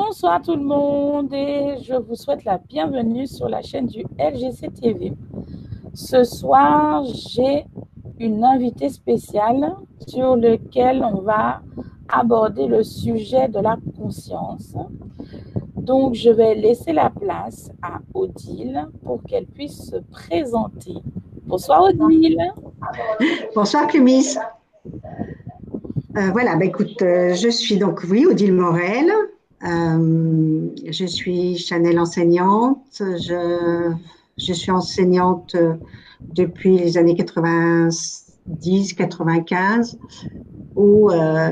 Bonsoir tout le monde et je vous souhaite la bienvenue sur la chaîne du LGC TV. Ce soir, j'ai une invitée spéciale sur lequel on va aborder le sujet de la conscience. Donc, je vais laisser la place à Odile pour qu'elle puisse se présenter. Bonsoir Odile. Bonsoir Clémis. Euh, voilà, bah, écoute, euh, je suis donc, oui, Odile Morel. Euh, je suis Chanel enseignante. Je, suis enseignante depuis les années 90-95 où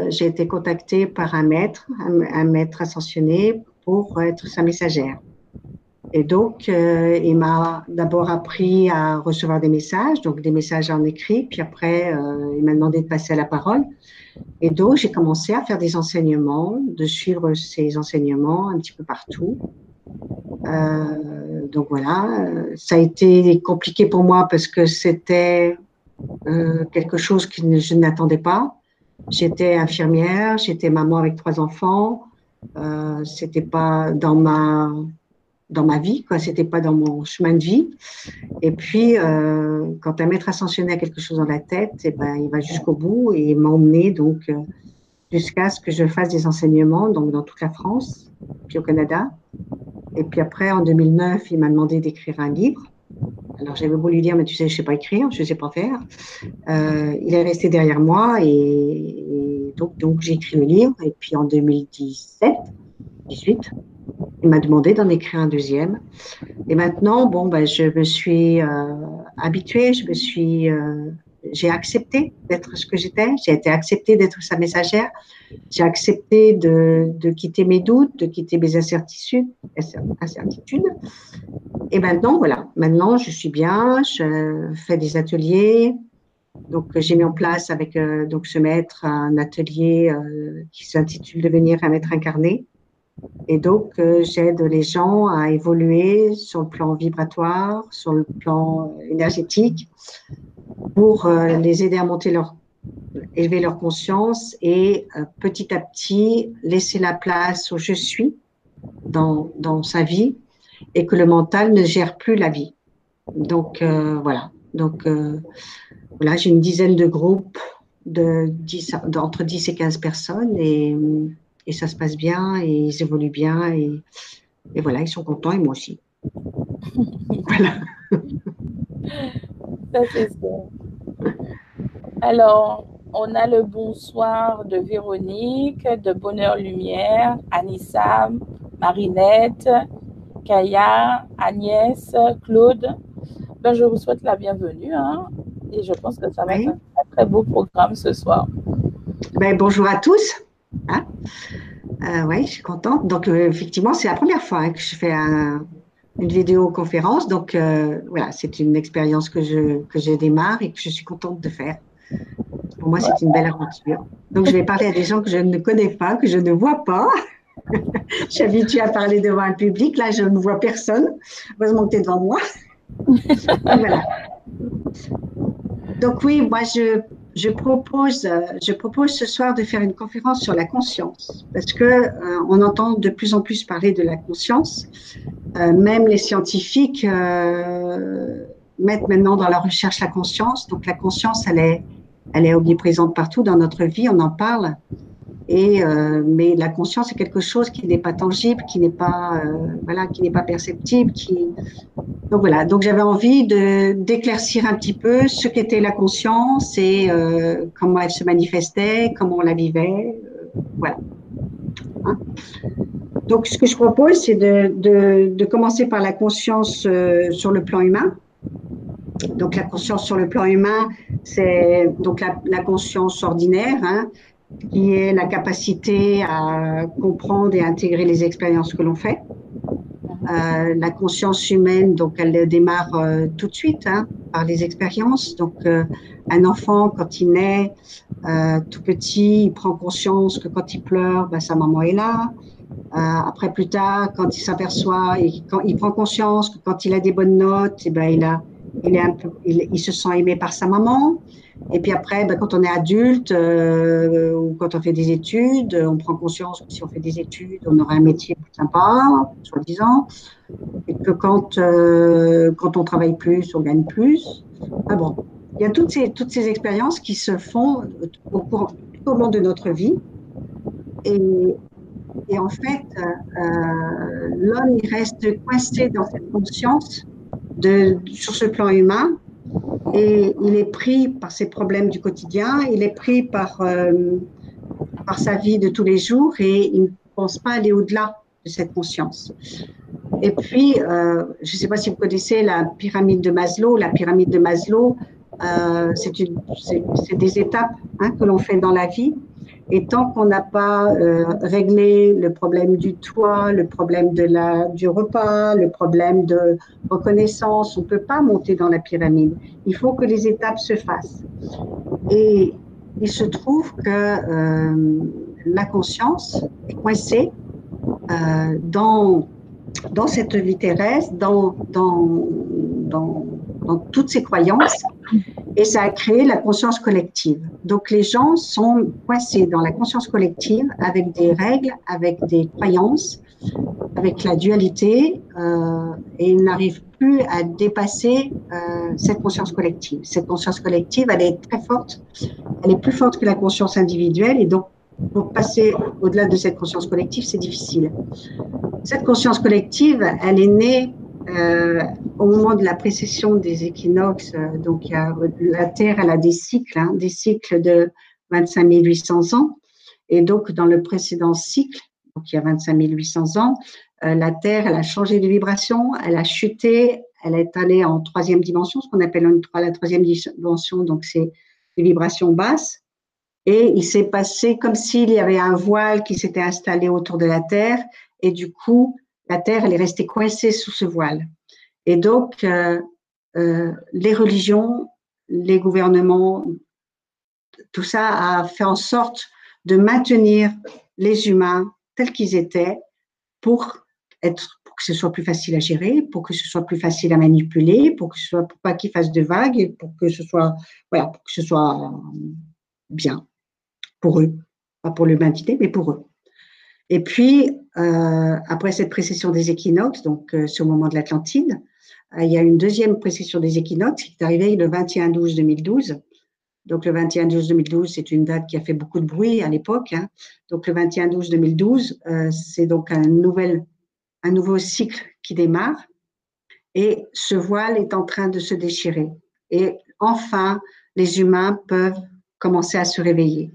j'ai été contactée par un maître, un maître ascensionné pour être sa messagère. Et donc, euh, il m'a d'abord appris à recevoir des messages, donc des messages en écrit, puis après, euh, il m'a demandé de passer à la parole. Et donc, j'ai commencé à faire des enseignements, de suivre ces enseignements un petit peu partout. Euh, donc voilà, ça a été compliqué pour moi parce que c'était quelque chose que je n'attendais pas. J'étais infirmière, j'étais maman avec trois enfants. Euh, c'était pas dans ma dans ma vie, quoi. C'était pas dans mon chemin de vie. Et puis, euh, quand un maître ascensionné a quelque chose dans la tête, et eh ben, il va jusqu'au bout et m'emmener donc euh, jusqu'à ce que je fasse des enseignements, donc dans toute la France, puis au Canada. Et puis après, en 2009, il m'a demandé d'écrire un livre. Alors j'avais voulu lui dire, mais tu sais, je sais pas écrire, je sais pas faire. Euh, il est resté derrière moi et, donc, donc j'ai écrit le livre. Et puis en 2017, 18, il m'a demandé d'en écrire un deuxième. Et maintenant, bon, ben, je me suis euh, habituée, je me suis, euh, j'ai accepté d'être ce que j'étais, j'ai été acceptée d'être sa messagère, j'ai accepté de, quitter mes doutes, de quitter mes incertitudes, incertitudes. Et maintenant, voilà, maintenant je suis bien, je fais des ateliers. Donc, j'ai mis en place avec euh, donc ce maître un atelier qui s'intitule Devenir un maître incarné et donc, euh, j'aide les gens à évoluer sur le plan vibratoire, sur le plan euh, énergétique, pour euh, les aider à monter leur, élever leur conscience et petit à petit laisser la place au je suis dans, dans sa vie et que le mental ne gère plus la vie. Donc, voilà. Donc, voilà, j'ai une dizaine de groupes de 10, d'entre 10 et 15 personnes et et ça se passe bien et ils évoluent bien et, et voilà, ils sont contents et moi aussi. voilà. ça c'est ça. Alors, on a le bonsoir de Véronique, de Bonheur Lumière, Anissa, Marinette, Kaya, Agnès, Claude. Ben, je vous souhaite la bienvenue hein, et je pense que ça va être un très beau programme ce soir. Ben, bonjour à tous. Hein euh, oui, je suis contente. Donc, euh, effectivement, c'est la première fois hein, que je fais une vidéoconférence. Donc, euh, voilà, c'est une expérience que je, que je démarre et que je suis contente de faire. Pour moi, c'est une belle aventure. Donc, je vais parler à des gens que je ne connais pas, que je ne vois pas. je suis habituée à parler devant un public. Là, je ne vois personne. Heureusement que tu es devant moi. voilà. Donc, oui, moi, je je propose, euh, je propose ce soir de faire une conférence sur la conscience, parce que euh, on entend de plus en plus parler de la conscience. Euh, même les scientifiques mettent maintenant dans la recherche la conscience. Donc la conscience, elle est, elle est omniprésente partout dans notre vie. On en parle. Euh, mais la conscience est quelque chose qui n'est pas tangible, qui n'est pas euh, voilà, qui n'est pas perceptible. Donc voilà. Donc j'avais envie de d'éclaircir un petit peu ce qu'était la conscience et euh, comment elle se manifestait, comment on la vivait. Voilà. Hein Donc ce que je propose, c'est de, de, commencer par la conscience sur le plan humain. Donc la conscience sur le plan humain, c'est donc la, la conscience ordinaire. Hein, qui est la capacité à comprendre et intégrer les expériences que l'on fait. Euh, la conscience humaine, donc elle démarre euh, tout de suite hein, par les expériences. Donc euh, un enfant, quand il naît tout petit, il prend conscience que quand il pleure, ben, sa maman est là. après, plus tard, quand il s'aperçoit, quand il prend conscience que quand il a des bonnes notes, et eh ben, il a il, se sent aimé par sa maman. Et puis après, ben, quand on est adulte euh, ou quand on fait des études, on prend conscience que si on fait des études, on aura un métier plus sympa, soi-disant. Et que quand, euh, quand on travaille plus, on gagne plus. Ah bon, il y a toutes ces, toutes ces expériences qui se font au, cours, au long de notre vie. Et, et en fait, euh, l'homme, il reste coincé dans cette conscience de, sur ce plan humain et il est pris par ses problèmes du quotidien, il est pris par, euh, par sa vie de tous les jours et il ne pense pas aller au-delà de cette conscience. Et puis, euh, je ne sais pas si vous connaissez la pyramide de Maslow. La pyramide de Maslow, euh, c'est des étapes hein, que l'on fait dans la vie. Et tant qu'on n'a pas euh, réglé le problème du toit, le problème de la, du repas, le problème de reconnaissance, on ne peut pas monter dans la pyramide. Il faut que les étapes se fassent. Et il se trouve que euh, la conscience est coincée euh, dans, dans cette vie terrestre, dans, dans, dans, dans toutes ses croyances et ça a créé la conscience collective. Donc les gens sont coincés dans la conscience collective avec des règles, avec des croyances, avec la dualité, euh, et ils n'arrivent plus à dépasser euh, cette conscience collective. Cette conscience collective, elle est très forte, elle est plus forte que la conscience individuelle, et donc pour passer au-delà de cette conscience collective, c'est difficile. Cette conscience collective, elle est née euh, au moment de la précession des équinoxes, euh, donc il y a, la Terre, elle a des cycles, hein, des cycles de 25 800 ans. Et donc, dans le précédent cycle, donc il y a 25 800 ans, euh, la Terre, elle a changé de vibration, elle a chuté, elle est allée en troisième dimension, ce qu'on appelle la troisième dimension, donc c'est des vibrations basses. Et il s'est passé comme s'il y avait un voile qui s'était installé autour de la Terre, et du coup, la Terre, elle est restée coincée sous ce voile. Et donc, euh, euh, les religions, les gouvernements, tout ça a fait en sorte de maintenir les humains tels qu'ils étaient pour être pour que ce soit plus facile à gérer, pour que ce soit plus facile à manipuler, pour que ce soit pour pas qu'ils fassent de vagues, et pour que ce soit voilà, pour que ce soit bien pour eux, pas pour maintenir, mais pour eux. Et puis, euh, après cette précession des équinoxes, donc euh, sur le moment de l'Atlantide, euh, il y a une deuxième précession des équinoxes qui est arrivée le 21-12-2012. Donc le 21-12-2012, c'est une date qui a fait beaucoup de bruit à l'époque. Hein. Donc le 21-12-2012, euh, c'est donc un, nouvel, un nouveau cycle qui démarre. Et ce voile est en train de se déchirer. Et enfin, les humains peuvent commencer à se réveiller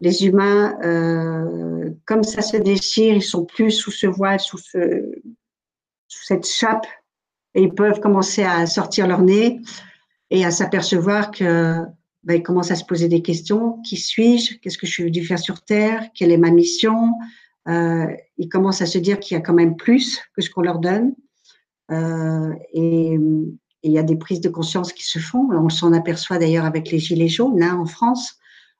les humains, euh, comme ça se déchire, ils sont plus sous ce voile, sous, ce, sous cette chape, et ils peuvent commencer à sortir leur nez et à s'apercevoir que ben, ils commencent à se poser des questions. Qui suis-je? Qu'est-ce que je suis venu faire sur Terre? Quelle est ma mission? Euh, Ils commencent à se dire qu'il y a quand même plus que ce qu'on leur donne. Euh, et il y a des prises de conscience qui se font. On s'en aperçoit d'ailleurs avec les gilets jaunes hein, en France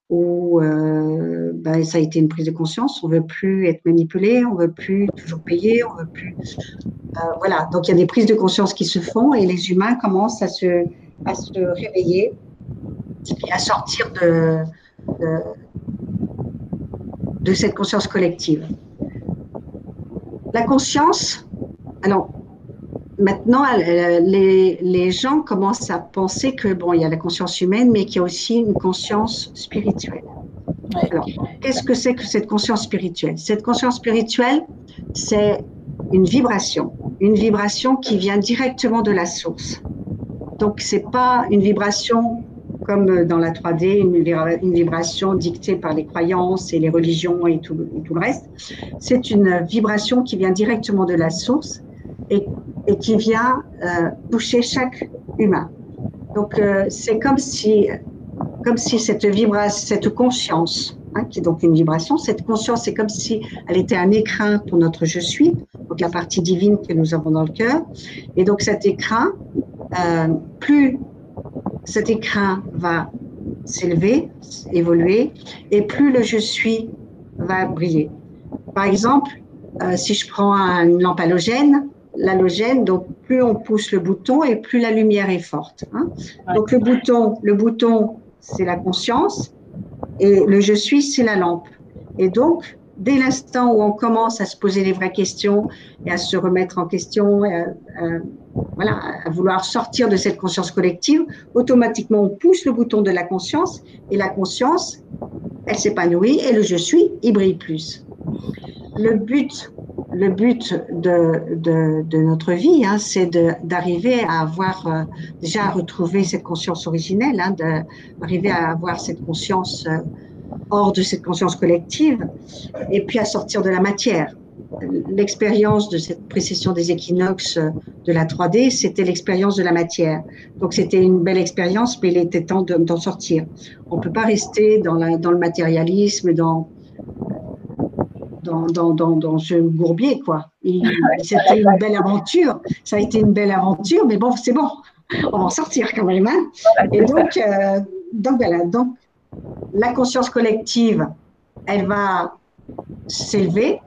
où euh, ben, ça a été une prise de conscience. On veut plus être manipulé, on veut plus toujours payer, on veut plus. Euh, voilà. Donc il y a des prises de conscience qui se font et les humains commencent à se, à se réveiller et à sortir de, de, de cette conscience collective. La conscience, alors Maintenant, les, les, gens commencent à penser que bon, il y a la conscience humaine, mais qu'il y a aussi une conscience spirituelle. Alors, qu'est-ce que c'est que cette conscience spirituelle? Cette conscience spirituelle, c'est une vibration, une vibration qui vient directement de la source. Donc, c'est pas une vibration comme dans la 3D, une, vibration dictée par les croyances et les religions et tout, et tout le reste. C'est une vibration qui vient directement de la source et, et qui vient euh, toucher chaque humain. Donc, euh, c'est comme si, comme si cette vibration, cette conscience, hein, qui est donc une vibration, cette conscience, c'est comme si elle était un écrin pour notre je suis, donc la partie divine que nous avons dans le cœur. Et donc, cet écrin, euh, plus cet écrin va s'élever, évoluer, et plus le je suis va briller. Par exemple, si je prends une lampe halogène, l'halogène, donc plus on pousse le bouton et plus la lumière est forte. Hein. Donc le bouton, le bouton, c'est la conscience et le je suis, c'est la lampe. Et donc, dès l'instant où on commence à se poser les vraies questions et à se remettre en question, voilà, à vouloir sortir de cette conscience collective, automatiquement on pousse le bouton de la conscience et la conscience, elle s'épanouit et le je suis, il brille plus. Le but, le but de, notre vie, hein, c'est d'arriver à avoir, euh, déjà à retrouver cette conscience originelle, hein, d'arriver à avoir cette conscience euh, hors de cette conscience collective et puis à sortir de la matière l'expérience de cette précession des équinoxes de la 3D, c'était l'expérience de la matière. Donc c'était une belle expérience, mais il était temps d'en sortir. On ne peut pas rester dans, dans le matérialisme, dans, dans, dans, dans, dans ce bourbier, quoi. C'était une belle aventure. Ça a été une belle aventure, mais bon, c'est bon. On va en sortir quand même. Hein. Et donc, euh, donc voilà. Donc, la conscience collective, elle va s'élever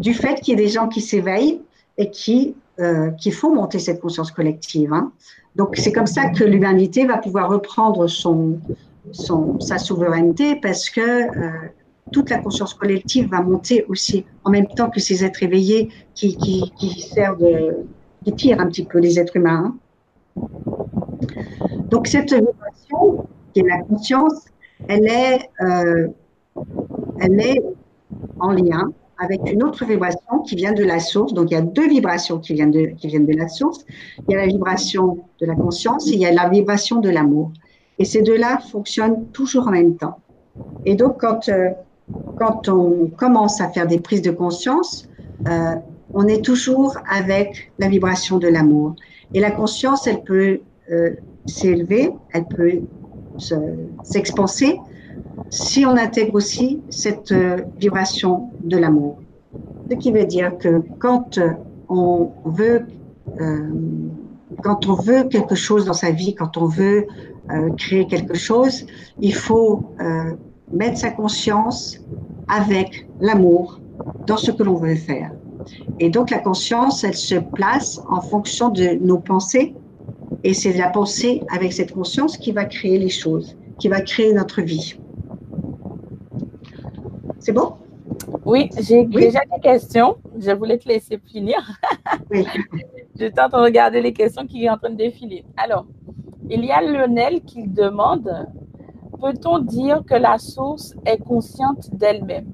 du fait qu'il y ait des gens qui s'éveillent et qui, euh, qui font monter cette conscience collective. Hein. Donc, c'est comme ça que l'humanité va pouvoir reprendre son, son, sa souveraineté parce que euh, toute la conscience collective va monter aussi en même temps que ces êtres éveillés qui, qui, servent de, qui tirent un petit peu les êtres humains. Hein. Donc, cette vibration, qui est la conscience, elle est, euh, elle est en lien avec une autre vibration qui vient de la source. Donc, il y a deux vibrations qui viennent de, qui viennent de la source. Il y a la vibration de la conscience et il y a la vibration de l'amour. Et ces deux-là fonctionnent toujours en même temps. Et donc, quand, euh, quand on commence à faire des prises de conscience, euh, on est toujours avec la vibration de l'amour. Et la conscience, elle peut euh, s'élever, elle peut s'expanser, si on intègre aussi cette euh, vibration de l'amour. Ce qui veut dire que quand on veut, quand on veut quelque chose dans sa vie, quand on veut créer quelque chose, il faut mettre sa conscience avec l'amour dans ce que l'on veut faire. Et donc la conscience, elle se place en fonction de nos pensées, et c'est la pensée avec cette conscience qui va créer les choses, qui va créer notre vie. C'est bon? Oui, j'ai déjà des questions. Je voulais te laisser finir. oui. Je tente de regarder les questions qui sont en train de défiler. Alors, il y a Lionel qui demande Peut-on dire que la source est consciente d'elle-même?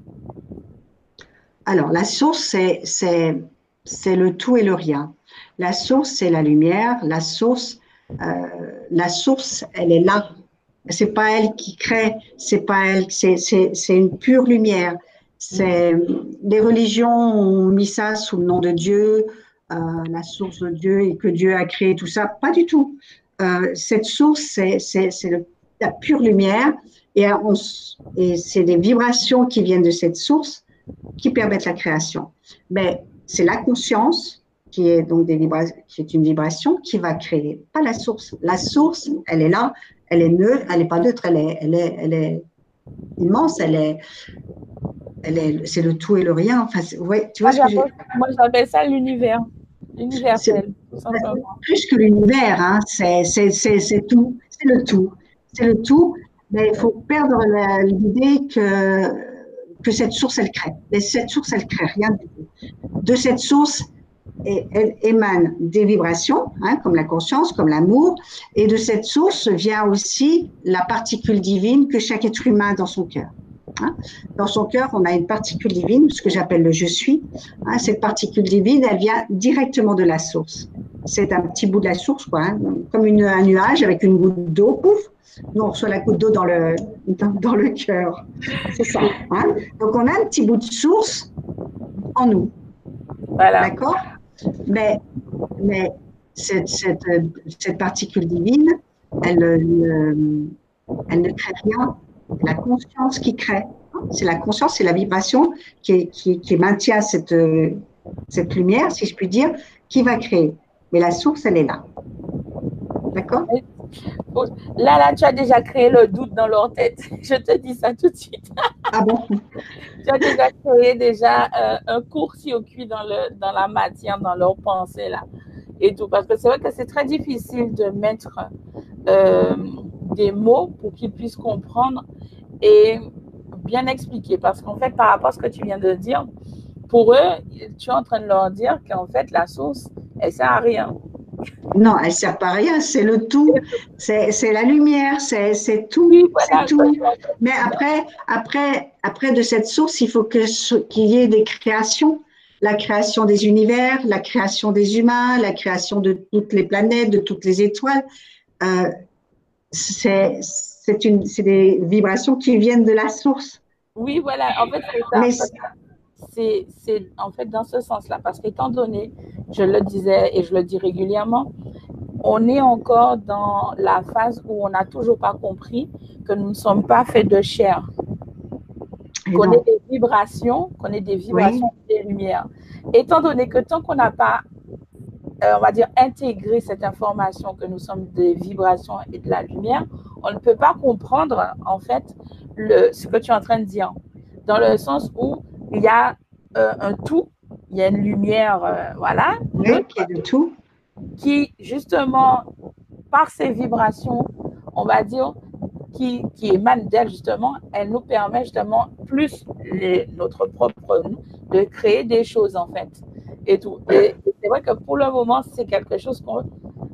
Alors, la source, c'est le tout et le rien. La source, c'est la lumière. La source, euh, la source, elle est là c'est pas elle qui crée, c'est pas elle, c'est une pure lumière. C'est les religions ont mis ça sous le nom de Dieu, euh, la source de Dieu et que Dieu a créé tout ça. Pas du tout. Euh, cette source, c'est la pure lumière et, et c'est des vibrations qui viennent de cette source qui permettent la création. Mais c'est la conscience qui est donc des qui est une vibration qui va créer, pas la source. La source, elle est là, elle est neutre, elle n'est pas neutre, elle est, elle est, elle est immense, elle est, elle est, c'est le tout et le rien. Enfin, ouais, tu vois moi, ce que Moi, j'appelle ça l'univers, universel. Plus que l'univers, hein, c'est tout, c'est le tout, c'est le tout. Mais il faut perdre l'idée que que cette source, elle crée. Mais cette source, elle crée rien du tout. De cette source, elle émane des vibrations, hein, comme la conscience, comme l'amour, et de cette source vient aussi la particule divine que chaque être humain a dans son cœur. Hein. Dans son cœur, on a une particule divine, ce que j'appelle le je suis. Hein. Cette particule divine, elle vient directement de la source. C'est un petit bout de la source, quoi, hein, comme une, un nuage avec une goutte d'eau, pouf. Nous, on reçoit la goutte d'eau dans le, dans, dans le cœur. C'est ça. Donc, on a un petit bout de source en nous. Voilà. D'accord? Mais, mais cette, cette, cette, particule divine, elle, elle ne crée rien. La conscience qui crée. C'est la conscience, c'est la vibration qui, qui, qui, maintient cette, cette lumière, si je puis dire, qui va créer. Mais la source, elle est là. D'accord? Là, là, tu as déjà créé le doute dans leur tête. Je te dis ça tout de suite. Ah bon? Tu as déjà créé déjà euh, un court-circuit dans, le, dans la matière, dans leur pensée, là. Et tout. Parce que c'est vrai que c'est très difficile de mettre euh, des mots pour qu'ils puissent comprendre et bien expliquer. Parce qu'en fait, par rapport à ce que tu viens de dire, pour eux, tu es en train de leur dire qu'en fait, la source, elle sert à rien. Non, elle ne sert pas à rien, c'est le tout, c'est la lumière, c'est tout, tout. Mais après, après, après de cette source, il faut qu'il y ait des créations, la création des univers, la création des humains, la création de toutes les planètes, de toutes les étoiles. Euh, c'est des vibrations qui viennent de la source. Oui, voilà, en fait, c'est c'est en fait dans ce sens-là, parce qu'étant donné, je le disais et je le dis régulièrement, on est encore dans la phase où on n'a toujours pas compris que nous ne sommes pas faits de chair, qu'on est des vibrations, qu'on est des vibrations des lumières. Étant donné que tant qu'on n'a pas, euh, on va dire, intégré cette information que nous sommes des vibrations et de la lumière, on ne peut pas comprendre en fait le, ce que tu es en train de dire, dans le sens où il y a euh, un tout, il y a une lumière, euh, voilà. qui est de tout. Qui, justement, par ses vibrations, on va dire, qui, qui émanent d'elle, justement, elle nous permet justement plus les, notre propre de créer des choses, en fait. Et tout. Et, c'est vrai que pour le moment, c'est quelque chose que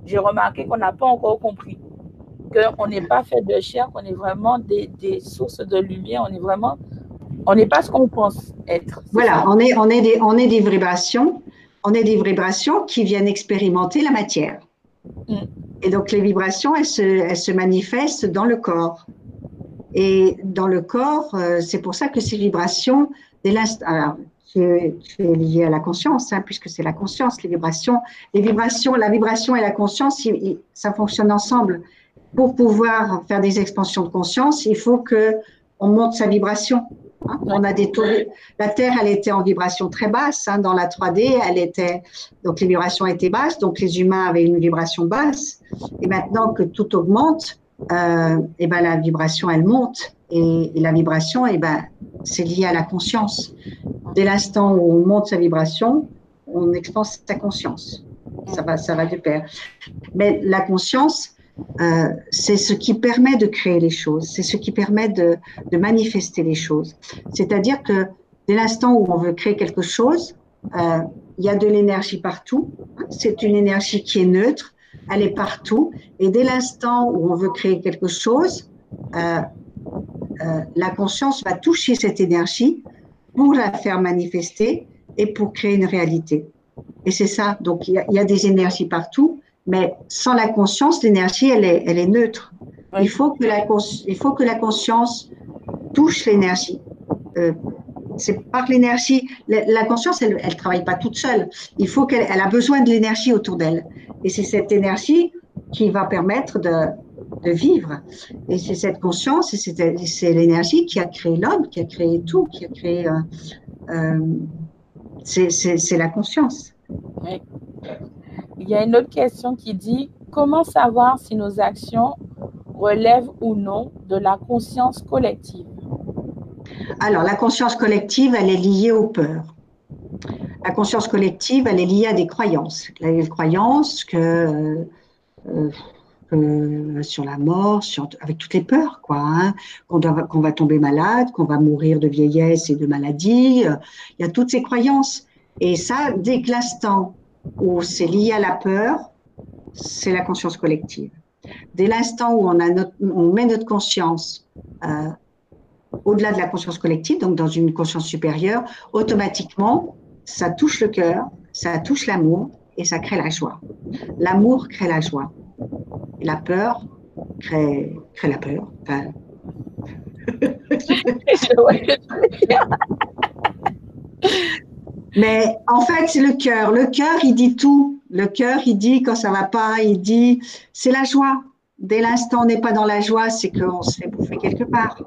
j'ai remarqué qu'on n'a pas encore compris. Qu'on n'est pas fait de chair, qu'on est vraiment des, des sources de lumière, on est vraiment on n'est pas ce qu'on pense être. Voilà, on est, on, est des, on est des vibrations, on est des vibrations qui viennent expérimenter la matière. Mm. Et donc les vibrations, elles se, manifestent dans le corps. Et dans le corps, euh, c'est pour ça que ces vibrations, dès l'instant, qui est, lié à la conscience, hein, puisque c'est la conscience, les vibrations, les vibrations, la vibration et la conscience, ça fonctionne ensemble. Pour pouvoir faire des expansions de conscience, il faut que on monte sa vibration. Hein, on a des La Terre, elle était en vibration très basse. Hein, dans la 3D, elle était donc les vibrations étaient basses, donc les humains avaient une vibration basse. Et maintenant que tout augmente, euh, et ben la vibration elle monte. Et, la vibration, et ben c'est lié à la conscience. Dès l'instant où on monte sa vibration, on expanse sa conscience. Ça va, ça va de pair. Mais la conscience, euh, c'est ce qui permet de créer les choses, c'est ce qui permet de, manifester les choses. C'est-à-dire que dès l'instant où on veut créer quelque chose, euh, il y a de l'énergie partout. C'est une énergie qui est neutre, elle est partout. Et dès l'instant où on veut créer quelque chose, euh, la conscience va toucher cette énergie pour la faire manifester et pour créer une réalité. Et c'est ça. Donc il y, a, des énergies partout. Mais sans la conscience, l'énergie, elle est, elle est neutre. Il, faut que la, il faut que la conscience touche l'énergie. Euh, c'est par l'énergie. La, conscience, elle ne travaille pas toute seule. Il faut qu'elle elle a besoin de l'énergie autour d'elle. Et c'est cette énergie qui va permettre de, de vivre. Et c'est cette conscience et c'est l'énergie qui a créé l'homme, qui a créé tout, qui a créé. Euh, euh, c'est la conscience. Oui. Il y a une autre question qui dit comment savoir si nos actions relèvent ou non de la conscience collective? Alors, la conscience collective, elle est liée aux peurs. La conscience collective, elle est liée à des croyances. Les croyances que, euh, sur la mort, avec toutes les peurs, quoi, hein, qu'on va tomber malade, qu'on va mourir de vieillesse et de maladie. Il y a toutes ces croyances. Et ça, dès que l'instant où c'est lié à la peur, c'est la conscience collective. Dès l'instant où on, a on met notre conscience euh, au-delà de la conscience collective, donc dans une conscience supérieure, automatiquement, ça touche le cœur, ça touche l'amour et ça crée la joie. L'amour crée la joie. la peur crée, crée la peur. Mais en fait, c'est le cœur. Le cœur, il dit tout. Le cœur, il dit quand ça va pas, il dit c'est la joie. Dès l'instant où on n'est pas dans la joie, c'est qu'on se fait bouffer quelque part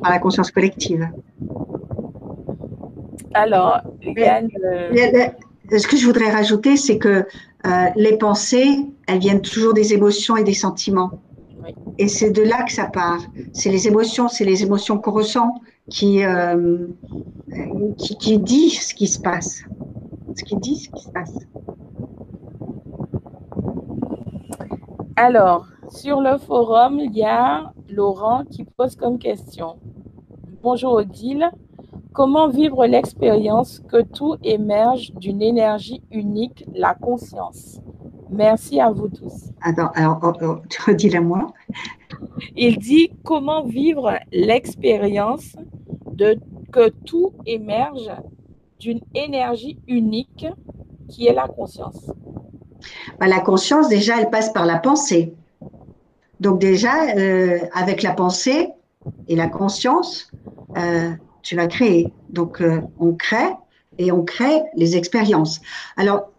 par la conscience collective. Alors, Yann, ce que je voudrais rajouter, c'est que euh, les pensées, elles viennent toujours des émotions et des sentiments. Et c'est de là que ça part. C'est les émotions, c'est les émotions qu'on ressent qui, dit ce qui se passe. Alors, sur le forum, il y a Laurent qui pose comme question. Bonjour Odile, comment vivre l'expérience que tout émerge d'une énergie unique, la conscience? Merci à vous tous. Attends, alors, oh, oh, tu redis la moi? Il dit comment vivre l'expérience de que tout émerge d'une énergie unique qui est la conscience. Bah, la conscience, déjà, elle passe par la pensée. Donc déjà, euh, avec la pensée et la conscience, euh, tu vas créer. Donc euh, on crée et on crée les expériences. Alors,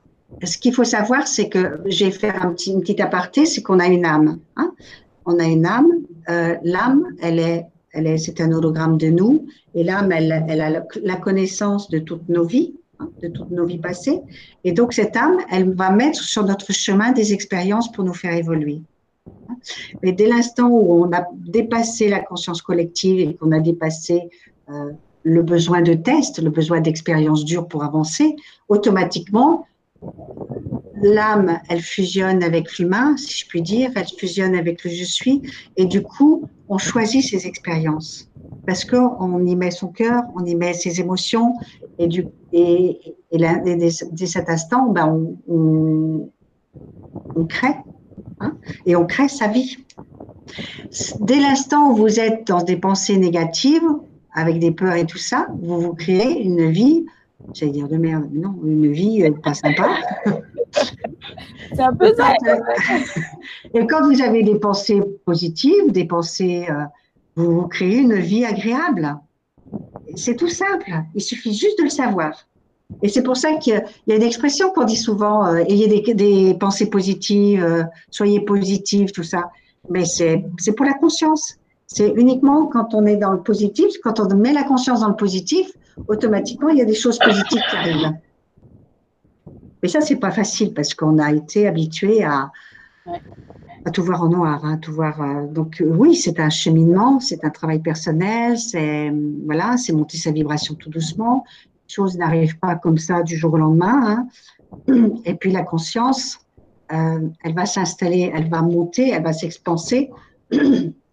ce qu'il faut savoir, c'est que j'ai fait un petit, une petite aparté, c'est qu'on a une âme. Hein. on a une âme. L'âme, elle est, elle est, c'est un hologramme de nous. Et l'âme, elle, elle a la connaissance de toutes nos vies de toutes nos vies passées. Et donc, cette âme, elle va mettre sur notre chemin des expériences pour nous faire évoluer. Mais dès l'instant où on a dépassé la conscience collective et qu'on a dépassé euh, le besoin de test, le besoin d'expérience dure pour avancer, automatiquement, l'âme, elle fusionne avec l'humain, si je puis dire, elle fusionne avec le je suis, et du coup, on choisit ses expériences parce qu'on y met son cœur, on y met ses émotions, et, du, et, dès, cet instant, ben on, crée, hein, et on crée sa vie. Dès l'instant où vous êtes dans des pensées négatives, avec des peurs et tout ça, vous vous créez une vie, j'allais dire de merde, non, une vie pas sympa. C'est un peu ça. Et quand vous avez des pensées positives, des pensées, euh, vous, vous créez une vie agréable. C'est tout simple. Il suffit juste de le savoir. Et c'est pour ça qu'il y a une expression qu'on dit souvent, euh, ayez des, des, pensées positives, euh, soyez positifs, tout ça. Mais c'est pour la conscience. C'est uniquement quand on est dans le positif, quand on met la conscience dans le positif, automatiquement, il y a des choses positives qui arrivent. Mais ça, c'est pas facile parce qu'on a été habitué à, à tout voir en noir, hein, tout voir. Euh, donc euh, oui, c'est un cheminement, c'est un travail personnel, c'est voilà, c'est monter sa vibration tout doucement. Les choses n'arrivent pas comme ça du jour au lendemain. Hein. Et puis la conscience, euh, elle va s'installer, elle va monter, elle va s'expanser,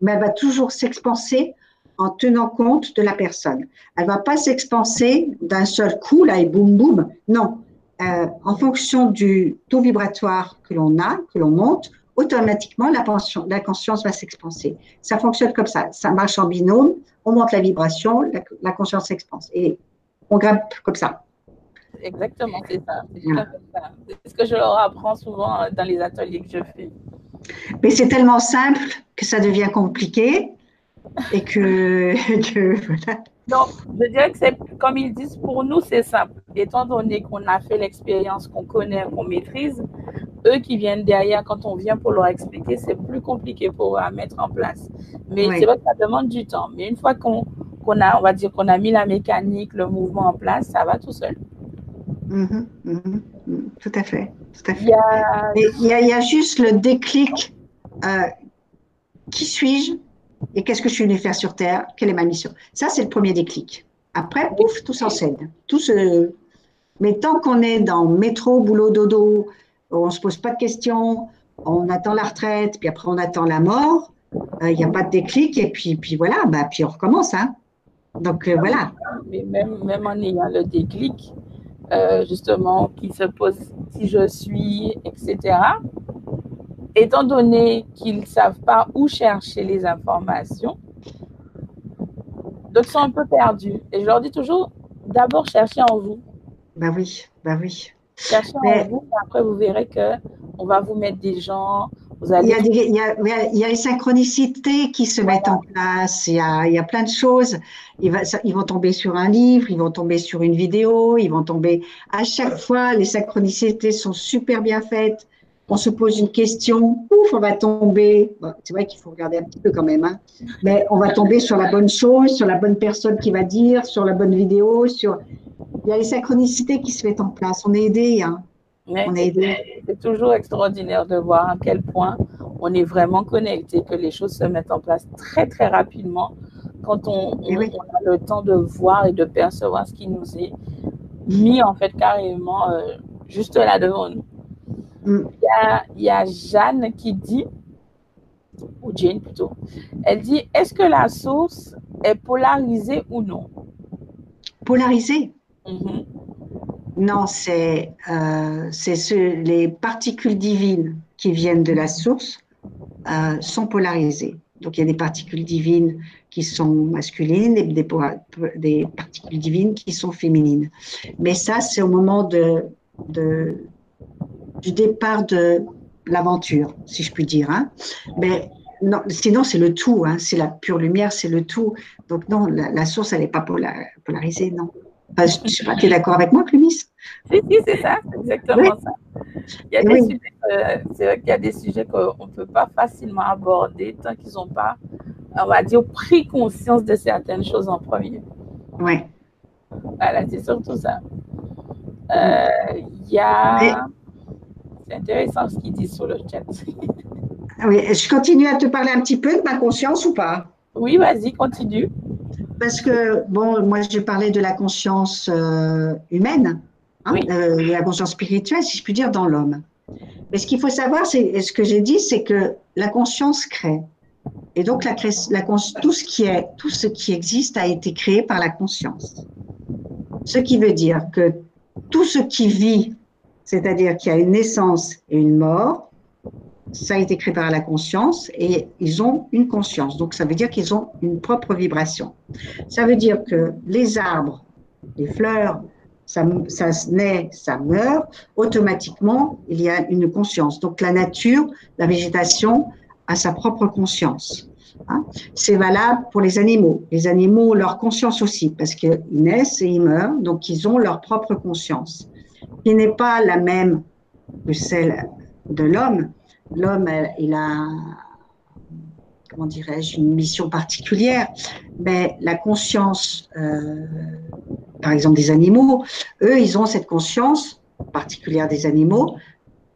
mais elle va toujours s'expanser en tenant compte de la personne. Elle va pas s'expanser d'un seul coup là et boum boum. Non, euh, en fonction du taux vibratoire que l'on a, que l'on monte, automatiquement la, la conscience va s'expanser. Ça fonctionne comme ça. Ça marche en binôme. On monte la vibration, la, conscience s'expanse. Et on grimpe comme ça. Exactement, c'est ça. C'est ce que je leur apprends souvent euh, dans les ateliers que je fais. Mais c'est tellement simple que ça devient compliqué et que, que voilà. Donc, je dirais que c'est, comme ils disent, pour nous, c'est simple. Étant donné qu'on a fait l'expérience, qu'on connaît, qu'on maîtrise, eux qui viennent derrière, quand on vient pour leur expliquer, c'est plus compliqué pour eux à mettre en place. Mais c'est vrai que ça demande du temps. Mais une fois qu'on, a, on va dire qu'on a mis la mécanique, le mouvement en place, ça va tout seul. Mm-hmm, mm-hmm, mm-hmm. tout à fait. Tout à fait. Il, y a... Il, y a, juste le déclic. Euh, qui suis-je et qu'est-ce que je suis venu faire sur Terre Quelle est ma mission Ça, c'est le premier déclic. Après, pouf, tout s'enseigne. Tout se... Mais tant qu'on est dans métro, boulot, dodo, on ne se pose pas de questions, on attend la retraite, puis après on attend la mort, euh, il n'y a pas de déclic, et puis, puis voilà, bah, puis on recommence. Hein. Donc euh, voilà. Mais même, même en ayant le déclic, euh, justement, qui se pose si je suis, etc., étant donné qu'ils ne savent pas où chercher les informations, d'autres sont un peu perdus. Et je leur dis toujours, d'abord, cherchez en vous. Ben oui, ben oui. Cherchez en vous, après, vous verrez qu'on va vous mettre des gens. Vous allez... il, y a il, y a, les synchronicités qui se mettent en place, il y, a, il y a plein de choses. Ils, va, ils vont tomber sur un livre, ils vont tomber sur une vidéo, ils vont tomber. À chaque fois, les synchronicités sont super bien faites on se pose une question, ouf, on va tomber. c'est vrai qu'il faut regarder un petit peu quand même, hein, mais on va tomber sur la bonne chose, sur la bonne personne qui va dire, sur la bonne vidéo, sur. Il y a les synchronicités qui se mettent en place. On est aidé. Hein. on est aidé. C'est toujours extraordinaire de voir à quel point on est vraiment connecté, que les choses se mettent en place très très rapidement quand on, eh a le temps de voir et de percevoir ce qui nous est mis en fait carrément euh, juste là devant nous. Mm. Il, y a, Jeanne qui dit, ou Jane plutôt, elle dit, est-ce que la source est polarisée ou non? Polarisée? Mm-hmm. Non, c'est euh, les particules divines qui viennent de la source euh, sont polarisées. Donc il y a des particules divines qui sont masculines et des, des particules divines qui sont féminines. Mais ça, c'est au moment de, de, du départ de l'aventure, si je puis dire. Hein. Mais non, sinon, c'est le tout. Hein. C'est la pure lumière, c'est le tout. Donc non, la, source, elle n'est pas polarisée, non. je ne sais pas, tu es d'accord avec moi, Clumis? Si, si, c'est ça, c'est exactement ça. Il y a des sujets, c'est vrai qu'il y a des sujets qu'on ne peut pas facilement aborder tant qu'ils n'ont pas, on va dire, pris conscience de certaines choses en premier. Oui. Voilà, c'est surtout ça. Euh, il y a. C'est intéressant ce qu'il dit sur le chat. oui, je continue à te parler un petit peu de ma conscience ou pas? Oui, vas-y, continue. Parce que, bon, moi, je parlais de la conscience euh, humaine, hein, euh, la conscience spirituelle, si je puis dire, dans l'homme. Mais ce qu'il faut savoir, c'est ce que j'ai dit, c'est que la conscience crée. Et donc, la, la, tout, ce qui est, tout ce qui existe a été créé par la conscience. Ce qui veut dire que tout ce qui vit, c'est-à-dire qu'il y a une naissance et une mort, ça a été créé par la conscience et ils ont une conscience. Donc ça veut dire qu'ils ont une propre vibration. Ça veut dire que les arbres, les fleurs, ça, naît, ça meurt, automatiquement, il y a une conscience. Donc la nature, la végétation a sa propre conscience. Hein. C'est valable pour les animaux. Les animaux leur conscience aussi, parce qu'ils naissent et ils meurent, donc ils ont leur propre conscience, qui n'est pas la même que celle de l'homme. L'homme, il a, comment dirais-je, une mission particulière, mais la conscience, euh, par exemple, des animaux, eux, ils ont cette conscience particulière des animaux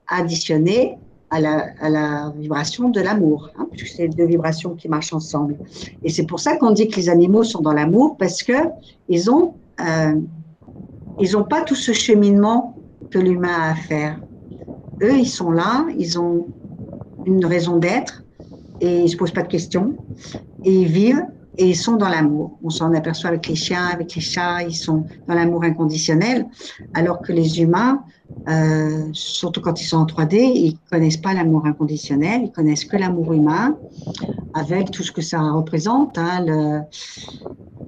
additionnée à la, vibration de l'amour, hein, puisque c'est deux vibrations qui marchent ensemble. Et c'est pour ça qu'on dit que les animaux sont dans l'amour, parce que ils ont, euh, ils ont pas tout ce cheminement que l'humain a à faire. Eux, ils sont là, ils ont une raison d'être et ils se posent pas de questions et ils vivent et ils sont dans l'amour. On s'en aperçoit avec les chiens, avec les chats, ils sont dans l'amour inconditionnel, alors que les humains, euh, surtout quand ils sont en 3D, ils connaissent pas l'amour inconditionnel, ils connaissent que l'amour humain, avec tout ce que ça représente, hein,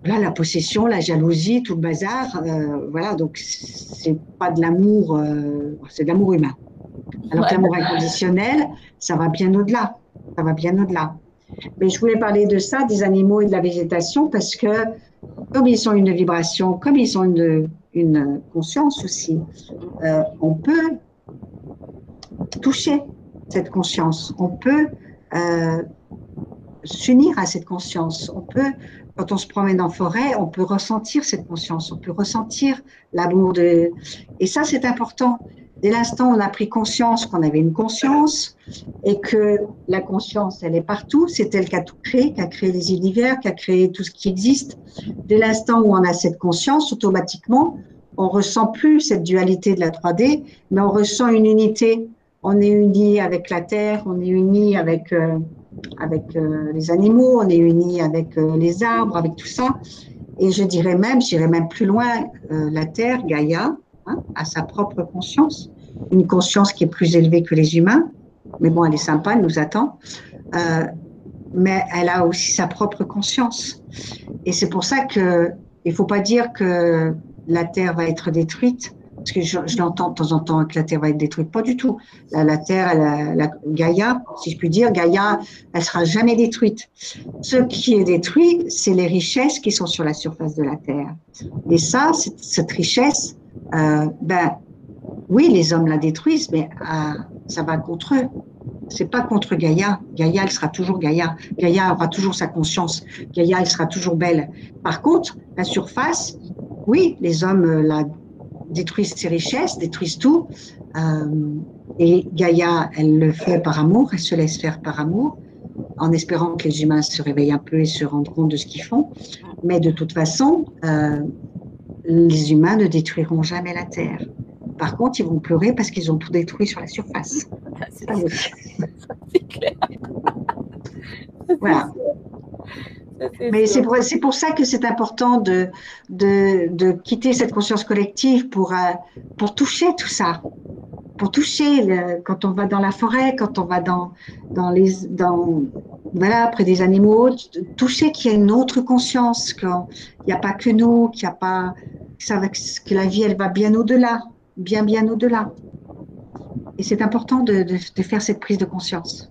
la possession, la jalousie, tout le bazar. Euh, voilà, donc c'est pas de l'amour, euh, c'est de l'amour humain. Alors que l'amour inconditionnel, ça va bien au-delà. Ça va bien au-delà. Mais je voulais parler de ça, des animaux et de la végétation, parce que comme ils ont une vibration, comme ils ont une, une conscience aussi, euh, on peut toucher cette conscience, on peut euh, s'unir à cette conscience, on peut, quand on se promène en forêt, on peut ressentir cette conscience, on peut ressentir l'amour de... Et ça, c'est important. Dès l'instant où on a pris conscience qu'on avait une conscience et que la conscience, elle est partout, c'est elle qui a tout créé, qui a créé les univers, qui a créé tout ce qui existe. Dès l'instant où on a cette conscience, automatiquement, on ressent plus cette dualité de la 3D, mais on ressent une unité. On est uni avec la terre, on est uni avec euh, avec euh, les animaux, on est uni avec euh, les arbres, avec tout ça. Et je dirais même, j'irais même plus loin, la terre, Gaïa, hein, a sa propre conscience une conscience qui est plus élevée que les humains. Mais bon, elle est sympa, elle nous attend. Euh, mais elle a aussi sa propre conscience. Et c'est pour ça que il faut pas dire que la Terre va être détruite, parce que je, l'entends de temps en temps que la Terre va être détruite. Pas du tout. La, Terre, la, Gaïa, si je puis dire, Gaïa, elle sera jamais détruite. Ce qui est détruit, c'est les richesses qui sont sur la surface de la Terre. Et ça, cette, richesse, euh, ben, oui, les hommes la détruisent, mais euh, ça va contre eux. C'est pas contre Gaïa. Gaïa, elle sera toujours Gaïa. Gaïa aura toujours sa conscience. Gaïa, elle sera toujours belle. Par contre, la surface, oui, les hommes euh, la détruisent ses richesses, détruisent tout. Euh, et Gaïa, elle le fait par amour, elle se laisse faire par amour, en espérant que les humains se réveillent un peu et se rendent compte de ce qu'ils font. Mais de toute façon, les humains ne détruiront jamais la Terre Par contre, ils vont pleurer parce qu'ils ont tout détruit sur la surface. C'est clair. Voilà. Mais c'est pour, pour, ça que c'est important de, de, de, quitter cette conscience collective pour, euh, pour toucher tout ça. Pour toucher, le, quand on va dans la forêt, quand on va dans, dans les, dans, voilà, près des animaux, toucher qu'il y a une autre conscience, qu'il n'y a pas que nous, qu'il n'y a pas, que la vie, elle va bien au-delà, bien, bien au-delà. Et c'est important de, de, de, faire cette prise de conscience.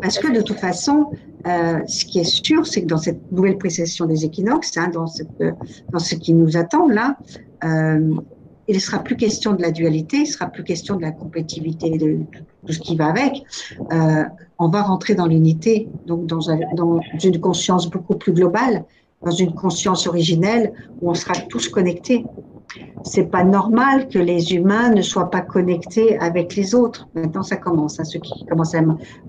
Parce que de toute façon, euh, ce qui est sûr, c'est que dans cette nouvelle précession des équinoxes, hein, dans, cette, dans ce qui nous attend là, euh, il ne sera plus question de la dualité, il ne sera plus question de la compétitivité, de, tout ce qui va avec. Euh, on va rentrer dans l'unité, donc dans, dans, une conscience beaucoup plus globale, dans une conscience originelle où on sera tous connectés. C'est pas normal que les humains ne soient pas connectés avec les autres. Maintenant, ça commence. Hein, ceux qui commencent à,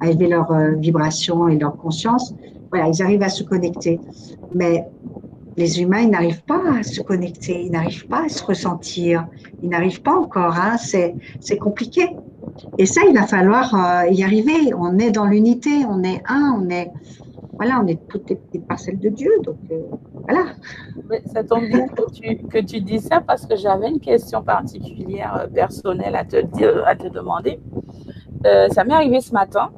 élever leur euh, vibration et leur conscience, voilà, ils arrivent à se connecter. Mais les humains, ils n'arrivent pas à se connecter, ils n'arrivent pas à se ressentir, ils n'arrivent pas encore. Hein, c'est compliqué. Et ça, il va falloir euh, y arriver. On est dans l'unité, on est un, on est voilà, on est toutes des petites parcelles de Dieu. Donc euh, voilà. ça tombe bien que tu, que tu dis ça parce que j'avais une question particulière euh, personnelle à te, dire, à te demander. ça m'est arrivé ce matin.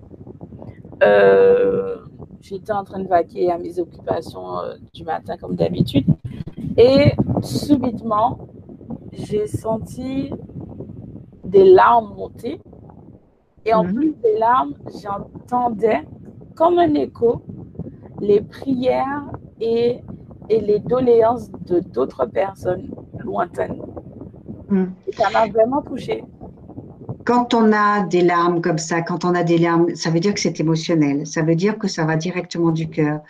J'étais en train de vaquer à mes occupations du matin comme d'habitude. Et subitement, j'ai senti des larmes monter. Et en mhm. plus des larmes, j'entendais comme un écho les prières et, et les doléances de d'autres personnes lointaines. Mhm. ça m'a vraiment touchée. Quand on a des larmes comme ça, quand on a des larmes, ça veut dire que c'est émotionnel. Ça veut dire que ça va directement du cœur.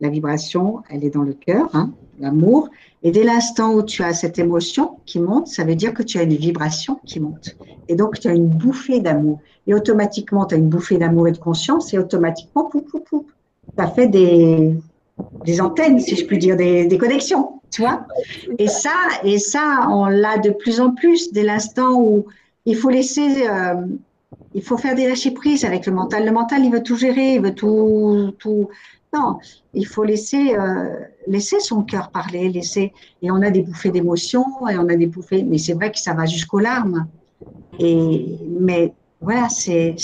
La vibration, elle est dans le cœur, hein, l'amour. Et dès l'instant où tu as cette émotion qui monte, ça veut dire que tu as une vibration qui monte. Et donc, tu as une bouffée d'amour. Et automatiquement, tu as une bouffée d'amour et de conscience. Et automatiquement, pou, pou, pou, ça fait des, antennes, si je puis dire, des, connexions. Tu vois et ça, et ça, on l'a de plus en plus dès l'instant où il faut laisser, euh, il faut faire des lâcher prises avec le mental. Le mental, il veut tout gérer, il veut tout, tout, non, il faut laisser, euh, laisser son cœur parler, laisser. Et on a des bouffées d'émotions, et on a des bouffées, mais c'est vrai que ça va jusqu'aux larmes. Et, mais voilà, c'est,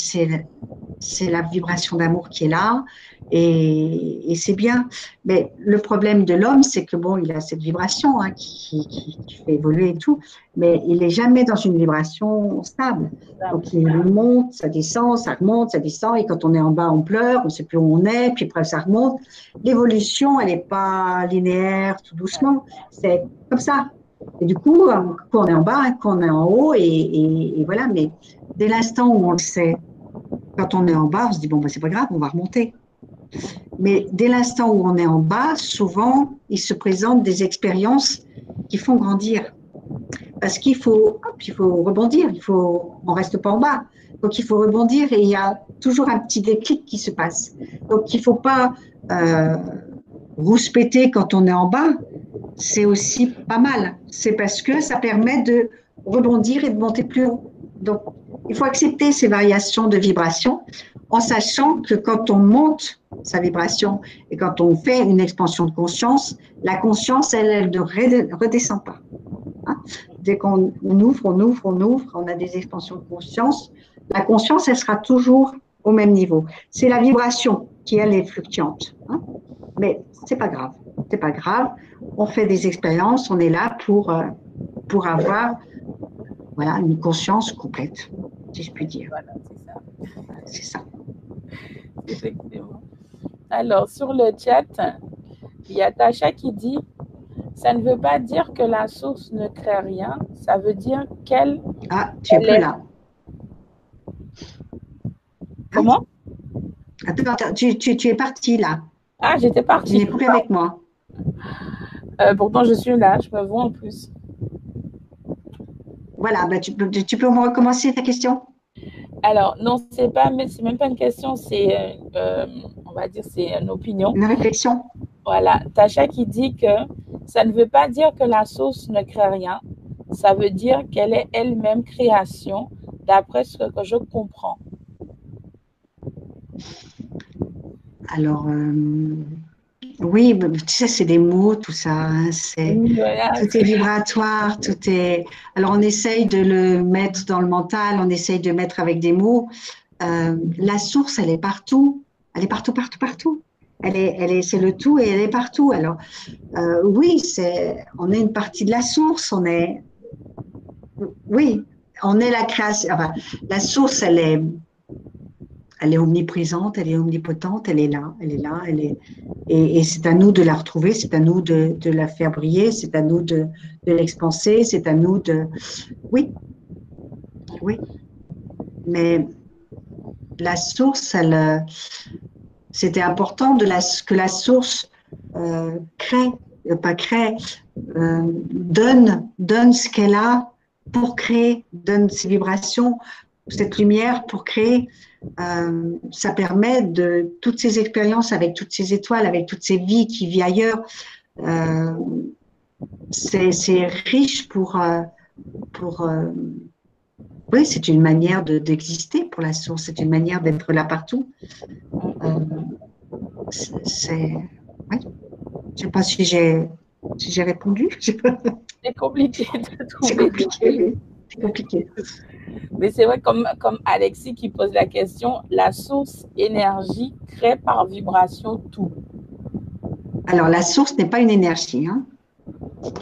c'est la vibration d'amour qui est là. Et, c'est bien. Mais le problème de l'homme, c'est que bon, il a cette vibration hein, qui, qui, fait évoluer et tout, mais il n'est jamais dans une vibration stable. Donc il monte, ça descend, ça remonte, ça descend, et quand on est en bas, on pleure, on ne sait plus où on est, puis après ça remonte. L'évolution, elle n'est pas linéaire, tout doucement. C'est comme ça. Et du coup, quand on est en bas, quand on est en haut, et, et voilà. Mais dès l'instant où on le sait, quand on est en bas, on se dit bon, ben, c'est pas grave, on va remonter. Mais dès l'instant où on est en bas, souvent, il se présente des expériences qui font grandir. Parce qu'il faut, il faut rebondir, il faut, on reste pas en bas. Donc il faut rebondir et il y a toujours un petit déclic qui se passe. Donc il faut pas euh, rouspéter quand on est en bas. C'est aussi pas mal. C'est parce que ça permet de rebondir et de monter plus haut. Donc il faut accepter ces variations de vibration en sachant que quand on monte sa vibration et quand on fait une expansion de conscience, la conscience, elle, elle ne redescend pas. Hein? Dès qu'on ouvre, on ouvre, on ouvre, on a des expansions de conscience, la conscience, elle sera toujours au même niveau. C'est la vibration qui, elle, est fluctuante. Hein? Mais c'est pas grave. C'est pas grave. On fait des expériences, on est là pour, euh, pour avoir voilà, une conscience complète, si je puis dire. Voilà, c'est ça. Effectivement. Alors, sur le chat, il y a Tacha qui dit Ça ne veut pas dire que la source ne crée rien, ça veut dire qu'elle. Ah, tu es plus là. Comment? Attends, attends tu, es parti là. Ah, j'étais partie. Tu n'es plus avec moi. Euh, pourtant, je suis là, je me vois en plus. Voilà, bah, tu, peux, tu peux recommencer ta question? Alors, non, c'est pas, c'est même pas une question, c'est, euh, euh, on va dire, c'est une opinion. Une réflexion. Voilà. Tacha qui dit que ça ne veut pas dire que la source ne crée rien. ça veut dire qu'elle est elle-même création, d'après ce que je comprends. Alors, euh, oui, tu sais, c'est des mots, tout ça. Hein, c'est, tout est vibratoire, tout est. Alors, on essaye de le mettre dans le mental, on essaye de mettre avec des mots. Euh, la source, elle est partout. Elle est partout, partout, partout. Elle est, elle est, c'est le tout et elle est partout. Alors, euh, oui, c'est, on est une partie de la source. On est, oui, on est la création. Enfin, la source, elle est, elle est omniprésente, elle est omnipotente, elle est là, elle est là, elle est, et, c'est à nous de la retrouver, c'est à nous de, la faire briller, c'est à nous de, de l'expanser, c'est à nous de, oui, oui, mais la source, elle, c'était important de que la source euh, crée, euh, pas crée, euh, donne, donne ce qu'elle a pour créer, donne ses vibrations, cette lumière pour créer. Euh, ça permet de toutes ces expériences avec toutes ces étoiles, avec toutes ces vies qui vivent ailleurs. Euh, c'est riche pour, euh, pour oui, c'est une manière d'exister pour la source, c'est une manière d'être là partout. C'est, oui. Je sais pas si j'ai si j'ai répondu. C'est compliqué de trouver. C'est compliqué. C'est compliqué. Mais c'est vrai, comme, comme Alexis qui pose la question, la source énergie crée par vibration tout. Alors, la source n'est pas une énergie. Hein.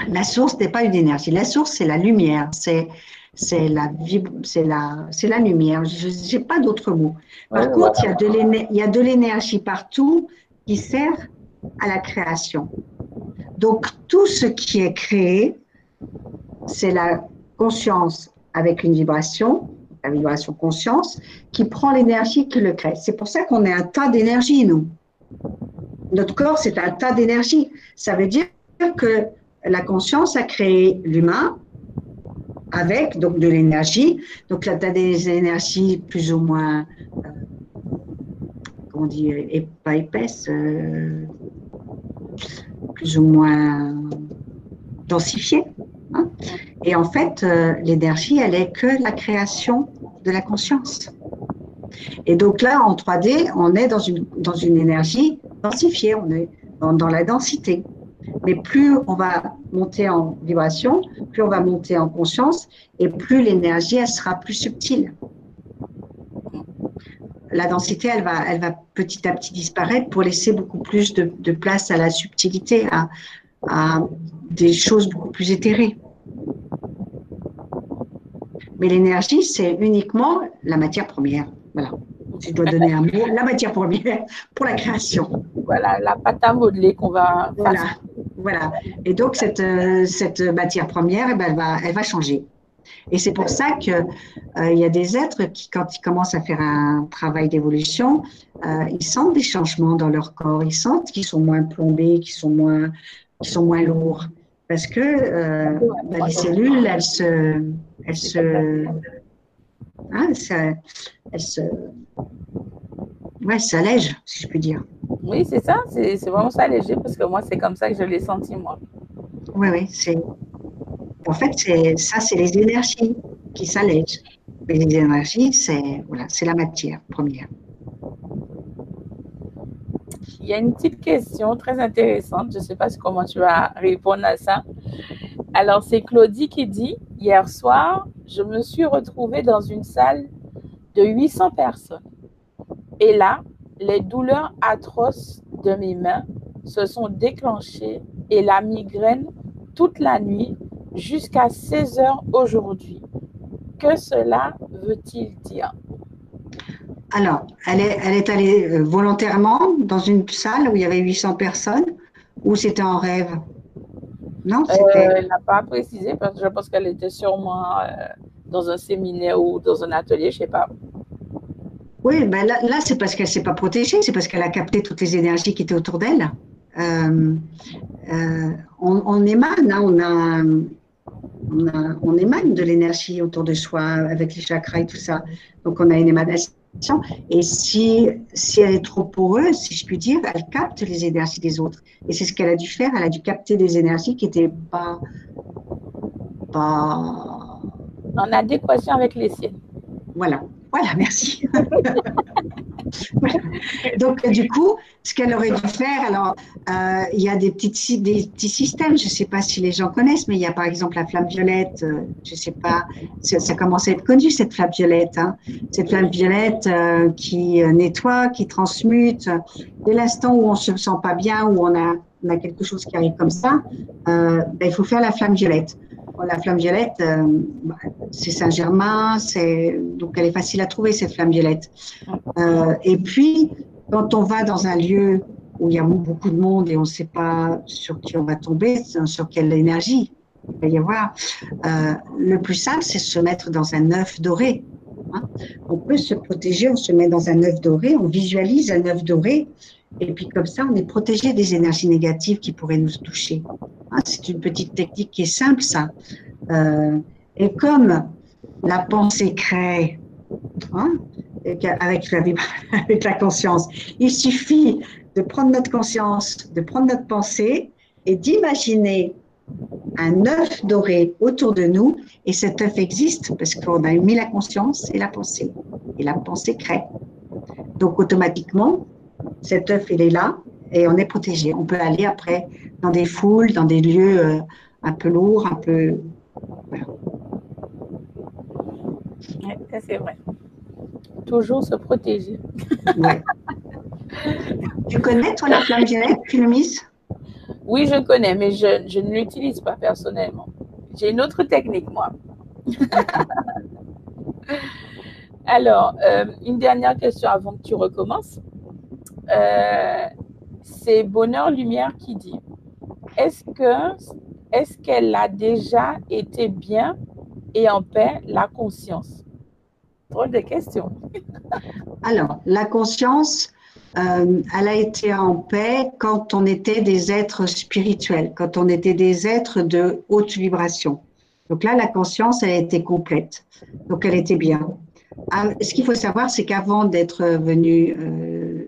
La source n'est pas une énergie. La source, c'est la lumière. C'est c'est la, c'est la, c'est la lumière. Je n'ai pas d'autre mot. Par contre, il y a de l'énergie partout qui sert à la création. Donc, tout ce qui est créé, c'est la conscience avec une vibration, la vibration conscience, qui prend l'énergie qui le crée. C'est pour ça qu'on est un tas d'énergie, nous. Notre corps, c'est un tas d'énergie. Ça veut dire que la conscience a créé l'humain avec donc de l'énergie. Donc là, tu as des énergies plus ou moins, euh, comment dire, pas épaisses, euh, plus ou moins densifiées. Hein. Et en fait, euh, l'énergie, elle est que la création de la conscience. Et donc là, en 3D, on est dans une, dans une énergie densifiée, on est dans, la densité. Mais plus on va monter en vibration, plus on va monter en conscience et plus l'énergie, elle sera plus subtile. La densité, elle va, elle va petit à petit disparaître pour laisser beaucoup plus de, place à la subtilité, à des choses beaucoup plus éthérées. Mais l'énergie, c'est uniquement la matière première. Voilà. Si je dois donner un mot, la matière première pour la création. Voilà, la pâte à modeler qu'on va. Voilà. Voilà. Et donc, cette, euh, cette matière première, eh ben, elle, va, elle va changer. Et c'est pour ça qu'il euh, il y a des êtres qui, quand ils commencent à faire un travail d'évolution, euh, ils sentent des changements dans leur corps. Ils sentent qu'ils sont moins plombés, qu'ils sont moins, qu'ils sont moins lourds. Parce que euh, bah, les cellules, elles se, elles se, hein, ça, elles se, ouais, s'allègent, si je puis dire. Oui, c'est ça, c'est vraiment s'alléger parce que moi, c'est comme ça que je l'ai senti, moi. Oui, oui, c'est. En fait, ça, c'est les énergies qui s'allègent. Mais les énergies, c'est voilà, c'est la matière première. Il y a une petite question très intéressante. Je ne sais pas comment tu vas répondre à ça. Alors, c'est Claudie qui dit Hier soir, je me suis retrouvée dans une salle de 800 personnes. Et là, les douleurs atroces de mes mains se sont déclenchées et la migraine toute la nuit jusqu'à 16 heures aujourd'hui. Que cela veut-il dire? Alors, elle est, elle est allée euh, volontairement dans une salle où il y avait 800 personnes ou c'était en rêve? Non, euh, c'était. elle n'a pas précisé parce que je pense qu'elle était sûrement euh, dans un séminaire ou dans un atelier, je ne sais pas. Oui, ben là, là c'est parce qu'elle ne s'est pas protégée, c'est parce qu'elle a capté toutes les énergies qui étaient autour d'elle. Euh, euh, on, on, émane, hein, on, a, on, a, on, émane de l'énergie autour de soi avec les chakras et tout ça. Donc on a une émanation. Et si, si elle est trop poreuse, si je puis dire, elle capte les énergies des autres. Et c'est ce qu'elle a dû faire. Elle a dû capter des énergies qui n'étaient pas pas. En adéquation avec les siennes. Voilà, voilà, merci. Donc, du coup, ce qu'elle aurait dû faire, alors, euh, il y a des, petites, petits systèmes, je ne sais pas si les gens connaissent, mais il y a par exemple la flamme violette, euh, je ne sais pas, ça, commence à être connu, cette flamme violette. Hein. cette flamme violette euh, qui nettoie, qui transmute. Dès l'instant où on ne se sent pas bien, où on a, on a quelque chose qui arrive comme ça, ben, il faut faire la flamme violette la flamme violette, euh, c'est Saint-Germain, c'est donc elle est facile à trouver cette flamme violette. Euh, et puis, quand on va dans un lieu où il y a beaucoup de monde et on ne sait pas sur qui on va tomber, sur quelle énergie il va y avoir, euh, le plus simple, c'est se mettre dans un œuf doré. Hein. On peut se protéger, on se met dans un œuf doré, on visualise un œuf doré et puis comme ça, on est protégé des énergies négatives qui pourraient nous toucher. Hein, c'est une petite technique qui est simple, ça. Euh, et comme la pensée crée, hein, avec, la, avec la conscience, il suffit de prendre notre conscience, de prendre notre pensée et d'imaginer un œuf doré autour de nous. Et cet œuf existe parce qu'on a mis la conscience et la pensée. Et la pensée crée. Donc automatiquement, cet œuf, il est là et on est protégé. On peut aller après dans des foules, dans des lieux euh, un peu lourds, un peu. ça c'est vrai. Toujours se protéger. Tu connais, toi, la flamme violette, mise Oui, je connais, mais je, ne l'utilise pas personnellement. J'ai une autre technique, moi. Alors, euh, une dernière question avant que tu recommences. Euh, c'est Bonheur Lumière qui dit est-ce est-ce qu'elle a déjà été bien et en paix la conscience? Drôle de question. Alors, la conscience, euh, elle a été en paix quand on était des êtres spirituels, quand on était des êtres de haute vibration. Donc là, la conscience, elle été complète. Donc, elle était bien. Ah, ce qu'il faut savoir, c'est qu'avant d'être venu euh,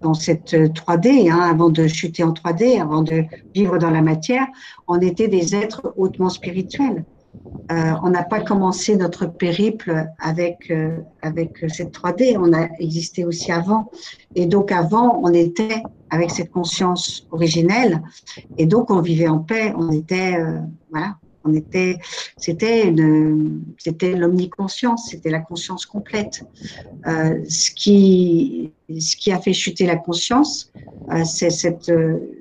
dans cette 3D, hein, avant de chuter en 3D, avant de vivre dans la matière, on était des êtres hautement spirituels. Euh, on n'a pas commencé notre périple avec, euh, avec cette 3D, on a existé aussi avant. Et donc avant, on était avec cette conscience originelle, et donc on vivait en paix, on était, euh, voilà, on était, c'était c'était l'omniconscience, c'était la conscience complète. Ce qui, ce qui a fait chuter la conscience, c'est cette,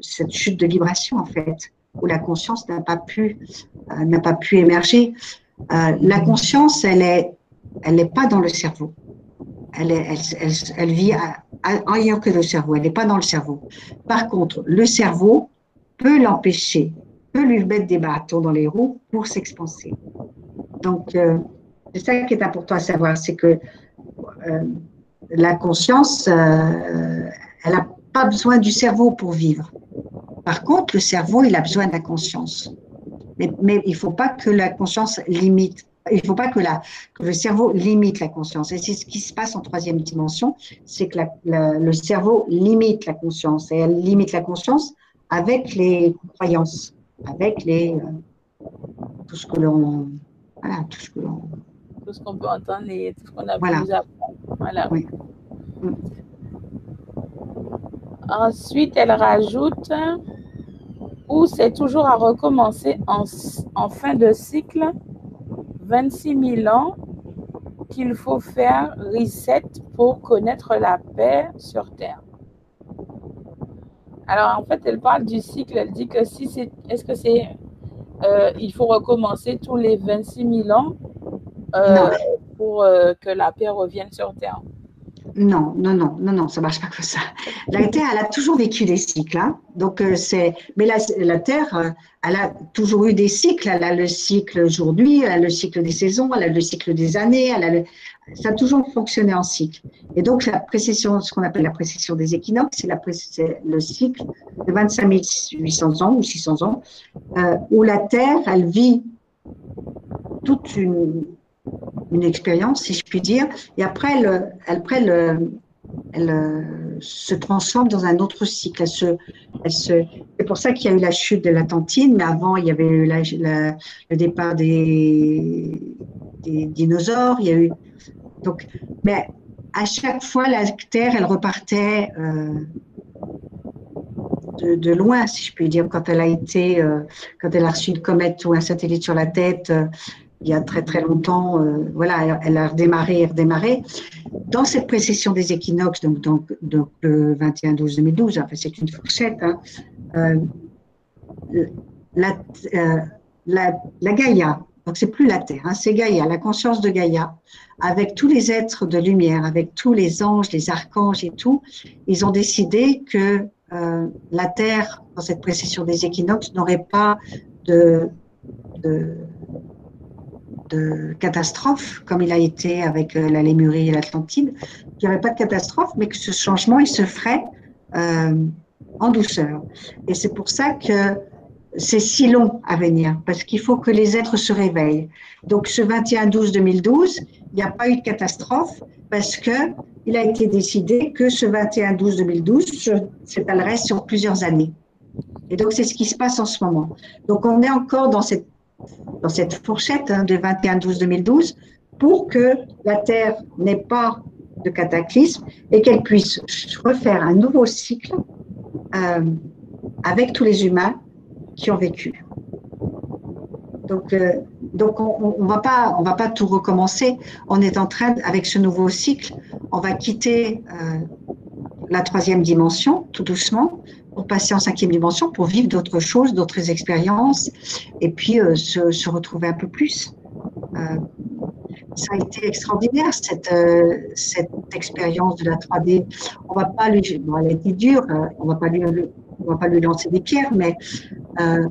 cette chute de vibration en fait, où la conscience n'a pas pu, n'a pas pu émerger. la conscience, elle est, elle n'est pas dans le cerveau. Elle, vit ailleurs que le cerveau. Elle n'est pas dans le cerveau. Par contre, le cerveau peut l'empêcher peut lui mettre des bâtons dans les roues pour s'expanser. Donc, euh, c'est ça qui est important à savoir, c'est que euh, la conscience, euh, elle n'a pas besoin du cerveau pour vivre. Par contre, le cerveau, il a besoin de la conscience. Mais, mais il ne faut pas que la conscience limite. Il ne faut pas que, la, que le cerveau limite la conscience. Et c'est ce qui se passe en troisième dimension, c'est que le cerveau limite la conscience. Et elle limite la conscience avec les croyances avec les, euh, tout ce que l'on. Voilà, tout ce que l'on. Tout ce qu'on peut entendre et tout ce qu'on a voilà. pu apprendre. Voilà. Oui. Ensuite, elle rajoute ou c'est toujours à recommencer en, en, fin de cycle, 26 000 ans, qu'il faut faire reset pour connaître la paix sur Terre. Alors, en fait, elle parle du cycle. Elle dit que si c'est. Est-ce que c'est. Euh, il faut recommencer tous les 26 000 ans euh, pour euh, que la paix revienne sur Terre? Non, non, non, non, non, ça marche pas comme ça. La Terre, elle a toujours vécu des cycles. Hein. Donc, c'est, mais la, la, Terre, elle a toujours eu des cycles. Elle a le cycle aujourd'hui, elle a le cycle des saisons, elle a le cycle des années, elle a le, ça a toujours fonctionné en cycle. Et donc, la précession, ce qu'on appelle la précession des équinoxes, c'est le cycle de 25 800 ans ou 600 ans, euh, où la Terre, elle vit toute une, une expérience, si je puis dire, et après, elle, après elle, elle, se transforme dans un autre cycle. Elle se, c'est pour ça qu'il y a eu la chute de la tantine, mais avant, il y avait eu le départ des, dinosaures. Il y a eu, donc, mais à chaque fois, la Terre, elle repartait euh, de, loin, si je puis dire, quand elle a été, euh, quand elle a reçu une comète ou un satellite sur la tête. Euh, il y a très très longtemps, voilà, elle a redémarré et redémarré. Dans cette précession des équinoxes, donc, le 21-12-2012, enfin, c'est une fourchette, hein, euh, la, euh, la, Gaïa, donc c'est plus la Terre, hein, c'est Gaïa, la conscience de Gaïa, avec tous les êtres de lumière, avec tous les anges, les archanges et tout, ils ont décidé que euh, la Terre, dans cette précession des équinoxes, n'aurait pas de de catastrophe, comme il a été avec euh, la Lémurie et l'Atlantide, qu'il n'y aurait pas de catastrophe, mais que ce changement, il se ferait euh, en douceur. Et c'est pour ça que c'est si long à venir, parce qu'il faut que les êtres se réveillent. Donc ce 21-12-2012, il n'y a pas eu de catastrophe, parce que il a été décidé que ce 21-12-2012 s'étalerait sur plusieurs années. Et donc c'est ce qui se passe en ce moment. Donc on est encore dans cette dans cette fourchette hein, de 21-12-2012 pour que la Terre n'ait pas de cataclysme et qu'elle puisse refaire un nouveau cycle euh, avec tous les humains qui ont vécu. Donc, euh, donc on ne on va pas tout recommencer. On est en train, avec ce nouveau cycle, on va quitter euh, la troisième dimension tout doucement pour passer en cinquième dimension, pour vivre d'autres choses, d'autres expériences, et puis euh, se, retrouver un peu plus. Euh, ça a été extraordinaire cette, euh, cette expérience de la 3D. On va pas lui, bon, elle a été dure, on va pas lui, on va pas lui lancer des pierres, mais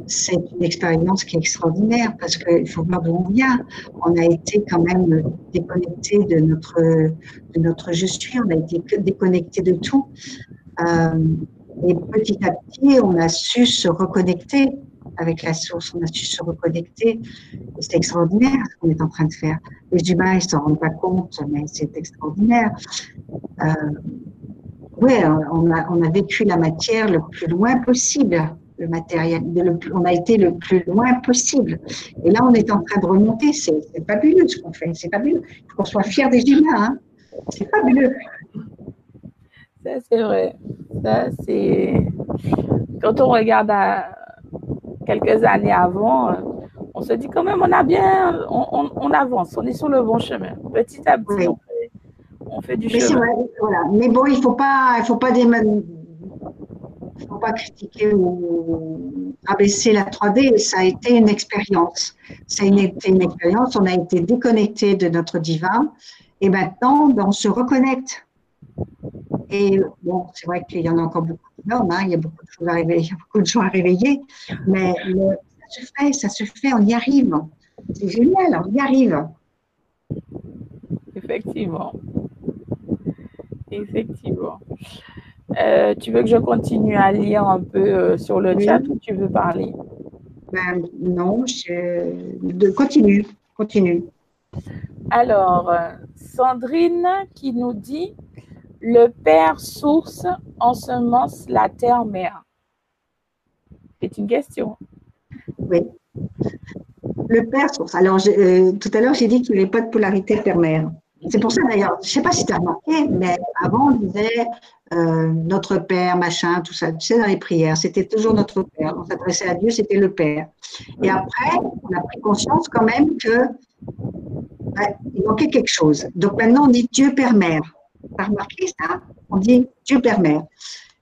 c'est une expérience qui est extraordinaire parce qu'il faut voir d'où on vient. On a été quand même déconnecté de notre, de notre je suis, on a été déconnecté de tout. Et petit à petit, on a su se reconnecter avec la source, on a su se reconnecter. C'est extraordinaire ce qu'on est en train de faire. Les humains, ils ne s'en rendent pas compte, mais c'est extraordinaire. Euh, oui, on a, on a vécu la matière le plus loin possible, le matériel, on a été le plus loin possible. Et là, on est en train de remonter. C'est fabuleux ce qu'on fait, c'est fabuleux. Il faut qu'on soit fiers des humains. Hein. C'est fabuleux. Ça, c'est vrai. Ça, c'est. Quand on regarde à quelques années avant, on se dit quand même, on a bien. On, avance, on est sur le bon chemin. Petit à petit, on, fait, du chemin. Mais bon, il ne faut pas, il faut pas faut pas critiquer ou abaisser la 3D, ça a été une expérience. Ça a été une expérience, on a été déconnecté de notre divin et maintenant ben, on se reconnecte. Et bon, c'est vrai qu'il y en a encore beaucoup d'hommes, hein, il y a beaucoup de choses à réveiller, il y a beaucoup de gens à réveiller, mais ça se fait, ça se fait, on y arrive. C'est génial, on y arrive. Effectivement. Effectivement. Euh, tu veux que je continue à lire un peu euh, sur le chat ou tu veux parler? Ben, Non, je... continue, continue. Alors, euh, Sandrine qui nous dit le Père source ensemence la terre-mère C'est une question. Oui. Le Père source. Alors, euh, tout à l'heure, j'ai dit qu'il n'y avait pas de polarité terre-mère. C'est pour ça d'ailleurs, je ne sais pas si tu as remarqué, mais avant on disait euh, notre Père, machin, tout ça, tu sais, dans les prières, c'était toujours notre Père. On s'adressait à Dieu, c'était le Père. Et après, on a pris conscience quand même que bah, manquait quelque chose. Donc maintenant, on dit Dieu Père Mère pas remarqué ça? On dit Dieu permet.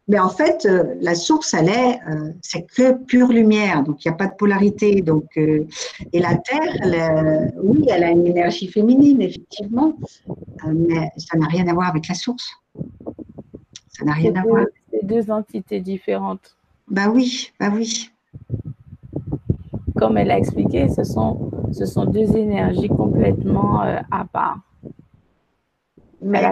Mais en fait, euh, la source, elle est, euh, c'est que pure lumière, donc il n'y a pas de polarité. Donc, euh, et la Terre, oui, elle a une énergie féminine, effectivement, mais ça n'a rien à voir avec la source. Ça n'a rien à voir. C'est deux entités différentes. Bah oui, bah oui. Comme elle a expliqué, ce sont, ce sont deux énergies complètement à part. Mais,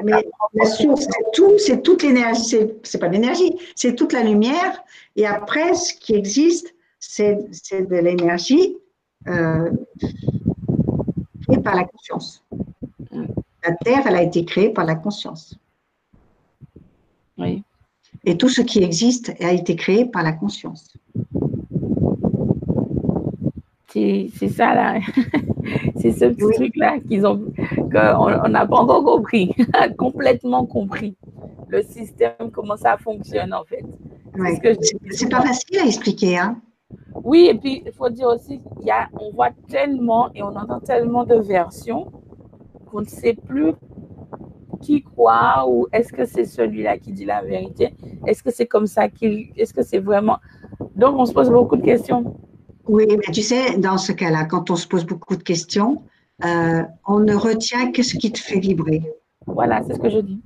la source, c'est tout, c'est toute l'énergie, c'est pas l'énergie, c'est toute la lumière. Et après, ce qui existe, c'est de l'énergie euh, créée par la conscience. La Terre, elle a été créée par la conscience. Oui. Et tout ce qui existe a été créé par la conscience. C'est ça là. c'est ce petit truc-là qu'ils ont, qu'on n'a pas encore compris, complètement compris le système, comment ça fonctionne en fait. C'est pas facile à expliquer. Hein? Oui, et puis il faut dire aussi, y a, on voit tellement et on entend tellement de versions qu'on ne sait plus qui croit ou est-ce que c'est celui-là qui dit la vérité Est-ce que c'est comme ça qu'il. Est-ce que c'est vraiment. Donc on se pose beaucoup de questions. Oui, mais tu sais, dans ce cas-là, quand on se pose beaucoup de questions, euh, on ne retient que ce qui te fait vibrer. Voilà, c'est ce que je dis.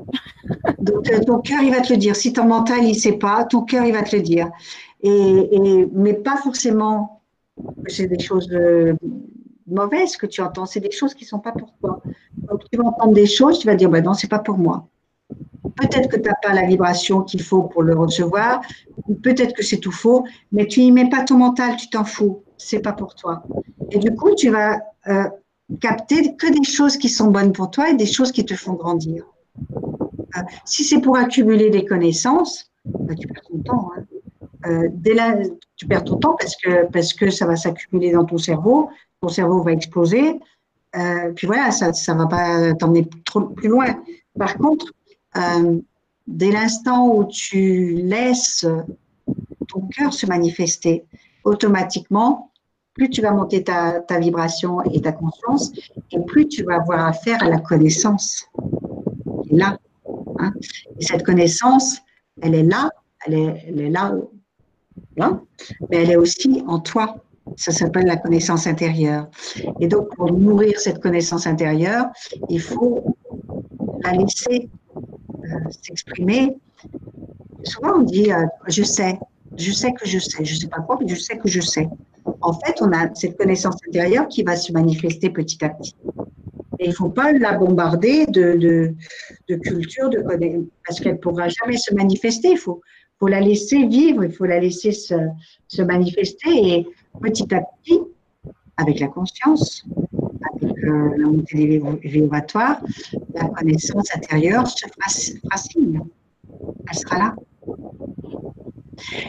Donc, euh, ton cœur, il va te le dire. Si ton mental, il ne sait pas, ton cœur, il va te le dire. Et, mais pas forcément que c'est des choses euh, mauvaises que tu entends, c'est des choses qui ne sont pas pour toi. Donc, tu vas entendre des choses, tu vas dire, ben non, ce n'est pas pour moi. Peut-être que tu n'as pas la vibration qu'il faut pour le recevoir, peut-être que c'est tout faux, mais tu n'y mets pas ton mental, tu t'en fous, c'est pas pour toi. Et du coup, tu vas euh, capter que des choses qui sont bonnes pour toi et des choses qui te font grandir. Euh, si c'est pour accumuler des connaissances, bah, tu perds ton temps. Hein. Euh, dès là, tu perds ton temps parce que, parce que ça va s'accumuler dans ton cerveau, ton cerveau va exploser, puis voilà, ça ne va pas t'emmener plus loin. Par contre, euh, dès l'instant où tu laisses ton cœur se manifester, automatiquement, plus tu vas monter ta, vibration et ta conscience, et plus tu vas avoir affaire à la connaissance. là. Hein. Et cette connaissance, elle est là, elle est, là, là, mais elle est aussi en toi. Ça s'appelle la connaissance intérieure. Et donc, pour nourrir cette connaissance intérieure, il faut la laisser s'exprimer. Souvent, on dit euh, je sais, je sais que je sais, je ne sais pas quoi, mais je sais que je sais. En fait, on a cette connaissance intérieure qui va se manifester petit à petit. Et il ne faut pas la bombarder de, de, de culture, de, parce qu'elle ne pourra jamais se manifester. Il faut, faut la laisser vivre, il faut la laisser se, se manifester. Et petit à petit, avec la conscience, euh, la montée des vibratoires, la connaissance intérieure se fera, signe. Elle sera là.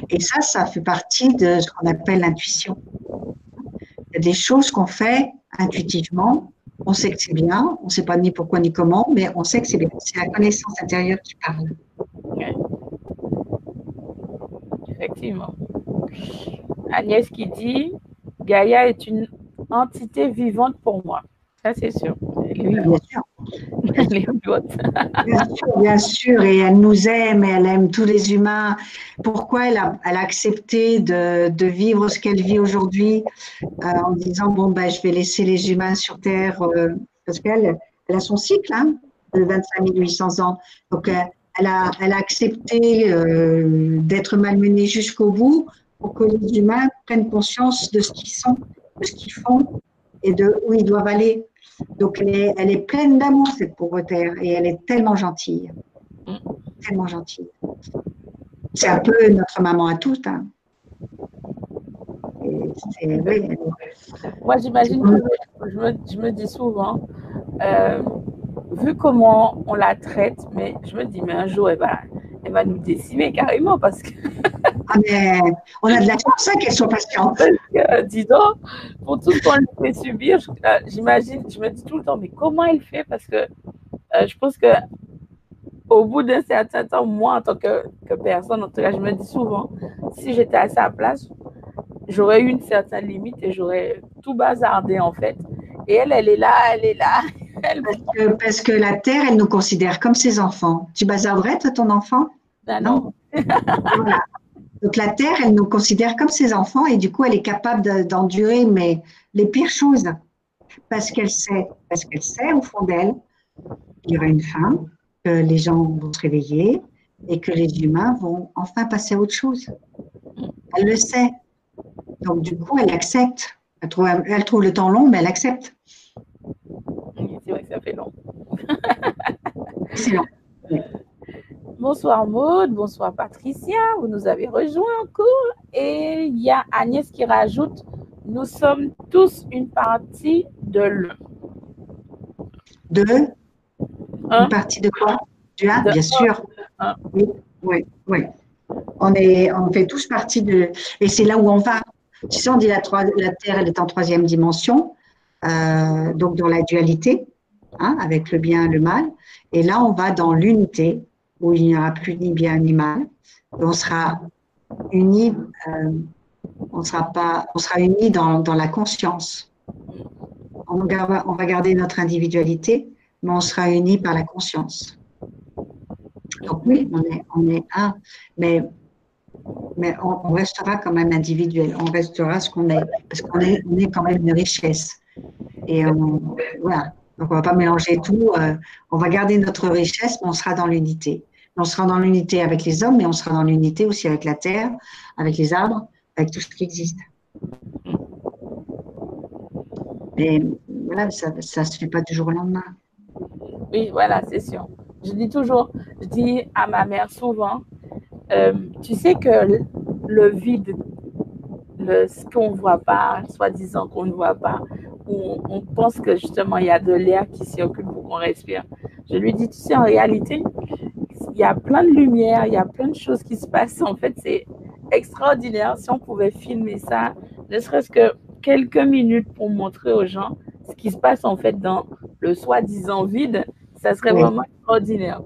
Et ça, ça fait partie de ce qu'on appelle l'intuition. Il y a des choses qu'on fait intuitivement, on sait que c'est bien, on ne sait pas ni pourquoi ni comment, mais on sait que c'est bien. C'est la connaissance intérieure qui parle. Effectivement. Agnès qui dit Gaïa est une entité vivante pour moi. Ça, c'est sûr. Bien sûr. bien sûr, bien sûr, et elle nous aime et elle aime tous les humains. Pourquoi elle a, elle a accepté de, de, vivre ce qu'elle vit aujourd'hui euh, en disant bon ben je vais laisser les humains sur Terre euh, parce qu'elle elle a son cycle hein, de 25 800 ans. Donc euh, elle a, elle a accepté d'être malmenée jusqu'au bout pour que les humains prennent conscience de ce qu'ils sont, ce qu'ils font et de où ils doivent aller. Donc, elle est, pleine d'amour, cette pauvre terre, et elle est tellement gentille. Tellement gentille. C'est un peu notre maman à toutes. Hein. Moi, j'imagine que je me, dis souvent, euh, vu comment on la traite, mais je me dis, mais un jour, elle va, elle va nous décimer carrément parce que. ah, mais on a de la chance hein, qu'elle soit patiente. dis donc, pour tout ce qu'on lui fait subir, euh, j'imagine, je me dis tout le temps, mais comment elle fait? Parce que euh, je pense que au bout d'un certain temps, moi, en tant que, que, personne, en tout cas, je me dis souvent, si j'étais à sa place, j'aurais eu une certaine limite et j'aurais tout bazardé, en fait. Et elle, elle est là, elle est là. Parce, que, la Terre, elle nous considère comme ses enfants. Tu bazarderais, toi, ton enfant? Ben non. Donc la Terre, elle nous considère comme ses enfants et du coup, elle est capable d'endurer mais les pires choses parce qu'elle sait, parce qu'elle sait au fond d'elle qu'il y aura une fin, que les gens vont se réveiller et que les humains vont enfin passer à autre chose. Elle le sait. Donc du coup, elle accepte. Elle trouve, elle trouve le temps long, mais elle accepte. Ça fait long. Long. Bonsoir Maude, bonsoir Patricia, vous nous avez rejoint en cours. Et il y a Agnès qui rajoute, nous sommes tous une partie de l'un. De Une partie de quoi? Du 1, bien sûr. Oui, oui, oui. On, est, on fait tous partie de. Et c'est là où on va. Tu sais, on dit la, la Terre, elle est en troisième dimension, euh, donc dans la dualité, hein, avec le bien et le mal. Et là, on va dans l'unité, où il n'y aura plus ni bien ni mal. on sera unis, euh, on sera pas, on sera unis dans, la conscience. On, va garder notre individualité, mais on sera unis par la conscience. Donc oui, on est, on est un, mais, mais on, restera quand même individuel. On restera ce qu'on est, parce qu'on est, on est quand même une richesse. Et voilà. Donc on va pas mélanger tout. Euh, on va garder notre richesse, mais on sera dans l'unité. On sera dans l'unité avec les hommes, mais on sera dans l'unité aussi avec la terre, avec les arbres, avec tout ce qui existe. Mais voilà, ça ne se fait pas du jour au lendemain. Oui, voilà, c'est sûr. Je dis toujours, je dis à ma mère souvent, euh, tu sais que le, vide, le, ce qu'on ne voit pas, soi-disant qu'on ne voit pas, on, on, pense que justement il y a de l'air qui circule pour qu'on respire. Je lui dis, tu sais, en réalité, il y a plein de lumière, il y a plein de choses qui se passent. En fait, c'est extraordinaire si on pouvait filmer ça, ne serait-ce que quelques minutes pour montrer aux gens ce qui se passe en fait dans le soi-disant vide, ça serait vraiment extraordinaire.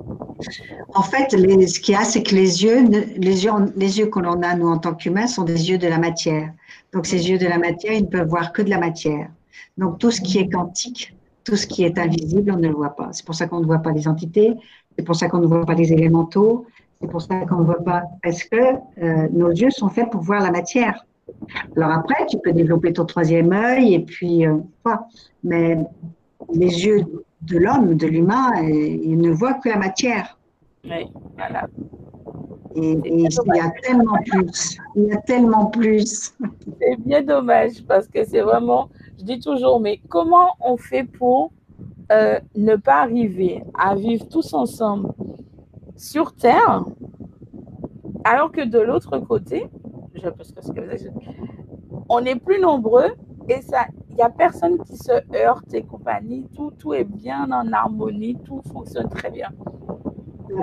En fait, ce qu'il y a, c'est que les yeux, les yeux, les yeux que l'on a, nous, en tant qu'humains, sont des yeux de la matière. Donc, ces yeux de la matière, ils ne peuvent voir que de la matière. Donc, tout ce qui est quantique, tout ce qui est invisible, on ne le voit pas. C'est pour ça qu'on ne voit pas les entités, c'est pour ça qu'on ne voit pas les élémentaux, c'est pour ça qu'on ne voit pas. Parce que euh, nos yeux sont faits pour voir la matière. Alors après, tu peux développer ton troisième œil et puis, euh, mais les yeux de l'homme, de l'humain, il ne voit que la matière. Oui, voilà. Et, il y a tellement plus. Il y a tellement plus. C'est bien dommage parce que c'est vraiment, je dis toujours, mais comment on fait pour euh, ne pas arriver à vivre tous ensemble sur Terre alors que de l'autre côté, on est plus nombreux et ça, il n'y a personne qui se heurte et compagnie. Tout, tout est bien en harmonie, tout fonctionne très bien.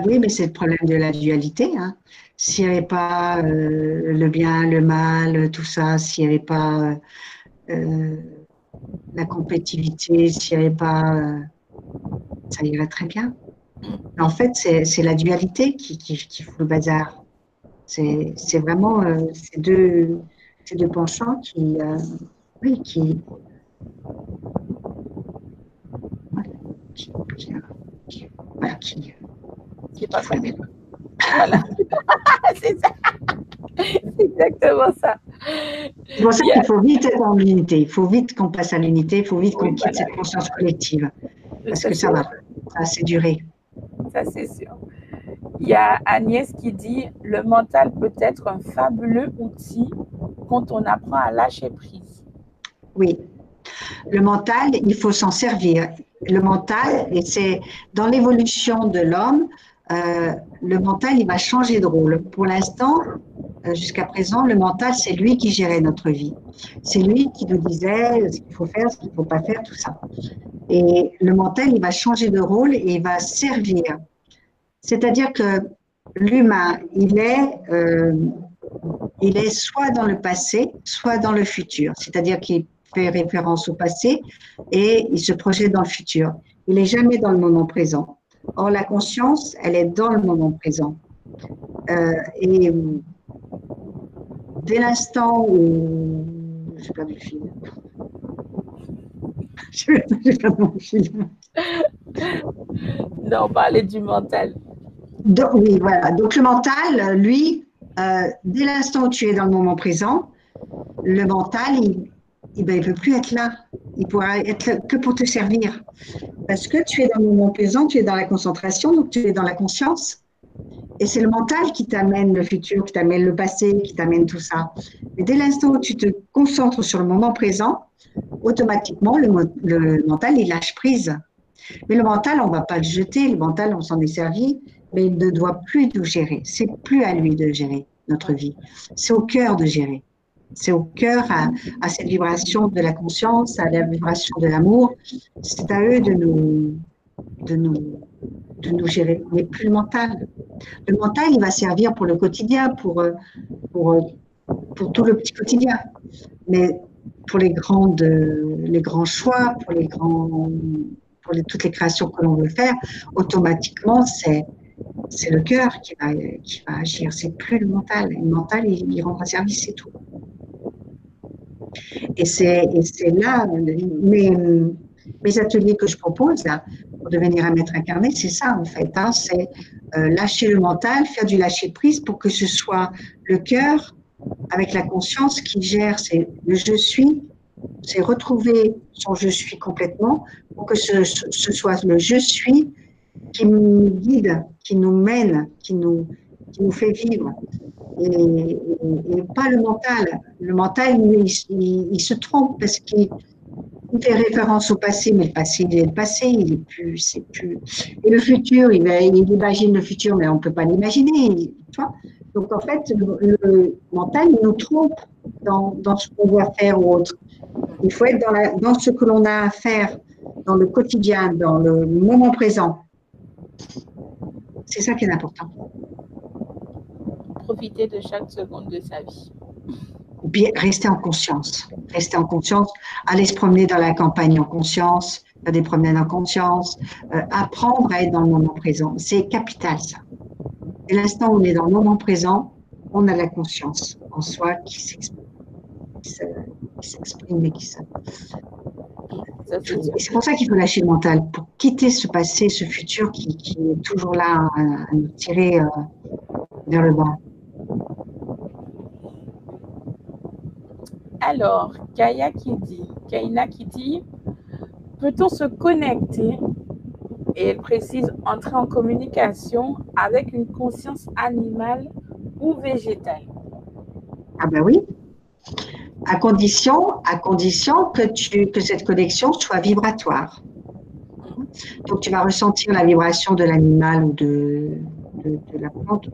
Oui, mais c'est le problème de la dualité. Hein. S'il n'y avait pas euh, le bien, le mal, tout ça, s'il n'y avait pas euh, la compétitivité, s'il n'y avait pas. Euh, ça irait très bien. En fait, c'est la dualité qui, qui, qui, fout le bazar. C'est vraiment ces, deux, ces deux penchants qui oui, qui, qui, qui, pas très Voilà. c'est ça. C'est exactement ça. C'est pour ça qu'il faut vite être en unité. Il faut vite qu'on passe à l'unité. Il faut vite qu'on quitte cette conscience collective. Parce que ça va. Ça, c'est duré. Ça, c'est sûr. Il y a Agnès qui dit Le mental peut être un fabuleux outil quand on apprend à lâcher prise. Oui. Le mental, il faut s'en servir. Le mental, et c'est dans l'évolution de l'homme, euh, le mental, il va changer de rôle. Pour l'instant, euh, jusqu'à présent, le mental, c'est lui qui gérait notre vie. C'est lui qui nous disait ce qu'il faut faire, ce qu'il ne faut pas faire, tout ça. Et le mental, il va changer de rôle et il va servir. C'est-à-dire que l'humain, il est, euh, il est soit dans le passé, soit dans le futur. C'est-à-dire qu'il fait référence au passé et il se projette dans le futur. Il n'est jamais dans le moment présent. Or, la conscience, elle est dans le moment présent. Euh, et dès l'instant où. J'ai perdu le fil. J'ai perdu mon fil. Non, on parlait du mental. oui, voilà. Donc, le mental, lui, euh, dès l'instant où tu es dans le moment présent, le mental, il, eh ben, il ne peut plus être là. Il pourra être que pour te servir. Parce que tu es dans le moment présent, tu es dans la concentration, donc tu es dans la conscience. Et c'est le mental qui t'amène le futur, qui t'amène le passé, qui t'amène tout ça. Mais dès l'instant où tu te concentres sur le moment présent, automatiquement, le, mental, il lâche prise. Mais le mental, on ne va pas le jeter. Le mental, on s'en est servi, mais il ne doit plus nous gérer. C'est plus à lui de gérer notre vie. C'est au cœur de gérer. C'est au cœur, à, cette vibration de la conscience, à la vibration de l'amour. C'est à eux de nous, de nous, de nous gérer, plus le mental. Le mental, il va servir pour le quotidien, pour, euh, pour, euh, pour tout le petit quotidien. Mais pour les, grandes, les grands choix, pour, les grands, pour toutes les créations que l'on veut faire, automatiquement, c'est c'est le cœur qui va, qui va agir, c'est plus le mental. Le mental, il, il rendra service, c'est tout. Et c'est là, mes, ateliers que je propose pour devenir un maître incarné, c'est ça en fait. Hein, c'est euh, lâcher le mental, faire du lâcher prise pour que ce soit le cœur avec la conscience qui gère. C'est le je suis, c'est retrouver son je suis complètement pour que ce soit le je suis qui nous guide, qui nous mène, qui nous, qui nous fait vivre. Et, pas le mental. Le mental, il, se trompe parce qu'il fait référence au passé, mais le passé, il est le passé, il est plus, c'est plus. Et le futur, il, imagine le futur, mais on ne peut pas l'imaginer. Donc en fait, le, mental, il nous trompe dans, dans ce qu'on doit faire ou autre. Il faut être dans, la, dans ce que l'on a à faire dans le quotidien, dans le moment présent. C'est ça qui est important. Profiter de chaque seconde de sa vie. Bien, rester en conscience. Rester en conscience. Aller se promener dans la campagne en conscience. Faire des promenades en conscience. Euh, apprendre à être dans le moment présent. C'est capital, ça. Et l'instant où on est dans le moment présent, on a la conscience en soi qui s'exprime, et qui se, c'est pour ça qu'il faut lâcher le mental, pour quitter ce passé, ce futur qui, est toujours là à, nous tirer euh, vers le bas. Alors, Kaya qui dit, Kaina qui dit, peut-on se connecter? Et elle précise entrer en communication avec une conscience animale ou végétale. Ah ben oui, à condition, à condition que, cette connexion soit vibratoire. Donc, tu vas ressentir la vibration de l'animal ou de, de, la plante.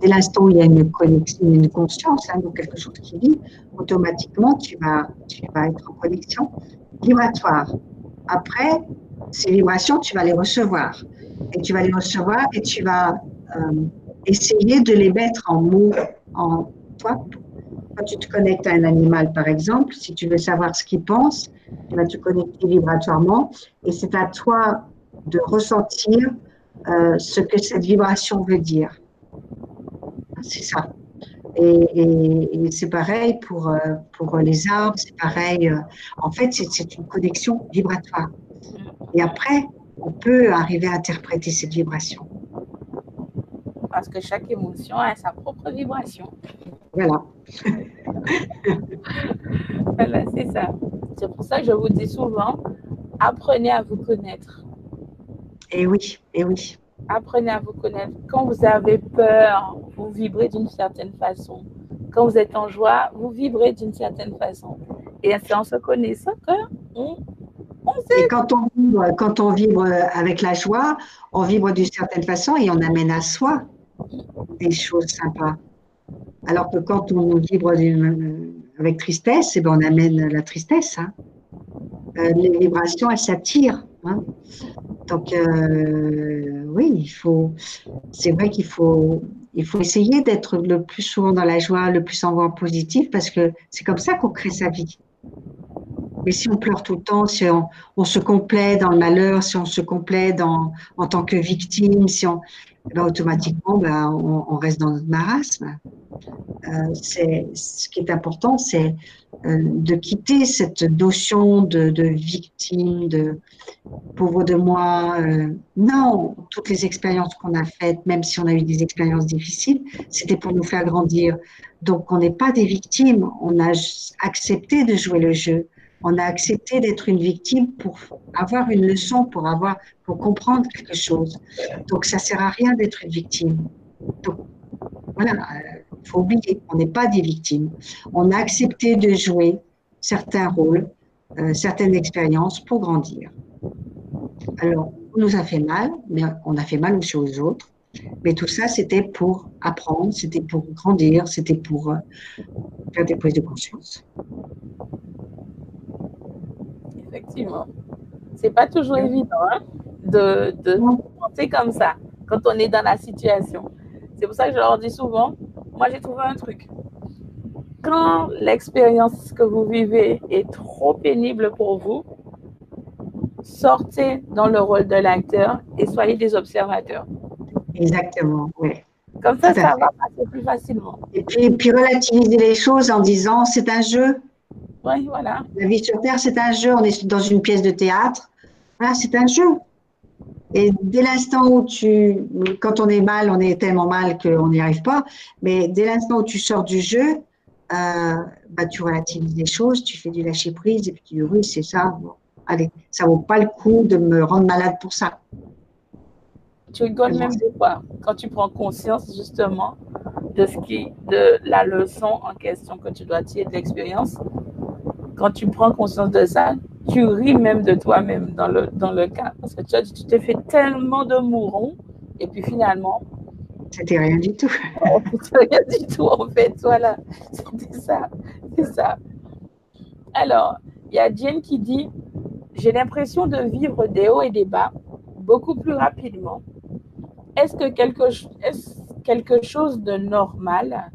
dès l'instant où il y a une connexion, une conscience, hein, donc quelque chose qui vit, automatiquement, tu vas, tu vas être en connexion vibratoire. Après, ces vibrations, tu vas les recevoir. Et tu vas les recevoir et tu vas euh, essayer de les mettre en mots en toi quand tu te connectes à un animal, par exemple, si tu veux savoir ce qu'il pense, tu vas te connecter vibratoirement et c'est à toi de ressentir euh, ce que cette vibration veut dire. C'est ça. Et, c'est pareil pour, euh, pour les arbres, c'est pareil. Euh, en fait, c'est une connexion vibratoire. Et après, on peut arriver à interpréter cette vibration. Parce que chaque émotion a sa propre vibration. Voilà. voilà, c'est ça. C'est pour ça que je vous dis souvent, apprenez à vous connaître. Et eh oui, et eh oui. Apprenez à vous connaître. Quand vous avez peur, vous vibrez d'une certaine façon. Quand vous êtes en joie, vous vibrez d'une certaine façon. Et c'est en se connaissant qu'on on sait. Et quand on, vibre, quand on vibre avec la joie, on vibre d'une certaine façon et on amène à soi des choses sympas. Alors que quand on vibre avec tristesse, eh ben, on amène la tristesse. Hein. Euh, les vibrations, elles s'attirent. Hein. Donc, euh, oui, il faut. C'est vrai qu'il faut, il faut essayer d'être le plus souvent dans la joie, le plus souvent positif, parce que c'est comme ça qu'on crée sa vie. Mais si on pleure tout le temps, si on, se complaît dans le malheur, si on se complaît en tant que victime, si on, eh ben, automatiquement, ben, on, reste dans notre marasme. Euh, ce qui est important, c'est euh, de quitter cette notion de, victime, de pauvre de moi. Euh, non, toutes les expériences qu'on a faites, même si on a eu des expériences difficiles, c'était pour nous faire grandir. Donc, on n'est pas des victimes, on a accepté de jouer le jeu on a accepté d'être une victime pour avoir une leçon, pour avoir, pour comprendre quelque chose. Donc ça sert à rien d'être une victime. Donc voilà, il faut oublier, on n'est pas des victimes. On a accepté de jouer certains rôles, euh, certaines expériences pour grandir. Alors, on nous a fait mal, mais on a fait mal aussi aux autres. Mais tout ça, c'était pour apprendre, c'était pour grandir, c'était pour euh, faire des prises de conscience effectivement. C'est pas toujours évident hein, de, sortez comme ça quand on est dans la situation. C'est pour ça que je leur dis souvent, moi j'ai trouvé un truc. Quand l'expérience que vous vivez est trop pénible pour vous, sortez dans le rôle de l'acteur et soyez des observateurs. Exactement, oui. Comme ça, ça va passer plus facilement. Et puis, puis relativiser les choses en disant c'est un jeu. Oui, voilà. La vie sur Terre, c'est un jeu. On est dans une pièce de théâtre. Voilà, c'est un jeu. Et dès l'instant où tu, quand on est mal, on est tellement mal qu'on n'y arrive pas. Mais dès l'instant où tu sors du jeu, euh, bah, tu relativises les choses, tu fais du lâcher prise et puis tu dis oui, c'est ça. allez, ça vaut pas le coup de me rendre malade pour ça. Tu rigoles même des fois quand tu prends conscience justement de ce qui, de la leçon en question que tu dois tirer de l'expérience. Quand tu prends conscience de ça, tu ris même de toi-même dans le, dans le cas. Parce que tu, as, tu t'es fait tellement de mourons et puis finalement. C'était rien du tout. C'était rien du tout en fait. Voilà. C'était ça. C'est ça. Alors, il y a Jane qui dit J'ai l'impression de vivre des hauts et des bas beaucoup plus rapidement est-ce que quelque, est quelque chose de normal?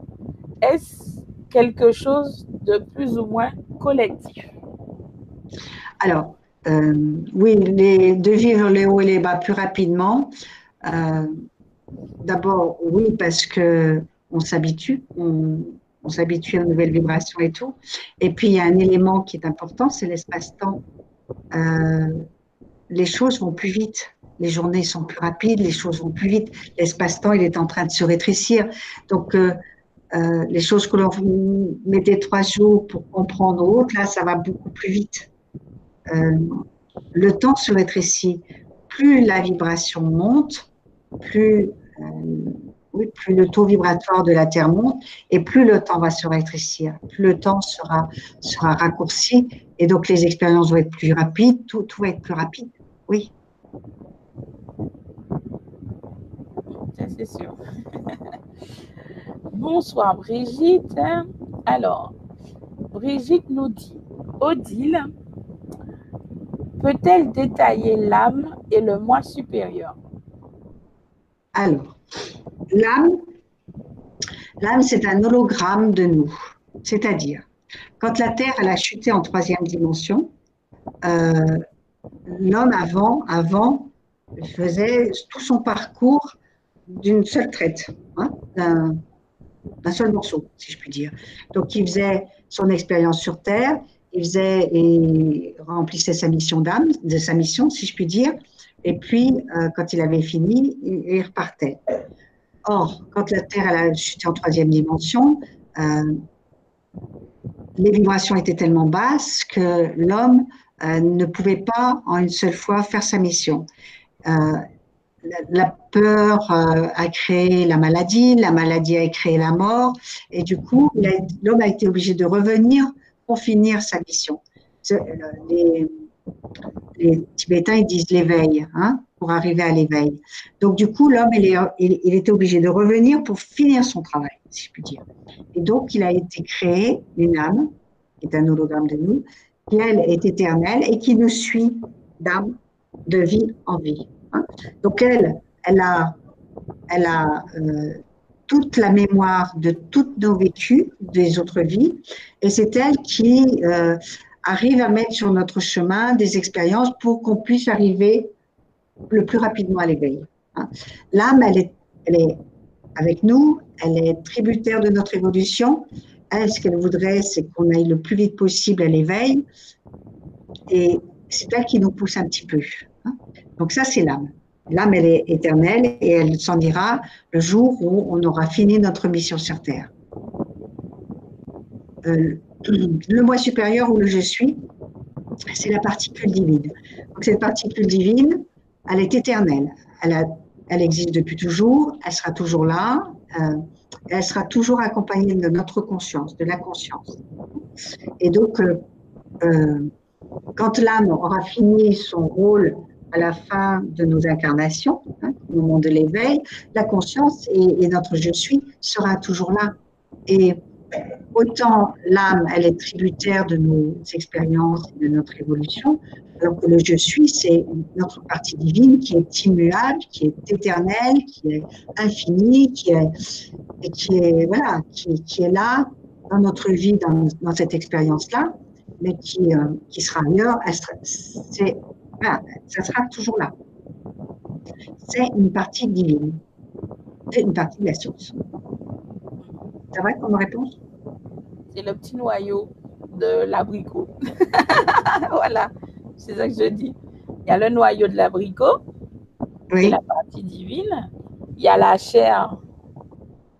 Est-ce quelque chose de plus ou moins collectif? Alors, euh, oui, de vivre les hauts et les bas plus rapidement. Euh, d'abord, oui, parce que on s'habitue, on, s'habitue aux nouvelles vibrations et tout. Et puis, il y a un élément qui est important, c'est l'espace-temps. Euh, les choses vont plus vite les journées sont plus rapides, les choses vont plus vite, l'espace-temps, il est en train de se rétrécir. Donc, les choses que l'on mettait trois jours pour comprendre autre, là, ça va beaucoup plus vite. Euh, le temps se rétrécit. Plus la vibration monte, plus, oui, plus le taux vibratoire de la Terre monte, et plus le temps va se rétrécir, plus le temps sera, sera raccourci, et donc les expériences vont être plus rapides, tout, tout va être plus rapide. Oui. c'est sûr. Bonsoir Brigitte. Alors, Brigitte nous dit, Odile, peut-elle détailler l'âme et le moi supérieur? Alors, l'âme, l'âme c'est un hologramme de nous. C'est-à-dire, quand la Terre a chuté en troisième dimension, euh, l'homme avant, avant faisait tout son parcours d'une seule traite, hein, d'un seul morceau, si je puis dire. Donc, il faisait son expérience sur Terre, faisait et remplissait sa mission d'âme, de sa mission, si je puis dire. Et puis, euh, quand il avait fini, il, repartait. Or, quand la Terre a chuté en troisième dimension, euh, les vibrations étaient tellement basses que l'homme euh, ne pouvait pas en une seule fois faire sa mission la peur a créé la maladie, la maladie a créé la mort, et du coup, l'homme a été obligé de revenir pour finir sa mission. Les, Tibétains, ils disent l'éveil, hein, pour arriver à l'éveil. Donc, du coup, l'homme, il, il, était obligé de revenir pour finir son travail, si je puis dire. Et donc, il a été créé une âme, qui est un hologramme de nous, qui, elle, est éternelle et qui nous suit d'âme de vie en vie. Hein. Donc elle, elle a, elle a euh, toute la mémoire de toutes nos vécus des autres vies, et c'est elle qui euh, arrive à mettre sur notre chemin des expériences pour qu'on puisse arriver le plus rapidement à l'éveil. Hein. L'âme, elle est, avec nous, elle est tributaire de notre évolution. Elle, ce qu'elle voudrait, c'est qu'on aille le plus vite possible à l'éveil, et c'est elle qui nous pousse un petit peu. Hein. Donc ça, c'est l'âme. L'âme, elle est éternelle et elle s'en ira le jour où on aura fini notre mission sur Terre. Euh, le moi supérieur ou le je suis, c'est la particule divine. Donc cette particule divine, elle est éternelle. Elle, existe depuis toujours, elle sera toujours là, euh, elle sera toujours accompagnée de notre conscience, de la conscience. Et donc, euh, quand l'âme aura fini son rôle à la fin de nos incarnations, hein, au moment de l'éveil, la conscience et, notre je suis sera toujours là. Et autant l'âme, elle est tributaire de nos expériences et de notre évolution, Alors que le je suis, c'est notre partie divine qui est immuable, qui est éternelle, qui est infinie, qui est, voilà, qui, est là dans notre vie, dans, dans cette expérience-là, mais qui, euh, qui sera ailleurs. C'est, voilà, ça sera toujours là. C'est une partie divine. C'est une partie de la source. C'est vrai comme réponse? C'est le petit noyau de l'abricot. voilà, c'est ça que je dis. Il y a le noyau de l'abricot, Oui, la partie divine. Il y a la chair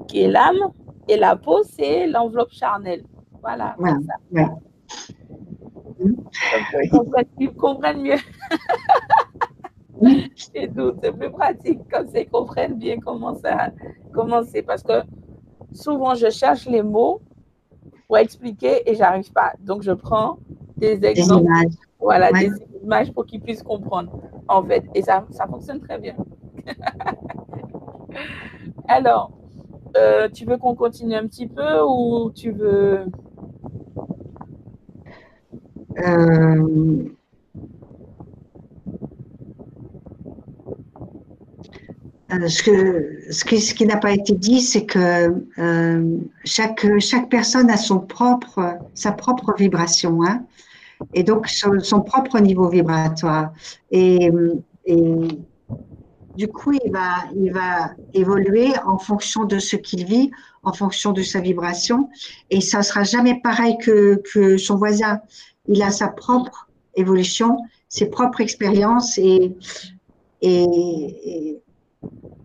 qui est l'âme et la peau, c'est l'enveloppe charnelle. Voilà. ça. ouais. Comme ça, comprennent- mieux. C'est tout, c'est plus pratique comme ça, ils comprennent bien comment ça, comment c'est. Parce que souvent, je cherche les mots pour expliquer et j'arrive pas. Donc, je prends des Des exemples, images. voilà, Ouais. des images pour qu'ils puissent comprendre, en fait. Et ça, ça fonctionne très bien. Alors, euh, tu veux qu'on continue un petit peu ou tu veux... Euh, euh, ce, que, ce, qui, ce qui n'a pas été dit, c'est que euh, chaque, chaque personne a son propre, sa propre vibration, hein, et donc son, son propre niveau vibratoire. Et, et du coup, il va, il va évoluer en fonction de ce qu'il vit, en fonction de sa vibration, et ça sera jamais pareil que, que son voisin. Il a sa propre évolution, ses propres expériences et, et,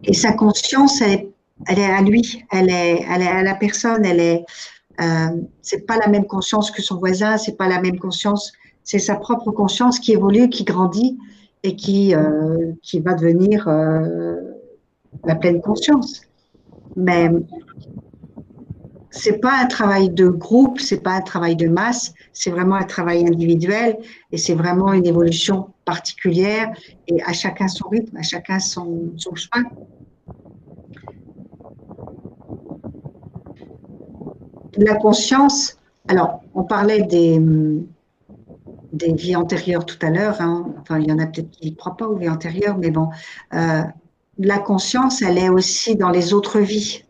et, sa conscience, elle est, à lui, elle est, elle est à la personne, elle est, euh, c'est pas la même conscience que son voisin, c'est pas la même conscience, c'est sa propre conscience qui évolue, qui grandit et qui, euh, qui va devenir euh, la pleine conscience. Mais c'est pas un travail de groupe, c'est pas un travail de masse, c'est vraiment un travail individuel et c'est vraiment une évolution particulière et à chacun son rythme, à chacun son, son chemin. La conscience, alors on parlait des, des vies antérieures tout à l'heure, hein. enfin il y en a peut-être qui ne croient pas aux vies antérieures, mais bon, euh, la conscience, elle est aussi dans les autres vies.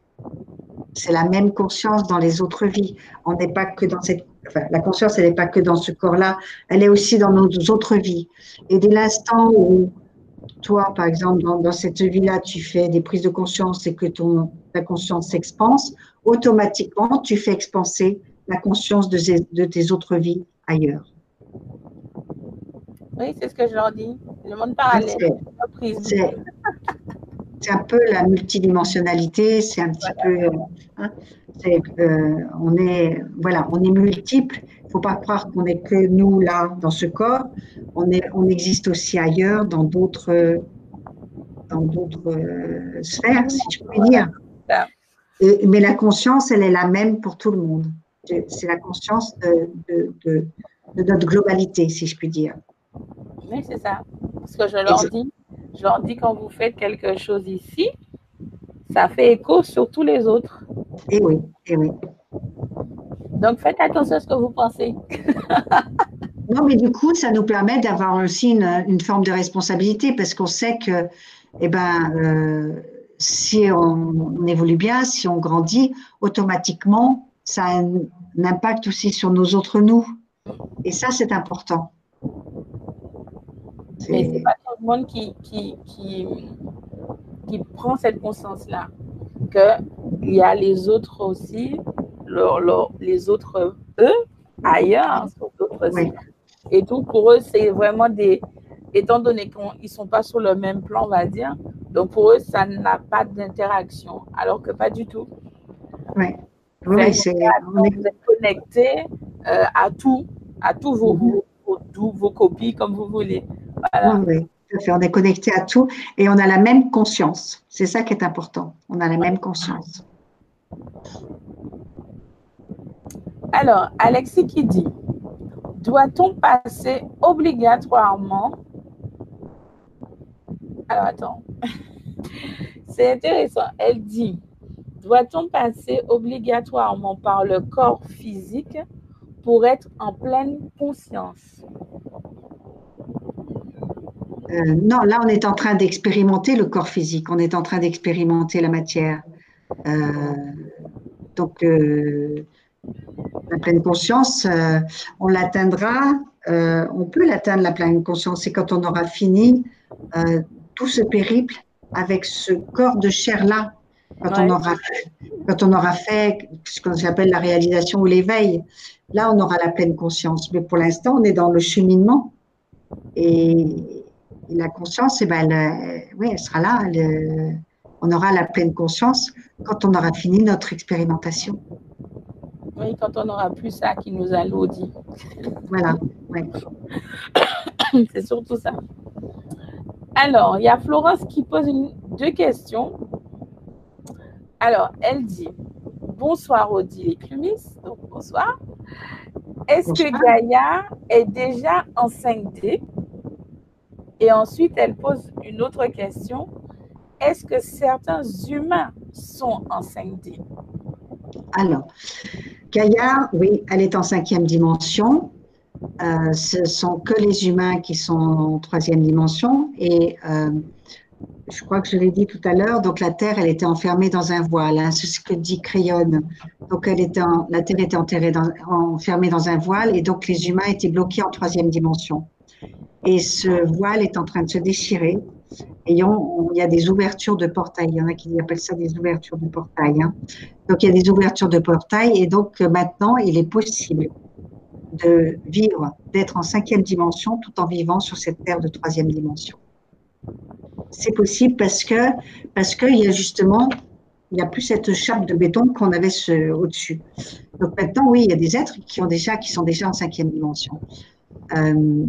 C'est la même conscience dans les autres vies. On n'est pas que dans cette, enfin, la conscience, elle n'est pas que dans ce corps-là, elle est aussi dans nos autres vies. Et dès l'instant où toi, par exemple, dans, dans cette vie-là, tu fais des prises de conscience et que ton, ta conscience s'expanse, automatiquement, tu fais expanser la conscience de, de tes autres vies ailleurs. Oui, c'est ce que je leur dis. Le monde parallèle. C'est- un peu la multidimensionnalité, c'est un petit peu, hein, euh, on est, voilà, on est multiple. Il faut pas croire qu'on est que nous là dans ce corps. On est, on existe aussi ailleurs, dans d'autres, dans d'autres euh, sphères, si je puis dire. Et- mais la conscience, elle est la même pour tout le monde. C'est la conscience de, de, de, de notre globalité, si je puis dire. Oui, c'est ça. Ce que je leur dis, je leur dis quand vous faites quelque chose ici, ça fait écho sur tous les autres. Et oui, et oui. Donc faites attention à ce que vous pensez. Non, mais du coup, ça nous permet d'avoir aussi une, une forme de responsabilité parce qu'on sait que, eh ben, euh, si on, on évolue bien, si on grandit, automatiquement, ça a un, un impact aussi sur nos autres nous. Et ça, c'est important. Mais C'est- c'est pas le monde qui, qui, qui, qui prend cette conscience-là. Qu'il y a les autres aussi, leur- leur- les autres eux, ailleurs, sur d'autres Oui. sites. Et tout, pour eux, c'est vraiment des. Étant donné qu'ils ne sont pas sur le même plan, on va dire, donc pour eux, ça n'a pas d'interaction. Alors que pas du tout. ouais. Oui, c'est, Vous êtes connecté euh, à tout, à tous vos, Mhm. vos, vos- vos copies, comme vous voulez. Voilà. oui, oui, On est connecté à tout et on a la même conscience. C'est ça qui est important. On a la même conscience. Alors, Alexis qui dit Doit-on passer obligatoirement? Alors, attends. C'est intéressant. Elle dit Doit-on passer obligatoirement par le corps physique pour être en pleine conscience? Euh, non, là, on est en train d'expérimenter le corps physique, on est en train d'expérimenter la matière. Euh, donc, euh, la pleine conscience, on l'atteindra, on peut l'atteindre, la pleine conscience, c'est quand on aura fini tout ce périple avec ce corps de chair-là, quand, on aura, quand on aura fait ce qu'on appelle la réalisation ou l'éveil. Là, on aura la pleine conscience. Mais pour l'instant, on est dans le cheminement. Et, la conscience, eh ben, elle, oui, elle sera là. on aura la pleine conscience quand on aura fini notre expérimentation. Oui, quand on n'aura plus ça qui nous alourdit. Voilà, C'est surtout ça. Alors, il y a Florence qui pose deux questions. Alors, elle dit Bonsoir Odile et Clumis. Donc, bonsoir. Est-ce que Gaïa est déjà en 5D et ensuite, elle pose une autre question. Est-ce que certains humains sont en 5D Alors, Gaïa, oui, elle est en cinquième dimension. Euh, ce sont que les humains qui sont en troisième dimension. Et euh, je crois que je l'ai dit tout à l'heure, donc la Terre, elle était enfermée dans un voile. Hein, c'est ce que dit Crayonne. Donc, elle était la Terre était enterrée enfermée dans un voile et donc les humains étaient bloqués en troisième dimension et ce voile est en train de se déchirer. Et il y a des ouvertures de portail. Il y en a qui appellent ça des ouvertures de portail. Hein. Donc il y a des ouvertures de portail et donc euh, maintenant il est possible de vivre, d'être en cinquième dimension tout en vivant sur cette terre de troisième dimension. C'est possible parce que parce qu'il y a justement il n'y a plus cette chape de béton qu'on avait au-dessus. Donc maintenant, oui, il y a des êtres qui ont déjà qui sont déjà en cinquième dimension. Euh,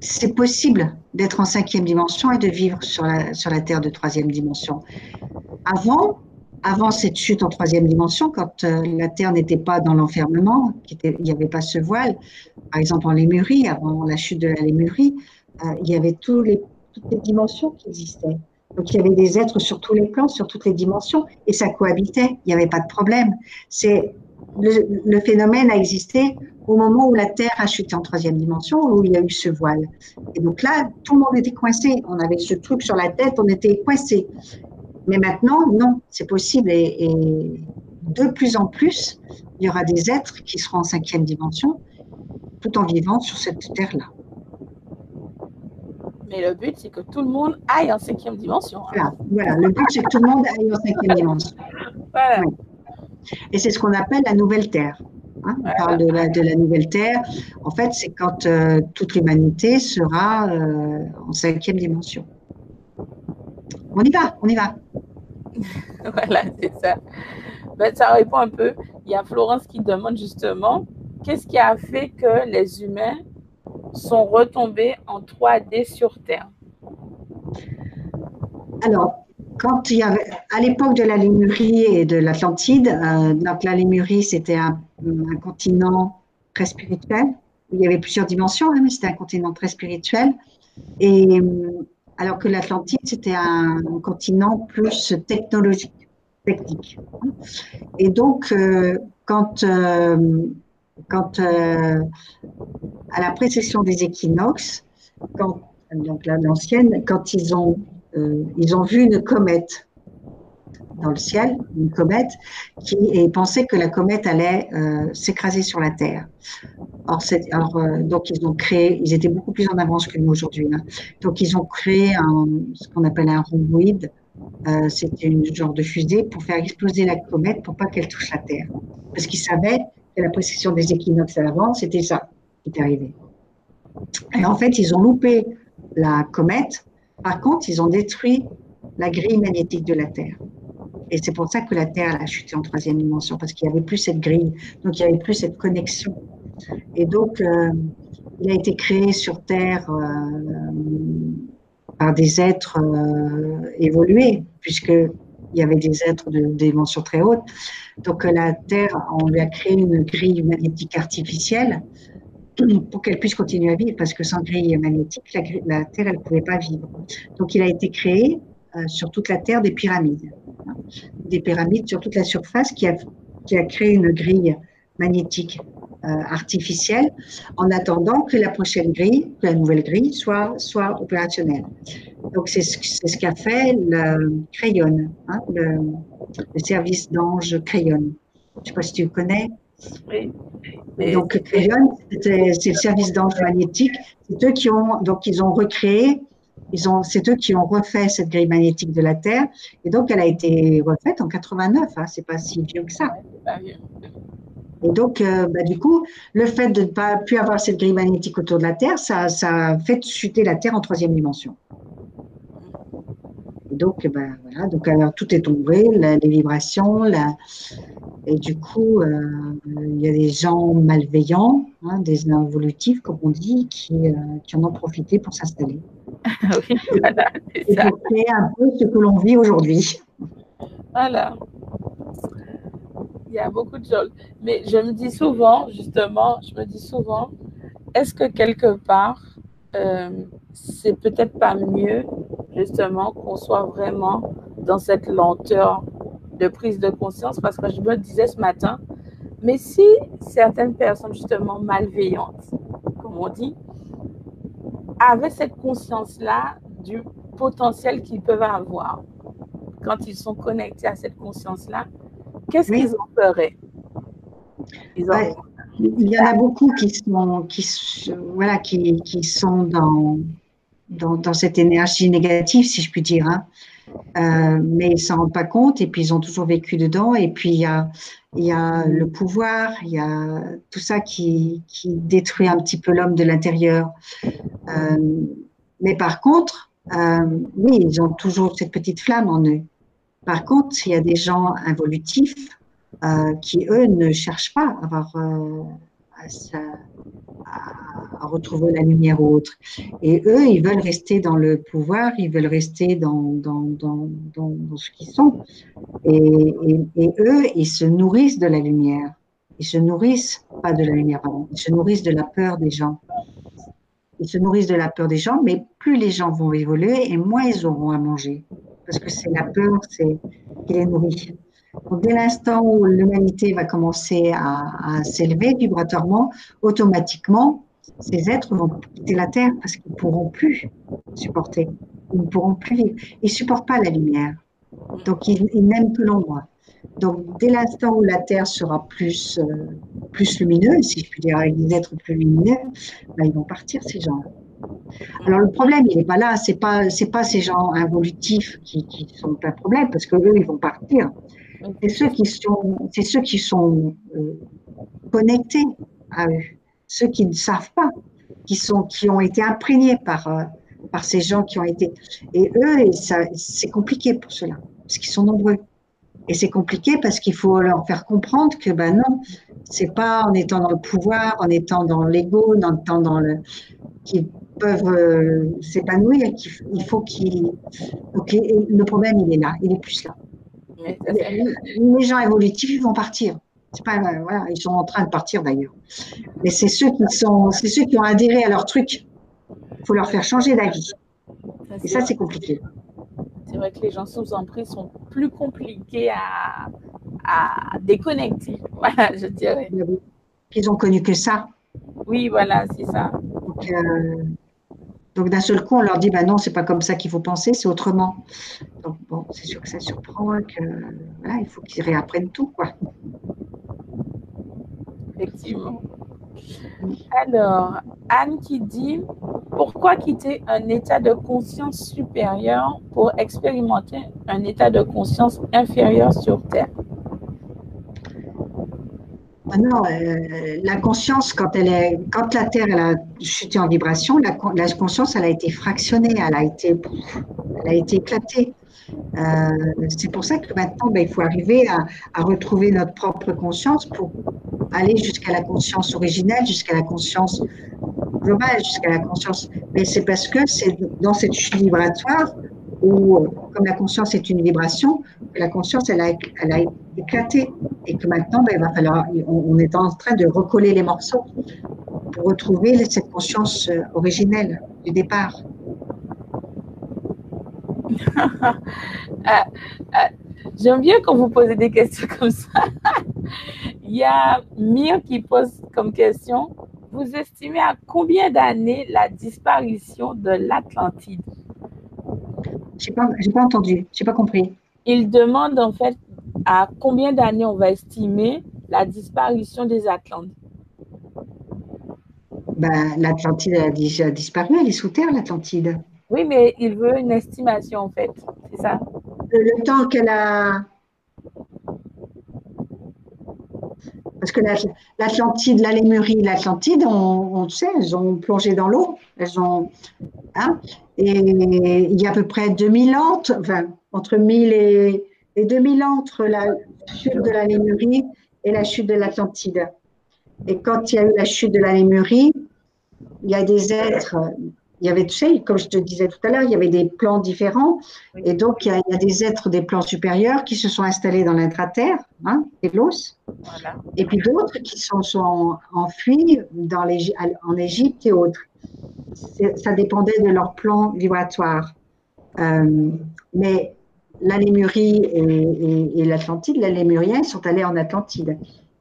c'est possible d'être en cinquième dimension et de vivre sur la, sur la Terre de troisième dimension. Avant, avant cette chute en troisième dimension, quand euh, la Terre n'était pas dans l'enfermement, il n'y avait pas ce voile, par exemple en Lémurie, avant la chute de la Lémurie, euh, il y avait les, toutes les dimensions qui existaient. Donc il y avait des êtres sur tous les plans, sur toutes les dimensions, et ça cohabitait, il n'y avait pas de problème. C'est le, le, phénomène a existé au moment où la Terre a chuté en troisième dimension, où il y a eu ce voile. Et donc là, tout le monde était coincé. On avait ce truc sur la tête, on était coincé. Mais maintenant, non, c'est possible. Et, de plus en plus, il y aura des êtres qui seront en cinquième dimension, tout en vivant sur cette Terre-là. Mais le but, c'est que tout le monde aille en cinquième dimension. Hein. Voilà, le but, c'est que tout le monde aille en cinquième dimension. Voilà. Et c'est ce qu'on appelle la nouvelle Terre. Hein, on parle de la, de la, nouvelle Terre. En fait, c'est quand euh, toute l'humanité sera euh, en cinquième dimension. On y va, on y va. voilà, c'est ça. Ben, ça répond un peu. Il y a Florence qui demande justement qu'est-ce qui a fait que les humains sont retombés en 3D sur Terre? Alors, quand il y avait, à l'époque de la Lémurie et de l'Atlantide, euh, donc la Lémurie, c'était un, continent très spirituel. Il y avait plusieurs dimensions, hein, mais c'était un continent très spirituel. Et euh, alors que l'Atlantide, c'était un, continent plus technologique, technique. Et donc, euh, quand, quand à la précession des équinoxes, donc l'ancienne, quand ils ont euh, ils ont vu une comète dans le ciel, une comète, et pensaient que la comète allait euh, s'écraser sur la Terre. Or, euh, donc, ils ont créé, ils étaient beaucoup plus en avance que nous aujourd'hui. Hein. Donc, ils ont créé ce qu'on appelle un rhomboïde. Euh, C'était une genre de fusée pour faire exploser la comète pour pas qu'elle touche la Terre. Parce qu'ils savaient que la précision des équinoxes à l'avance, c'était ça qui est arrivé. Et en fait, ils ont loupé la comète par contre, ils ont détruit la grille magnétique de la Terre. Et c'est pour ça que la Terre a chuté en troisième dimension, parce qu'il n'y avait plus cette grille, donc il n'y avait plus cette connexion. Et donc, euh, il a été créé sur Terre euh, par des êtres euh, évolués, puisqu'il y avait des êtres de, de dimension très haute. Donc, la Terre, on lui a créé une grille magnétique artificielle pour qu'elle puisse continuer à vivre, parce que sans grille magnétique, la, Terre, elle ne pouvait pas vivre. Donc, il a été créé euh, sur toute la Terre des pyramides. Des pyramides sur toute la surface qui a, créé une grille magnétique artificielle en attendant que la prochaine grille, que la nouvelle grille soit, soit opérationnelle. Donc, c'est ce, ce qu'a fait le Crayon, hein, le, service d'ange Crayon. Je ne sais pas si tu le connais. Oui. donc, Crayon, c'est le service d'ange magnétique. C'est eux qui ont, donc, ils ont recréé ils ont, c'est eux qui ont refait cette grille magnétique de la Terre. Et donc, elle a été refaite en 89. Hein, c'est pas si vieux que ça. Et donc, euh, bah, du coup, le fait de ne pas plus avoir cette grille magnétique autour de la Terre, ça, ça fait chuter la Terre en troisième dimension. Et donc, ben, voilà, donc alors, tout est tombé, les vibrations, la, et du coup, euh, il y a des gens malveillants, hein, des involutifs, comme on dit, qui, euh, qui en ont profité pour s'installer. oui, voilà, c'est ça. Pour créer un peu ce que l'on vit aujourd'hui. Voilà. Il y a beaucoup de choses. Mais je me dis souvent, justement, je me dis souvent, est-ce que quelque part, euh, c'est peut-être pas mieux, justement, qu'on soit vraiment dans cette lenteur de prise de conscience parce que je me disais ce matin, mais si certaines personnes justement malveillantes, comme on dit, avaient cette conscience-là du potentiel qu'ils peuvent avoir quand ils sont connectés à cette conscience-là, qu'est-ce qu'ils en feraient? Il y en a beaucoup qui sont, qui, voilà, qui, qui sont dans, dans, dans, cette énergie négative, si je puis dire. Hein. Euh, mais ils ne s'en rendent pas compte et puis ils ont toujours vécu dedans. Et puis il y a, y a le pouvoir, il y a tout ça qui, qui détruit un petit peu l'homme de l'intérieur. Euh, mais par contre, euh, oui, ils ont toujours cette petite flamme en eux. Par contre, il y a des gens involutifs qui, eux, ne cherchent pas à avoir à, retrouver la lumière autre. Et eux, ils veulent rester dans le pouvoir, ils veulent rester dans, dans, dans, dans ce qu'ils sont. Et, et, eux, ils se nourrissent de la lumière. Ils se nourrissent, pas de la lumière, ils se nourrissent de la peur des gens. Ils se nourrissent de la peur des gens, mais plus les gens vont évoluer et moins ils auront à manger. Parce que c'est la peur c'est, qui les nourrit dès l'instant où l'humanité va commencer à, s'élever vibratoirement, automatiquement, ces êtres vont quitter la Terre parce qu'ils ne pourront plus supporter. Ils ne pourront plus vivre. Ils ne supportent pas la lumière. Donc, ils, n'aiment que l'ombre. Donc, dès l'instant où la Terre sera plus, euh, plus lumineuse, si je puis dire, avec des êtres plus lumineux, ben, ils vont partir, ces gens Alors, le problème, il n'est pas là. Ce n'est pas, pas ces gens involutifs qui, qui sont un problème, parce qu'eux, ils vont partir. C'est ceux qui sont, c'est ceux qui sont euh, connectés à eux, ceux qui ne savent pas, qui sont, qui ont été imprégnés par euh, par ces gens qui ont été. Et eux, c'est compliqué pour cela, parce qu'ils sont nombreux. Et c'est compliqué parce qu'il faut leur faire comprendre que ben non, c'est pas en étant dans le pouvoir, en étant dans l'ego, en étant dans le qu'ils peuvent euh, s'épanouir. il faut qu'ils. le problème il est là, il est plus là les gens évolutifs, ils vont partir. C'est pas, voilà, ils sont en train de partir d'ailleurs. Mais c'est ceux qui sont, c'est ceux qui ont adhéré à leur truc. Il faut leur faire changer d'avis. Et ça, c'est compliqué. C'est vrai que les gens sous emprise sont plus compliqués à, à déconnecter. Voilà, je dirais. Ils ont connu que ça. Oui, voilà, c'est ça. Donc, euh, donc d'un seul coup, on leur dit, ben non, c'est pas comme ça qu'il faut penser, c'est autrement. Donc bon, c'est sûr que ça surprend, que voilà, il faut qu'ils réapprennent tout, quoi. Effectivement. Alors, Anne qui dit, pourquoi quitter un état de conscience supérieur pour expérimenter un état de conscience inférieur sur Terre? Non, euh, la conscience, quand, elle est, quand la Terre elle a chuté en vibration, la, conscience, elle a été fractionnée, elle a été, elle a été éclatée. Euh, c'est pour ça que maintenant, ben, il faut arriver à, retrouver notre propre conscience pour aller jusqu'à la conscience originelle, jusqu'à la conscience globale, jusqu'à la conscience. Mais c'est parce que c'est dans cette chute vibratoire où, comme la conscience est une vibration, la conscience, elle a, éclaté. Et que maintenant, ben, il va falloir, on, est en train de recoller les morceaux pour retrouver cette conscience euh, originelle du départ. Euh, euh, j'aime bien quand vous posez des questions comme ça. Il y a Mire qui pose comme question, vous estimez à combien d'années la disparition de l'Atlantide? Je n'ai pas, pas entendu, je n'ai pas compris. Il demande en fait à combien d'années on va estimer la disparition des Atlantes? Ben, L'Atlantide a déjà disparu, elle est sous terre, l'Atlantide. Oui, mais il veut une estimation en fait, c'est ça? Le temps qu'elle a Parce que l'Atlantide, la Lémurie, l'Atlantide, on, sait, elles ont plongé dans l'eau. Elles ont. Hein, et il y a à peu près 2000 ans, enfin, entre 1000 et, 2000 ans entre la chute de la Lémurie et la chute de l'Atlantide. Et quand il y a eu la chute de la Lémurie, il y a des êtres il y avait, tu sais, comme je te disais tout à l'heure, il y avait des plans différents. Et donc, il y, a, des êtres des plans supérieurs qui se sont installés dans l'intraterre, hein, et l'os. Et puis d'autres qui sont, sont enfuis dans les, en Égypte et autres. Ça dépendait de leur plan vibratoire. Euh, mais la Lémurie et, et l'Atlantide, les Lémuriens sont allés en Atlantide.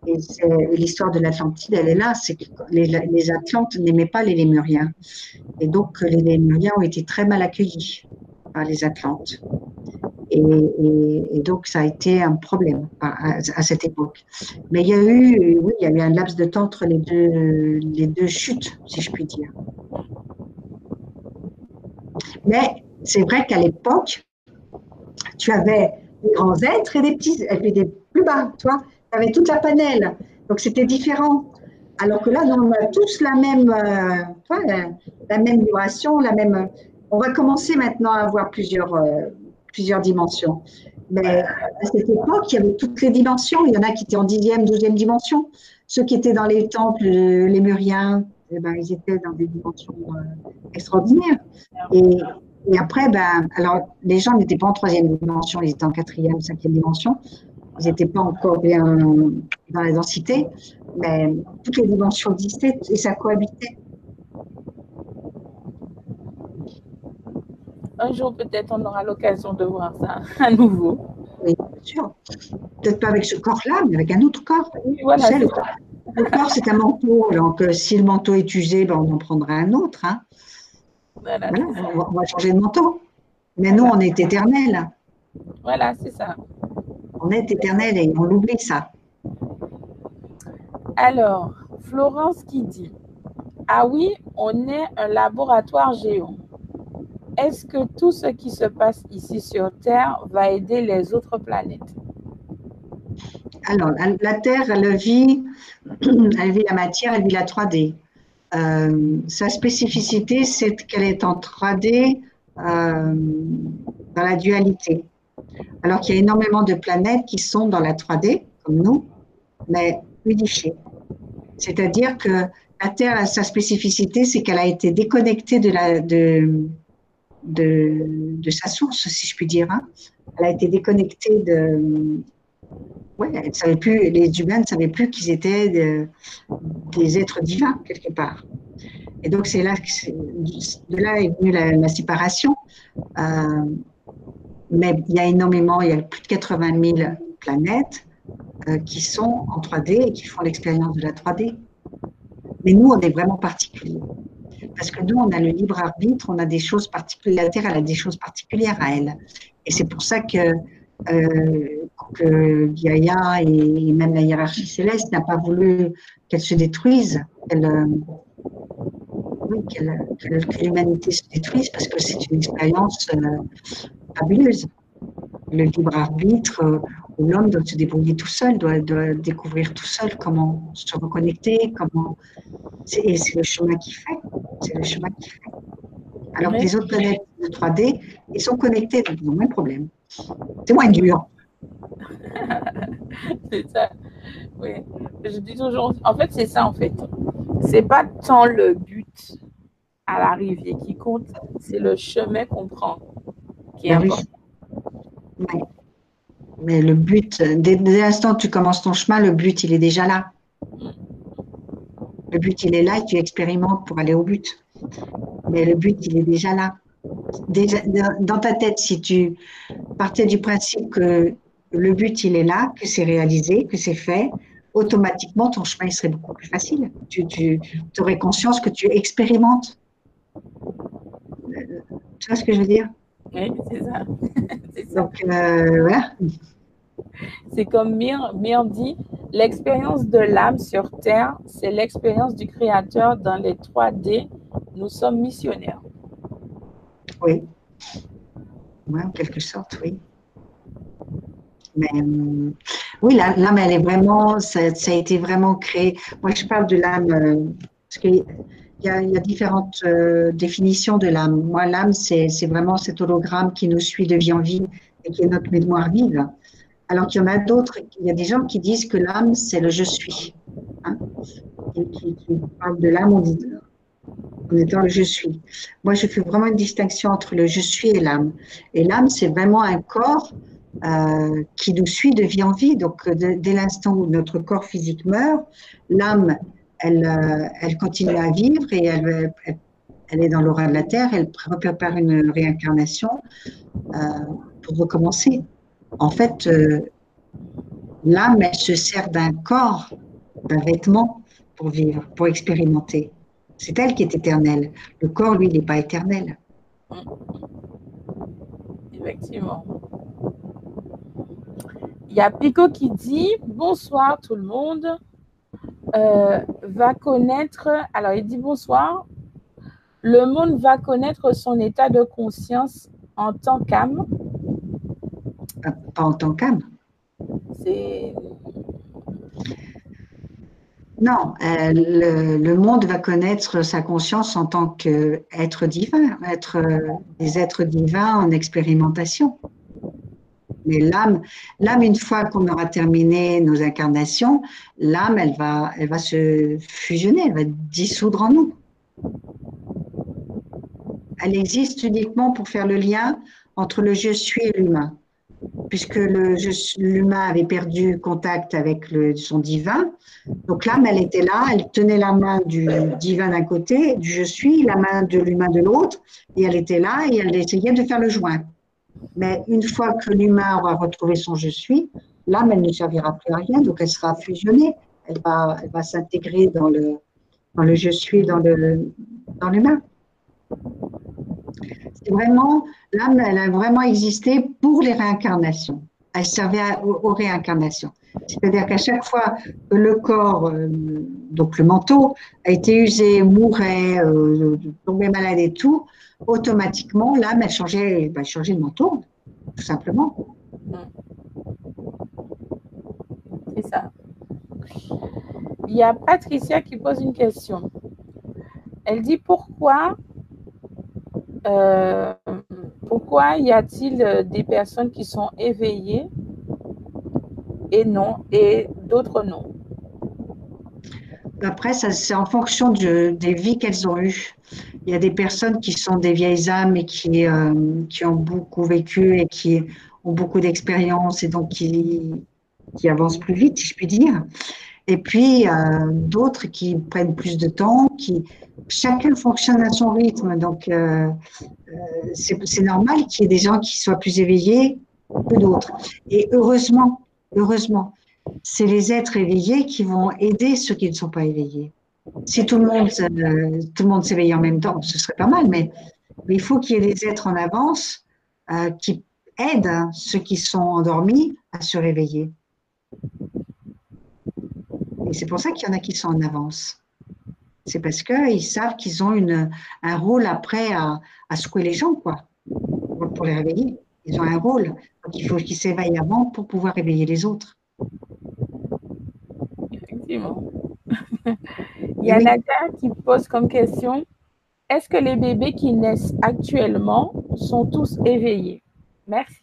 Et l'histoire de l'Atlantide, elle est là, c'est que les, Atlantes n'aimaient pas les Lémuriens. Et donc, les Lémuriens ont été très mal accueillis par les Atlantes. Et, donc, ça a été un problème à, cette époque. Mais il y a eu, oui, il y a eu un laps de temps entre les deux, les deux chutes, si je puis dire. Mais c'est vrai qu'à l'époque, tu avais des grands êtres et des petits, et des plus bas, toi avait toute la panelle. Donc c'était différent. Alors que là, on a tous la même, euh, la, même vibration, la même. On va commencer maintenant à avoir plusieurs, euh, plusieurs dimensions. Mais à cette époque, il y avait toutes les dimensions. Il y en a qui étaient en dixième, douzième dimension. Ceux qui étaient dans les temples, les Muriens, eh ben, ils étaient dans des dimensions euh, extraordinaires. Et, et, après, ben, alors, les gens n'étaient pas en troisième dimension, ils étaient en quatrième, cinquième dimension n'étaient pas encore bien dans la densité, mais toutes les dimensions existaient et ça cohabitait. Un jour, peut-être, on aura l'occasion de voir ça à nouveau. Oui, bien sûr. Peut-être pas avec ce corps-là, mais avec un autre corps. Oui, voilà, le, corps, c'est un manteau. Donc, euh, si le manteau est usé, ben, on en prendra un autre. Hein. Voilà, on, va, changer de manteau. Mais nous, on est éternel. Voilà, c'est ça. On est éternel et on l'oublie ça. Alors, Florence qui dit Ah oui, on est un laboratoire géant. Est-ce que tout ce qui se passe ici sur Terre va aider les autres planètes? Alors, la Terre, elle vit, elle vit la matière, elle vit la 3D. Euh, sa spécificité, c'est qu'elle est en 3D euh, dans la dualité. Alors qu'il y a énormément de planètes qui sont dans la 3D, comme nous, mais unifiées. C'est-à-dire que la Terre a sa spécificité, c'est qu'elle a été déconnectée de, sa source, si je puis dire. Hein. Elle a été déconnectée de. Ouais, elle savait plus, les humains ne savaient plus qu'ils étaient des êtres divins, quelque part. Et donc, c'est là, de là est venue la, séparation. Euh, mais il y a énormément, il y a plus de 80 000 planètes euh, qui sont en 3D et qui font l'expérience de la 3D. Mais nous, on est vraiment particuliers. Parce que nous, on a le libre arbitre, on a des choses particulières, la Terre, a des choses particulières à elle. Et c'est pour ça que, euh, que Gaïa et, même la hiérarchie céleste n'a pas voulu qu'elle se détruise, qu'elle, que l'humanité se détruise, parce que c'est une expérience euh, fabuleuse. Le libre arbitre, euh, où l'homme doit se débrouiller tout seul, doit, découvrir tout seul comment se reconnecter, comment. Et c'est le chemin qui fait. C'est le chemin qui fait. Alors que les autres planètes de 3D, ils sont connectés, donc ils n'ont moins de problème. C'est moins dur. c'est ça. Oui. Je dis toujours, en fait, c'est ça, en fait. C'est pas tant le but à l'arrivée qui compte, c'est le chemin qu'on prend qui est ben Oui. Mais le but, dès, l'instant que tu commences ton chemin, le but, il est déjà là. Le but, il est là et tu expérimentes pour aller au but. Mais le but, il est déjà là. Déjà, dans ta tête, si tu partais du principe que le but, il est là, que c'est réalisé, que c'est fait, automatiquement, ton chemin serait beaucoup plus facile. Tu, tu aurais conscience que tu expérimentes. Tu vois ce que je veux dire? Oui, c'est ça. Donc, euh, voilà. C'est comme Mir, Mir dit, l'expérience de l'âme sur Terre, c'est l'expérience du Créateur dans les 3D. Nous sommes missionnaires. Oui. Ouais, en quelque sorte, oui. Mais euh, oui, l'âme, elle est vraiment, ça, a été vraiment créé. Moi, je parle de l'âme, euh, parce qu'il y, a, différentes euh, définitions de l'âme. Moi, l'âme, c'est vraiment cet hologramme qui nous suit de vie en vie et qui est notre mémoire vive. Alors qu'il y en a d'autres, il y a des gens qui disent que l'âme, c'est le je suis. Hein, et qui, parlent de l'âme en, étant le je suis. Moi, je fais vraiment une distinction entre le je suis et l'âme. Et l'âme, c'est vraiment un corps euh, qui nous suit de vie en vie. Donc, dès l'instant où notre corps physique meurt, l'âme, elle, euh, elle continue à vivre et elle, est dans l'aura de la terre, elle prépare une réincarnation euh, pour recommencer. En fait, euh, l'âme, elle se sert d'un corps, d'un vêtement pour vivre, pour expérimenter. C'est elle qui est éternelle. Le corps, lui, n'est pas éternel. Effectivement. Il y a Pico qui dit Bonsoir tout le monde. Euh, va connaître, alors il dit bonsoir. Le monde va connaître son état de conscience en tant qu'âme pas en tant qu'âme. Non, euh, le, monde va connaître sa conscience en tant qu'être divin, être euh, des êtres divins en expérimentation. Mais l'âme, l'âme, une fois qu'on aura terminé nos incarnations, l'âme, elle va, se fusionner, elle va dissoudre en nous. Elle existe uniquement pour faire le lien entre le je suis et l'humain puisque l'humain avait perdu contact avec le, son divin. Donc l'âme, elle était là, elle tenait la main du divin d'un côté, du je suis, la main de l'humain de l'autre, et elle était là et elle essayait de faire le joint. Mais une fois que l'humain aura retrouvé son je suis, l'âme, ne servira plus à rien, donc elle sera fusionnée, elle va, s'intégrer dans le, dans le je suis, dans l'humain. Dans c'est vraiment, l'âme, elle a vraiment existé pour les réincarnations. Elle servait aux, réincarnations. C'est-à-dire qu'à chaque fois que le corps, euh, donc le manteau, a été usé, mourait, euh, tombait malade et tout, automatiquement, l'âme, elle changeait, bah, changeait de manteau, tout simplement. C'est ça. Il y a Patricia qui pose une question. Elle dit pourquoi euh, pourquoi y a-t-il euh, des personnes qui sont éveillées et non, et d'autres non? Après, c'est en fonction des vies qu'elles ont eues. Il y a des personnes qui sont des vieilles âmes et qui, euh, qui ont beaucoup vécu et qui ont beaucoup d'expérience et donc qui, qui avancent plus vite, si je puis dire. Et puis, d'autres qui prennent plus de temps, qui, chacun fonctionne à son rythme. Donc, euh, euh, c'est normal qu'il y ait des gens qui soient plus éveillés que d'autres. Et heureusement, heureusement, c'est les êtres éveillés qui vont aider ceux qui ne sont pas éveillés. Si tout le monde, euh, tout le monde s'éveille en même temps, ce serait pas mal, mais, il faut qu'il y ait des êtres en avance qui aident ceux qui sont endormis à se réveiller. Et c'est pour ça qu'il y en a qui sont en avance c'est parce qu'ils savent qu'ils ont une, un rôle après à, secouer les gens, quoi, pour les réveiller. Ils ont un rôle. Donc il faut qu'ils s'éveillent avant pour pouvoir réveiller les autres. Effectivement. il y a Nadia qui pose comme question est-ce que les bébés qui naissent actuellement sont tous éveillés? Merci.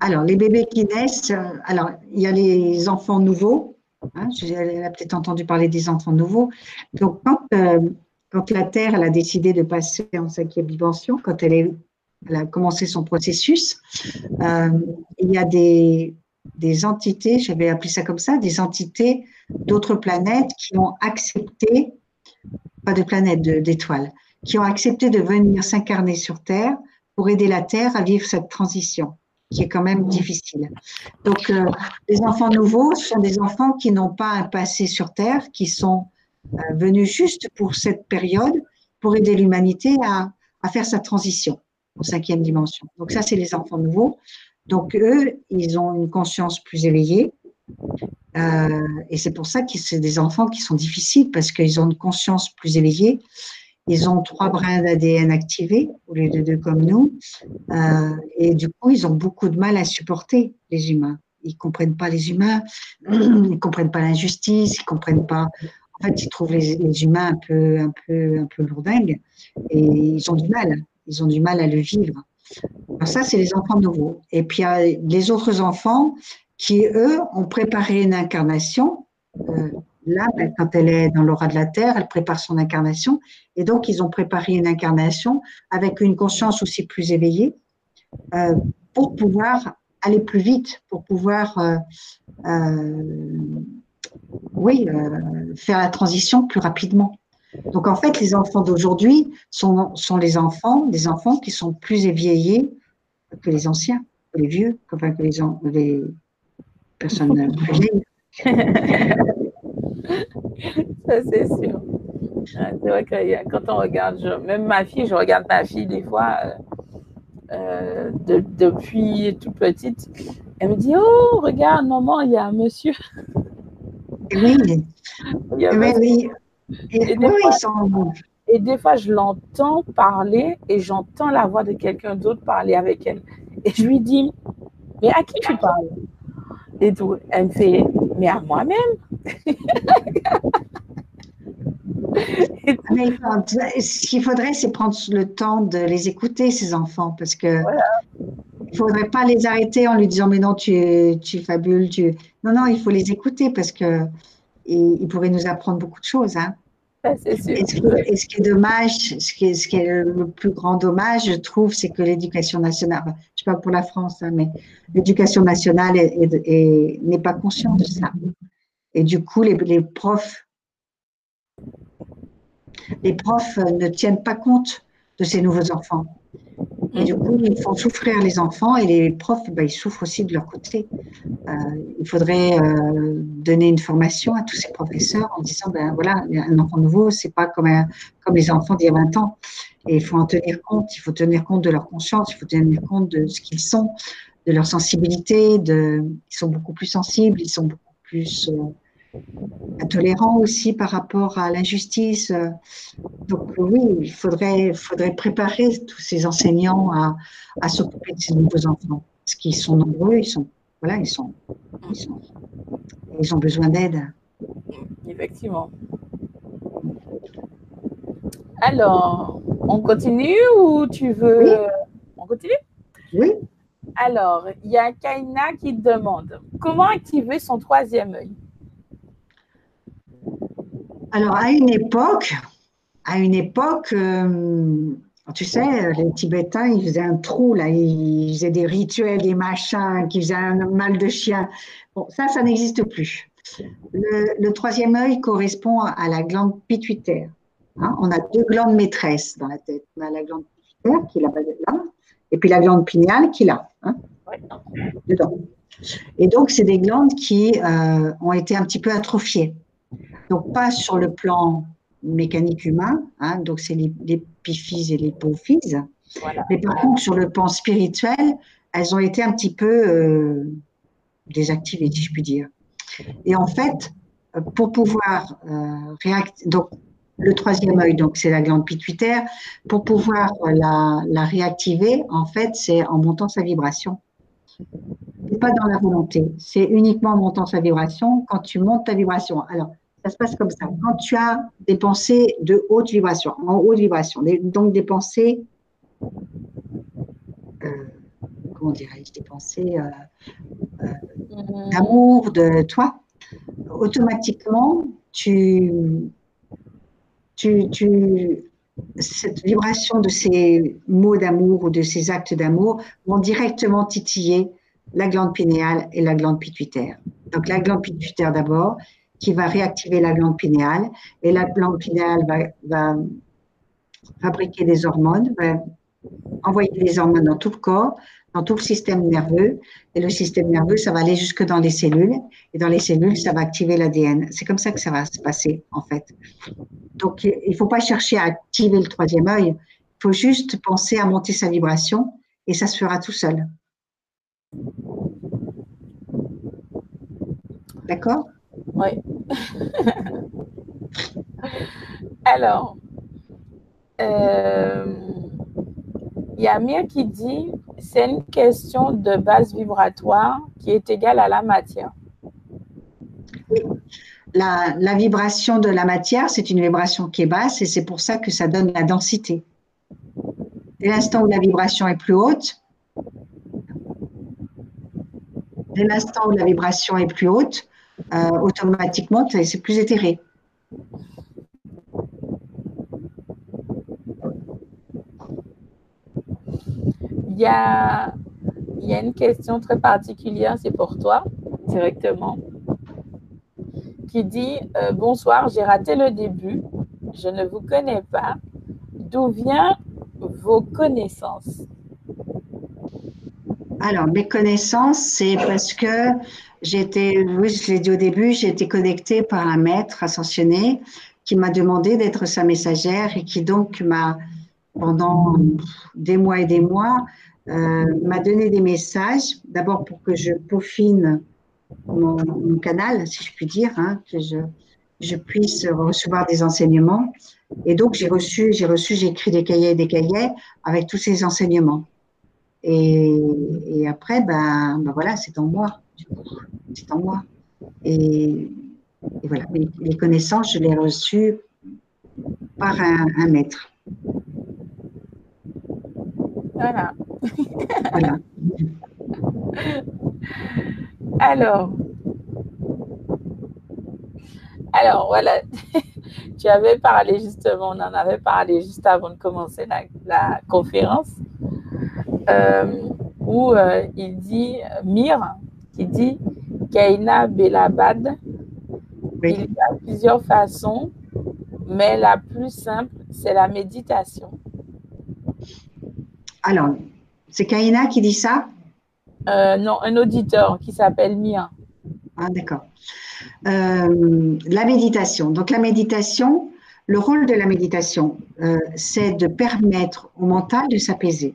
Alors, les bébés qui naissent, euh, alors, il y a les enfants nouveaux Hein, elle a peut-être entendu parler des enfants nouveaux. Donc, euh, quand, la Terre a décidé de passer en cinquième dimension, quand elle, a commencé son processus, euh, il y a des, des entités, j'avais appelé ça comme ça, des entités d'autres planètes qui ont accepté, pas de planètes, d'étoiles, qui ont accepté de venir s'incarner sur Terre pour aider la Terre à vivre cette transition. Qui est quand même difficile. Donc, euh, les enfants nouveaux sont des enfants qui n'ont pas un passé sur Terre, qui sont euh, venus juste pour cette période, pour aider l'humanité à, faire sa transition en cinquième dimension. Donc ça, c'est les enfants nouveaux. Donc eux, ils ont une conscience plus éveillée. Euh, et c'est pour ça que c'est des enfants qui sont difficiles parce qu'ils ont une conscience plus éveillée. Ils ont trois brins d'ADN activés au lieu de deux comme nous. Euh, et du coup, ils ont beaucoup de mal à supporter les humains. Ils comprennent pas les humains, ils comprennent pas l'injustice, ils comprennent pas. En fait, ils trouvent les, les, humains un peu, un peu, un peu lourdingues et ils ont du mal. Ils ont du mal à le vivre. Alors ça, c'est les enfants nouveaux. Et puis, il y a les autres enfants qui, eux, ont préparé une incarnation. Euh, là, ben, quand elle est dans l'aura de la Terre, elle prépare son incarnation. Et donc, ils ont préparé une incarnation avec une conscience aussi plus éveillée euh, pour pouvoir aller plus vite, pour pouvoir, euh, euh oui, faire la transition plus rapidement. Donc en fait, les enfants d'aujourd'hui sont, sont les enfants, des enfants qui sont plus éveillés que les anciens, que les vieux, enfin que les, les personnes plus vieilles. Ça, c'est sûr. C'est vrai que quand on regarde, même ma fille, je regarde ma fille des fois, euh, euh, de, depuis toute petite, elle me dit Oh, regarde, maman, il y a un monsieur. Oui, oui, oui. Et, des fois, je l'entends parler et j'entends la voix de quelqu'un d'autre parler avec elle. Et je lui dis, mais à qui tu parles? Et tout. Elle me fait, mais à moi-même. mais ce qu'il faudrait, c'est prendre le temps de les écouter, ces enfants, parce que il faudrait pas les arrêter en lui disant, mais non, tu, tu fabules, tu. Non, non, il faut les écouter parce que ils pourraient nous apprendre beaucoup de choses. Hein. Et, ce qui, est dommage, ce qui est, ce qui est, le plus grand dommage, je trouve, c'est que l'éducation nationale, je pour la France, hein, mais l'éducation nationale n'est pas consciente de ça. Et du coup, les, profs, les profs ne tiennent pas compte de ces nouveaux enfants. Et du coup, ils font souffrir les enfants et les profs, ben, ils souffrent aussi de leur côté. Euh, il faudrait euh, donner une formation à tous ces professeurs en disant, ben voilà, un enfant nouveau, c'est pas comme, comme les enfants d'il y a 20 ans. Et il faut en tenir compte, il faut tenir compte de leur conscience, il faut tenir compte de ce qu'ils sont, de leur sensibilité, de, ils sont beaucoup plus sensibles, ils sont beaucoup plus euh, intolérant aussi par rapport à l'injustice. Donc oui, il faudrait, faudrait préparer tous ces enseignants à, à s'occuper de ces nouveaux enfants. Parce qu'ils sont nombreux, ils sont, voilà, ils sont, ils, sont, ils ont besoin d'aide. Effectivement. Alors, on continue ou tu veux... On continue? Oui. Alors, il y a Kaina qui demande comment activer son troisième œil? Alors, à une époque, euh, tu sais, les Tibétains, ils faisaient un trou, là, ils faisaient des rituels, des machins, qui faisaient un mal de chien. Bon, ça, ça n'existe plus. Le, troisième œil correspond à la glande pituitaire. Hein. on a deux glandes maîtresses dans la tête. On a la glande pituitaire qui est là, et puis la glande pinéale qui est là, hein, dedans. Et donc, c'est des glandes qui euh, ont été un petit peu atrophiées. Donc, pas sur le plan mécanique humain, hein, donc c'est l'épiphyse et l'hypophyse. Mais par contre, sur le plan spirituel, elles ont été un petit peu euh, désactivées, si je puis dire. Et en fait, pour pouvoir euh, réactiver, donc le troisième œil, donc c'est la glande pituitaire, pour pouvoir la, la réactiver, en fait, c'est en montant sa vibration. Pas dans la volonté, c'est uniquement en montant sa vibration. Quand tu montes ta vibration, alors ça se passe comme ça. Quand tu as des pensées de haute vibration, en haute vibration, donc des pensées, euh, comment dirais-je, des pensées euh, euh, d'amour de toi, automatiquement, tu, tu, tu, cette vibration de ces mots d'amour ou de ces actes d'amour vont directement titiller la glande pinéale et la glande pituitaire. Donc la glande pituitaire d'abord, qui va réactiver la glande pinéale et la glande pinéale va, fabriquer des hormones, va envoyer les hormones dans tout le corps, dans tout le système nerveux. Et le système nerveux, ça va aller jusque dans les cellules. Et dans les cellules, ça va activer l'ADN. C'est comme ça que ça va se passer, en fait. Donc, il ne faut pas chercher à activer le troisième œil. Il faut juste penser à monter sa vibration et ça se fera tout seul. D'accord? Oui. Alors, euh, il y a qui dit c'est une question de base vibratoire qui est égale à la matière. La, la vibration de la matière, c'est une vibration qui est basse et c'est pour ça que ça donne la densité. Dès l'instant où la vibration est plus haute, dès l'instant où la vibration est plus haute, euh, automatiquement, c'est plus éthéré. Il y a, il y a une question très particulière, c'est pour toi, directement, qui dit euh, Bonsoir, j'ai raté le début, je ne vous connais pas. D'où viennent vos connaissances? Alors, mes connaissances, c'est parce que J'étais, oui, je l'ai dit au début, j'ai été connectée par un maître ascensionné qui m'a demandé d'être sa messagère et qui donc m'a, pendant des mois et des mois, euh, m'a donné des messages, d'abord pour que je peaufine mon, canal, si je puis dire, hein, que je, je puisse recevoir des enseignements. Et donc, j'ai reçu, j'ai reçu, j'ai écrit des cahiers et des cahiers avec tous ces enseignements. Et, après, ben, ben voilà, c'est en moi c'est en moi. Et, voilà, les, connaissances, je les ai reçues par un, maître. Voilà. voilà. Alors, alors voilà, tu avais parlé justement, on en avait parlé juste avant de commencer la, conférence, euh, où euh, il dit, Mire, qui dit Kaina Belabad. Il y a plusieurs façons, mais la plus simple, c'est la méditation. Alors, c'est Kaina qui dit ça? Euh, Non, un auditeur qui s'appelle Mia. Ah, d'accord. Euh, la méditation. Donc, la méditation, le rôle de la méditation, euh, c'est de permettre au mental de s'apaiser.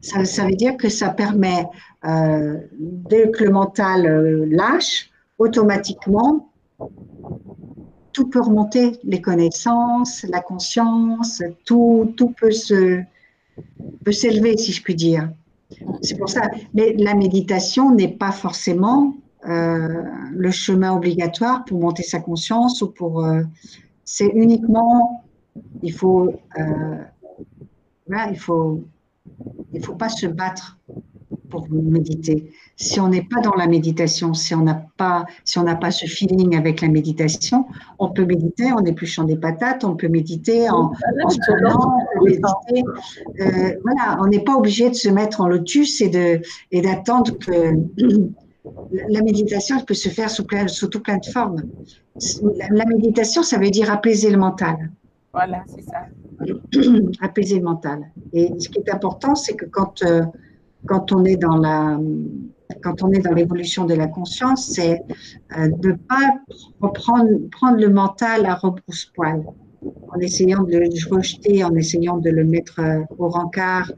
Ça, veut dire que ça permet, euh, dès que le mental euh, lâche, automatiquement, tout peut remonter, les connaissances, la conscience, tout, tout peut se peut s'élever, si je puis dire. C'est pour ça. Mais la méditation n'est pas forcément euh, le chemin obligatoire pour monter sa conscience ou pour. c'est uniquement, il faut, il faut il ne faut pas se battre pour méditer. Si on n'est pas dans la méditation, si on n'a pas, si on n'a pas ce feeling avec la méditation, on peut méditer en épluchant des patates, on peut méditer en, en se euh, voilà, on n'est pas obligé de se mettre en lotus et de et d'attendre que la méditation peut se faire sous, plein, sous tout plein de formes. la méditation, ça veut dire apaiser le mental. Voilà, c'est ça. apaiser le mental. Et ce qui est important, c'est que quand, euh, quand on est dans la quand on est dans l'évolution de la conscience, c'est euh, de ne pas reprendre, prendre le mental à rebrousse-poil en essayant de le rejeter, en essayant de le mettre euh, au rencard.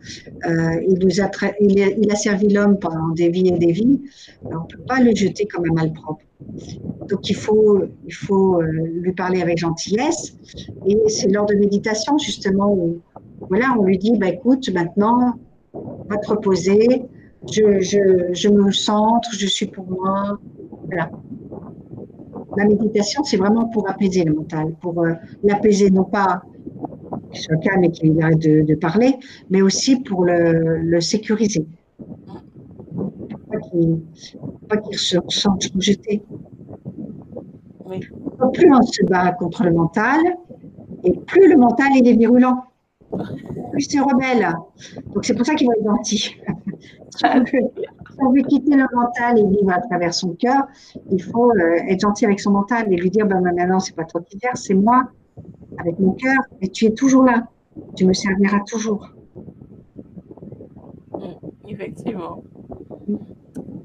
Euh, il, nous a il, a, servi l'homme pendant des vies et des vies. on ne peut pas le jeter comme un malpropre. Donc il faut, il faut euh, lui parler avec gentillesse. Et c'est lors de méditation justement où voilà, on lui dit bah, écoute, maintenant, va te reposer, je, je, je me centre, je suis pour moi. Voilà la méditation, c'est vraiment pour apaiser le mental, pour euh, l'apaiser non pas qu'il soit calme et qu'il arrête de, parler, mais aussi pour le, sécuriser. Pas qu'il se sente rejeté. Plus on se bat contre le mental, et plus le mental est virulent, plus c'est rebelle. Donc c'est pour ça qu'il va être gentil. On veut quitter le mental et vivre à travers son cœur, il faut euh, être gentil avec son mental et lui dire ben, maintenant, c'est pas toi qui gères, c'est moi, avec mon cœur, et tu es toujours là. Tu me serviras toujours. effectivement.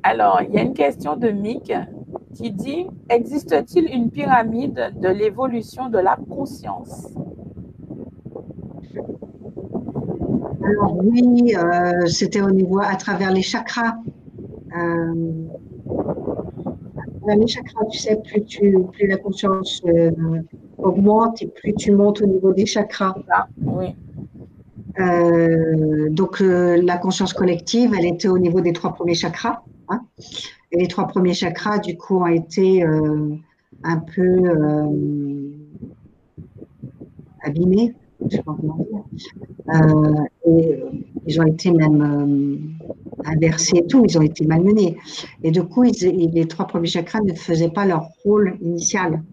Alors, il y a une question de Mick qui dit Existe-t-il une pyramide de l'évolution de la conscience? Alors oui, euh, c'était au niveau à travers les chakras. Euh, les chakras, tu sais, plus, tu, plus la conscience euh, augmente et plus tu montes au niveau des chakras. Ah, oui. donc la conscience collective, elle était au niveau des trois premiers chakras. Hein. et les trois premiers chakras, du coup, ont été un peu abîmés je sais pas comment dire. Euh, et, euh, ils ont été même euh, inversés et tout, ils ont été malmenés. Et du coup, les trois premiers chakras ne faisaient pas leur rôle initial.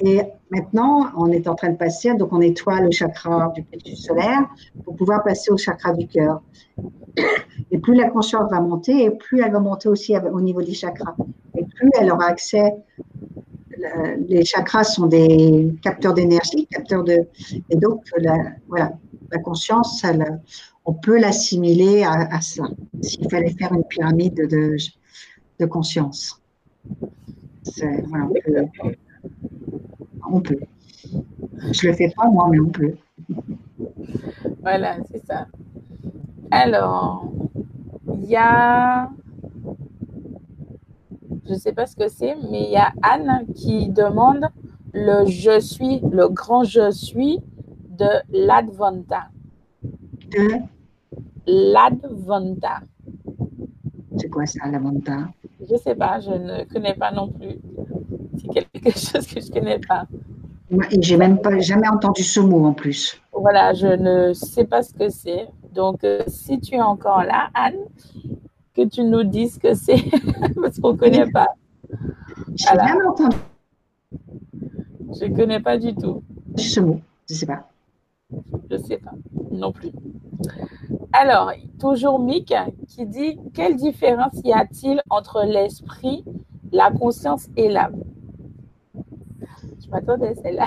Et maintenant, on est en train de passer, donc on nettoie le chakra du plexus solaire pour pouvoir passer au chakra du cœur. Et plus la conscience va monter, et plus elle va monter aussi au niveau des chakras. Et plus elle aura accès les chakras sont des capteurs d'énergie, capteurs de, et donc la, voilà, la conscience, on peut l'assimiler à, ça. S'il fallait faire une pyramide de, de conscience, voilà, on, peut, on peut. Je le fais pas moi, mais on peut. Voilà, c'est ça. Alors, il y a je ne sais pas ce que c'est, mais il y a Anne qui demande le je suis, le grand je suis de l'Advanta. De L'Advanta. C'est quoi ça, l'Advanta? Je ne sais pas, je ne connais pas non plus. C'est quelque chose que je ne connais pas. Et j'ai même pas jamais entendu ce mot en plus. Voilà, je ne sais pas ce que c'est. Donc, euh, si tu es encore là, Anne, que tu nous dises ce que c'est, parce qu'on ne connaît pas. J'ai jamais entendu. Je ne connais pas du tout. Ce mot, je ne sais pas. Je ne sais pas non plus. Alors, toujours Mick qui dit Quelle différence y a-t-il entre l'esprit, la conscience et l'âme? Je m'attendais à celle-là.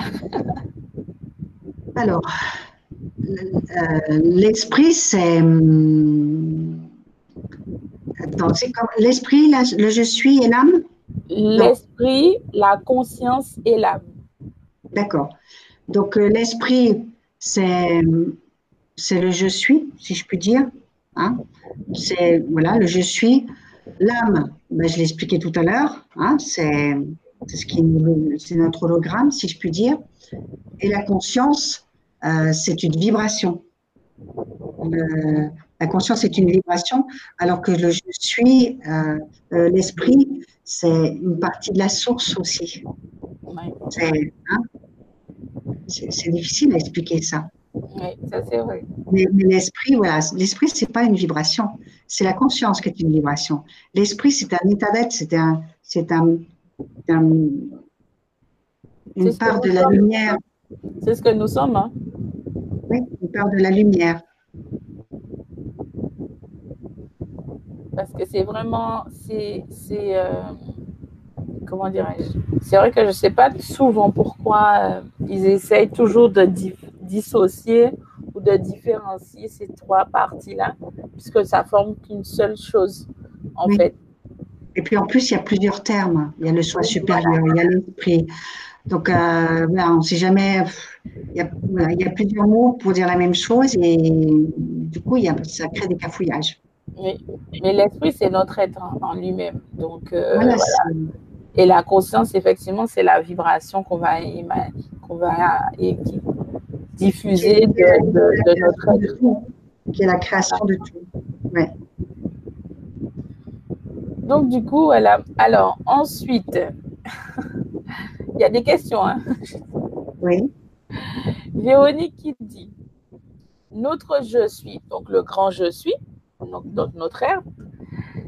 Alors, euh, l'esprit, c'est. Hum, c'est comme l'esprit, le je suis et l'âme? L'esprit, la conscience et l'âme. D'accord. Donc euh, l'esprit, c'est c'est le je suis, si je puis dire. Hein. C'est voilà le je suis. L'âme, ben, je l'ai expliqué tout à l'heure. Hein, c'est ce qui c'est notre hologramme, si je puis dire. Et la conscience, euh, c'est une vibration. Euh, la conscience est une vibration, alors que le je suis, euh, euh, l'esprit, c'est une partie de la source aussi. Hein, c'est difficile à expliquer ça. Oui, ça c'est vrai. Mais, l'esprit, voilà, l'esprit, c'est pas une vibration, c'est la conscience qui est une vibration. L'esprit, c'est un état d'être, c'est un, c'est un, une part de la lumière. C'est ce que nous sommes. Hein? Oui, une part de la lumière. parce que c'est vraiment, c'est, euh, comment dirais-je? C'est vrai que je ne sais pas souvent pourquoi euh, ils essayent toujours de dissocier ou de différencier ces trois parties-là, puisque ça forme qu'une seule chose, en fait. Et puis en plus, il y a plusieurs termes. Il y a le soi supérieur, il y a l'esprit. Donc, euh, on ne sait jamais. Il y, a, il y, a, plusieurs mots pour dire la même chose et du coup, il y a, ça crée des cafouillages. Mais, mais l'esprit, c'est notre être en, lui-même. Donc, euh, voilà. Et la conscience, effectivement, c'est la vibration qu'on va, qu'on va diffuser de, de, notre être. Qui est la création de tout. Ouais. Donc, du coup, voilà. Alors, ensuite, il y a des questions. Hein. Oui. Véronique qui dit Notre je suis, donc le grand je suis, donc notre ère,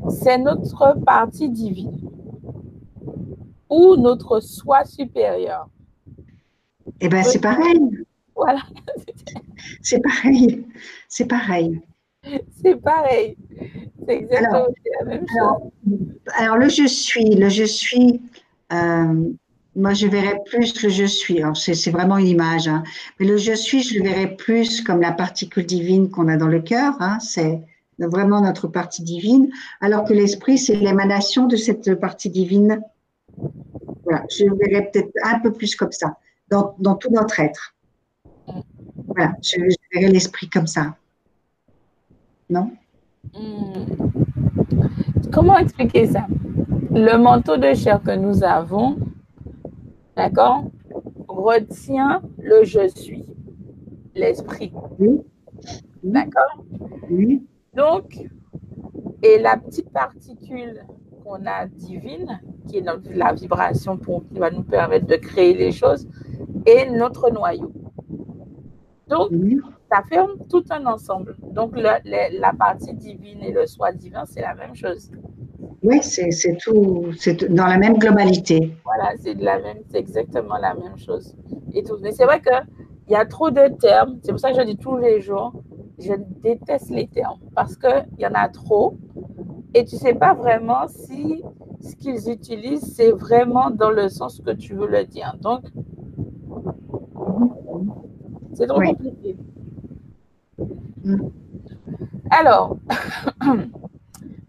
c'est notre partie divine ou notre soi supérieur? Eh bien, c'est pareil. Voilà. c'est pareil. C'est pareil. C'est pareil. C'est exactement la même chose. Alors, le je suis, le je suis, euh, moi, je verrais plus le je suis. Alors, c'est vraiment une image, hein. mais le je suis, je le verrais plus comme la particule divine qu'on a dans le cœur. Hein. C'est vraiment notre partie divine, alors que l'esprit, c'est l'émanation de cette partie divine. Voilà, je le verrais peut-être un peu plus comme ça, dans, dans tout notre être. Voilà, je, l'esprit comme ça. Non? Hmm. Comment expliquer ça? Le manteau de chair que nous avons, D'accord Retiens le je suis, l'esprit. Oui. D'accord? Oui. Donc, et la petite particule qu'on a divine, qui est la vibration pour, qui va nous permettre de créer les choses, est notre noyau. Donc, ça ferme tout un ensemble. Donc, la partie divine et le soi divin, c'est la même chose. Oui, c'est tout, c'est dans la même globalité. Voilà, c'est la même, c'est exactement la même chose. Et tout. Mais c'est vrai qu'il y a trop de termes. C'est pour ça que je dis tous les jours, je déteste les termes parce qu'il y en a trop. Et tu ne sais pas vraiment si ce qu'ils utilisent, c'est vraiment dans le sens que tu veux le dire. Donc, c'est trop compliqué. Mm. Alors,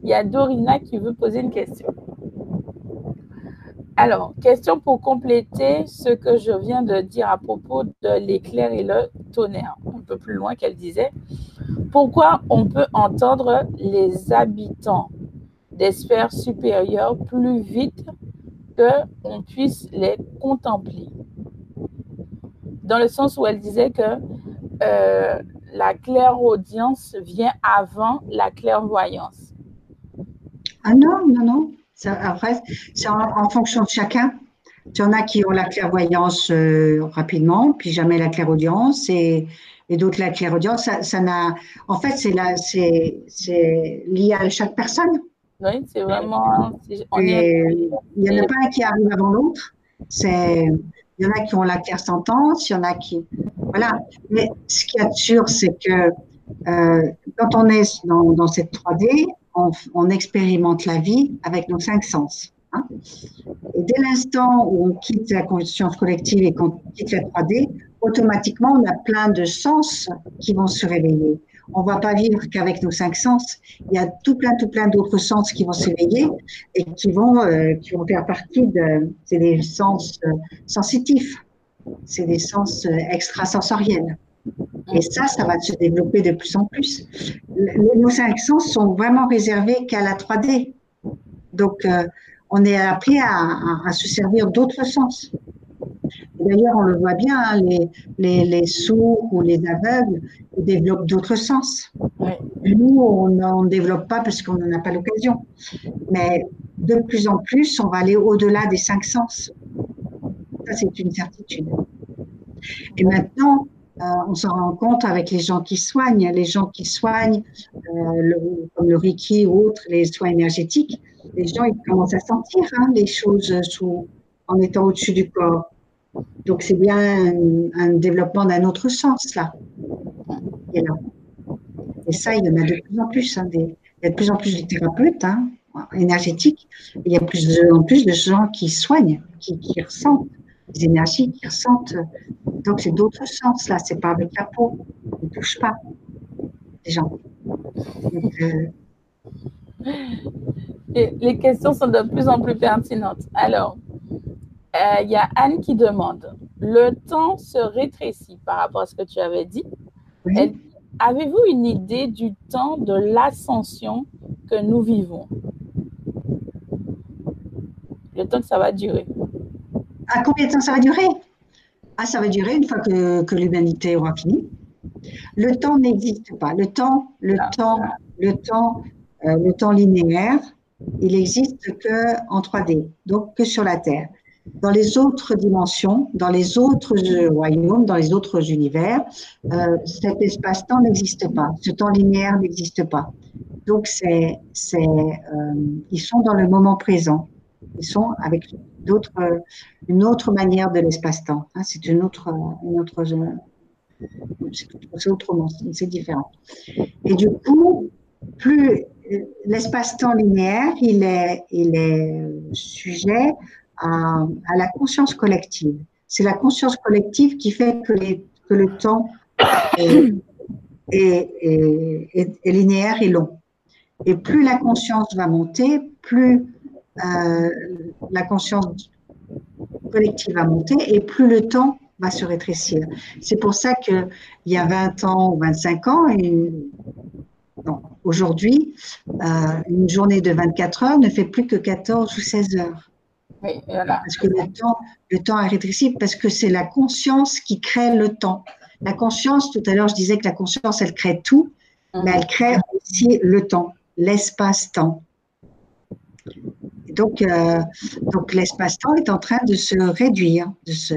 Il y a Dorina qui veut poser une question. Alors, question pour compléter ce que je viens de dire à propos de l'éclair et le tonnerre. Un peu plus loin qu'elle disait. Pourquoi on peut entendre les habitants des sphères supérieures plus vite que on puisse les contempler? Dans le sens où elle disait que euh, la clairaudience vient avant la clairvoyance. Ah non, non, non. après, c'est en, fonction de chacun. Il y en a qui ont la clairvoyance euh, rapidement, puis jamais la clairaudience, et, et d'autres la clairaudience. Ça, ça n'a, en fait, c'est, lié à chaque personne. Oui, c'est vraiment. il n'y en a pas un qui arrive avant l'autre. C'est, il y en a qui ont la claire sentence, il y en a qui, voilà. Mais ce qui est sûr, c'est que euh, quand on est dans, dans cette 3D, on, expérimente la vie avec nos cinq sens. Hein. Et dès l'instant où on quitte la conscience collective et qu'on quitte la 3D, automatiquement, on a plein de sens qui vont se réveiller. On ne va pas vivre qu'avec nos cinq sens. Il y a tout plein, tout plein d'autres sens qui vont s'éveiller et qui vont, euh, faire partie de, c'est des sens euh, sensitifs, c'est des sens euh, extrasensoriels. Et ça, ça va se développer de plus en plus. Nos cinq sens sont vraiment réservés qu'à la 3D. Donc, on est appris à, se servir d'autres sens. D'ailleurs, on le voit bien, hein, les, les, sourds ou les aveugles développent d'autres sens. Nous, on ne développe pas parce qu'on n'en a pas l'occasion. Mais de plus en plus, on va aller au-delà des cinq sens. Ça, c'est une certitude. Et maintenant, euh, on s'en rend compte avec les gens qui soignent, les gens qui soignent, euh, comme le Reiki ou autres, les soins énergétiques, les gens ils commencent à sentir hein, les choses sous, en étant au-dessus du corps. Donc c'est bien un, développement d'un autre sens là. Et, ça, il y en a de plus en plus. Hein, il y a de plus en plus de thérapeutes hein, énergétiques. il y a plus en plus de gens qui soignent, qui, qui ressentent des énergies, qui ressentent donc, c'est d'autres sens, là. C'est pas avec la peau. On ne touche pas les gens. Euh, les questions sont de plus en plus pertinentes. Alors, euh, il y a Anne qui demande le temps se rétrécit par rapport à ce que tu avais dit. Avez-vous une idée du temps de l'ascension que nous vivons? Le temps que ça va durer. À combien de temps ça va durer? Ah, ça va durer une fois que, l'humanité aura fini. Le temps n'existe pas. Le temps, le ah. temps, le temps, euh, le temps linéaire, il n'existe que en 3D, donc que sur la Terre. Dans les autres dimensions, dans les autres royaumes, dans les autres univers, euh, cet espace-temps n'existe pas. Ce temps linéaire n'existe pas. Donc, euh, ils sont dans le moment présent. Ils sont avec une autre manière de l'espace-temps. Hein, c'est une autre, une autre, autrement, c'est différent. Et du coup, plus l'espace-temps linéaire, il est, il est sujet à, la conscience collective. C'est la conscience collective qui fait que, le temps est, est, linéaire et long. Et plus la conscience va monter, plus euh, la conscience collective va monter et plus le temps va se rétrécir. C'est pour ça qu'il y a 20 ans ou 25 ans, aujourd'hui, euh, une journée de 24 heures ne fait plus que 14 ou 16 heures. Oui, voilà. Parce que le temps, le temps est rétréci, parce que c'est la conscience qui crée le temps. La conscience, tout à l'heure, je disais que la conscience, elle crée tout, mais elle crée aussi le temps, l'espace-temps. Donc, euh, donc l'espace-temps est en train de se réduire. De se...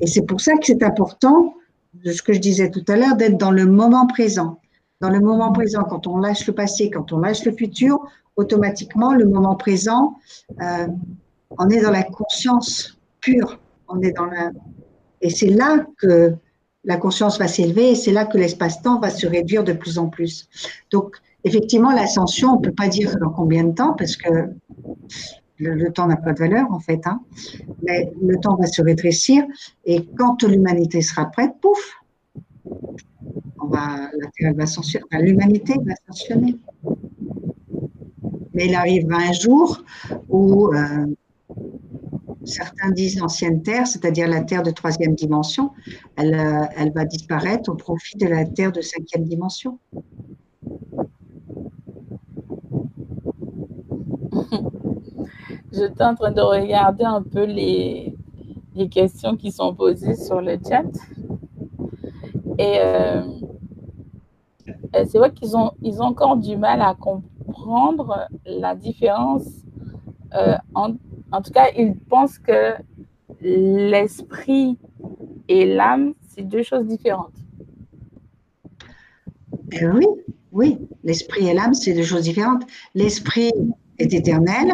Et c'est pour ça que c'est important, de ce que je disais tout à l'heure, d'être dans le moment présent. Dans le moment présent, quand on lâche le passé, quand on lâche le futur, automatiquement, le moment présent, euh, on est dans la conscience pure. On est dans la... Et c'est là que la conscience va s'élever et c'est là que l'espace-temps va se réduire de plus en plus. Donc, effectivement, l'ascension, on ne peut pas dire dans combien de temps parce que le, temps n'a pas de valeur en fait. Hein. Mais le temps va se rétrécir et quand l'humanité sera prête, pouf, la Terre va l'humanité va. Mais il arrivera un jour où euh, certains disent l'ancienne Terre, c'est-à-dire la Terre de troisième dimension, elle, euh, elle va disparaître au profit de la Terre de cinquième dimension. J'étais en train de regarder un peu les, questions qui sont posées sur le chat. Et euh, c'est vrai qu'ils ont, ils ont encore du mal à comprendre la différence euh, entre en tout cas, ils pensent que l'esprit et l'âme, c'est deux choses différentes. Eh oui, oui, l'esprit et l'âme, c'est deux choses différentes. L'esprit est éternel,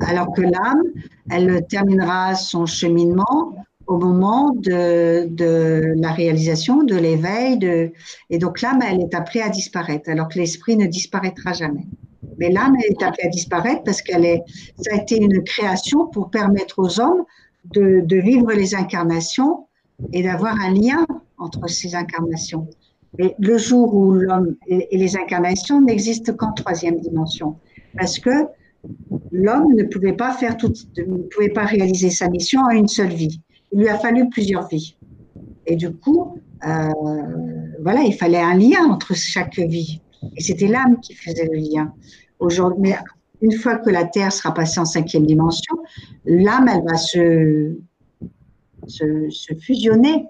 alors que l'âme, elle terminera son cheminement au moment de, la réalisation, de l'éveil, et donc l'âme, elle est appelée à disparaître, alors que l'esprit ne disparaîtra jamais. Mais l'âme est appelée à disparaître parce qu'elle est, ça a été une création pour permettre aux hommes de, vivre les incarnations et d'avoir un lien entre ces incarnations. Mais le jour où l'homme et, les incarnations n'existent qu'en troisième dimension, parce que l'homme ne pouvait pas faire tout, ne pouvait pas réaliser sa mission en une seule vie. Il lui a fallu plusieurs vies. Et du coup, euh, voilà, il fallait un lien entre chaque vie. Et c'était l'âme qui faisait le lien. Mais une fois que la Terre sera passée en cinquième dimension, l'âme, elle va se, se, fusionner.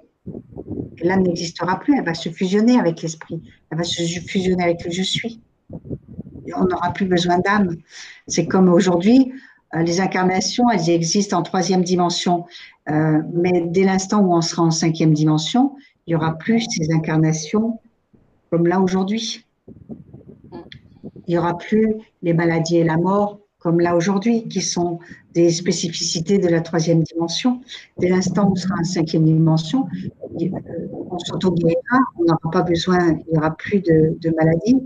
L'âme n'existera plus, elle va se fusionner avec l'esprit. Elle va se fusionner avec le je suis. on n'aura plus besoin d'âme. C'est comme aujourd'hui, euh, les incarnations, elles existent en troisième dimension. Euh, mais dès l'instant où on sera en cinquième dimension, il n'y aura plus ces incarnations comme là aujourd'hui. Il n'y aura plus les maladies et la mort comme là aujourd'hui, qui sont des spécificités de la troisième dimension. Dès l'instant où on sera en cinquième dimension, euh, on s'auto-guérira, on n'aura pas besoin, il n'y aura plus de, maladies.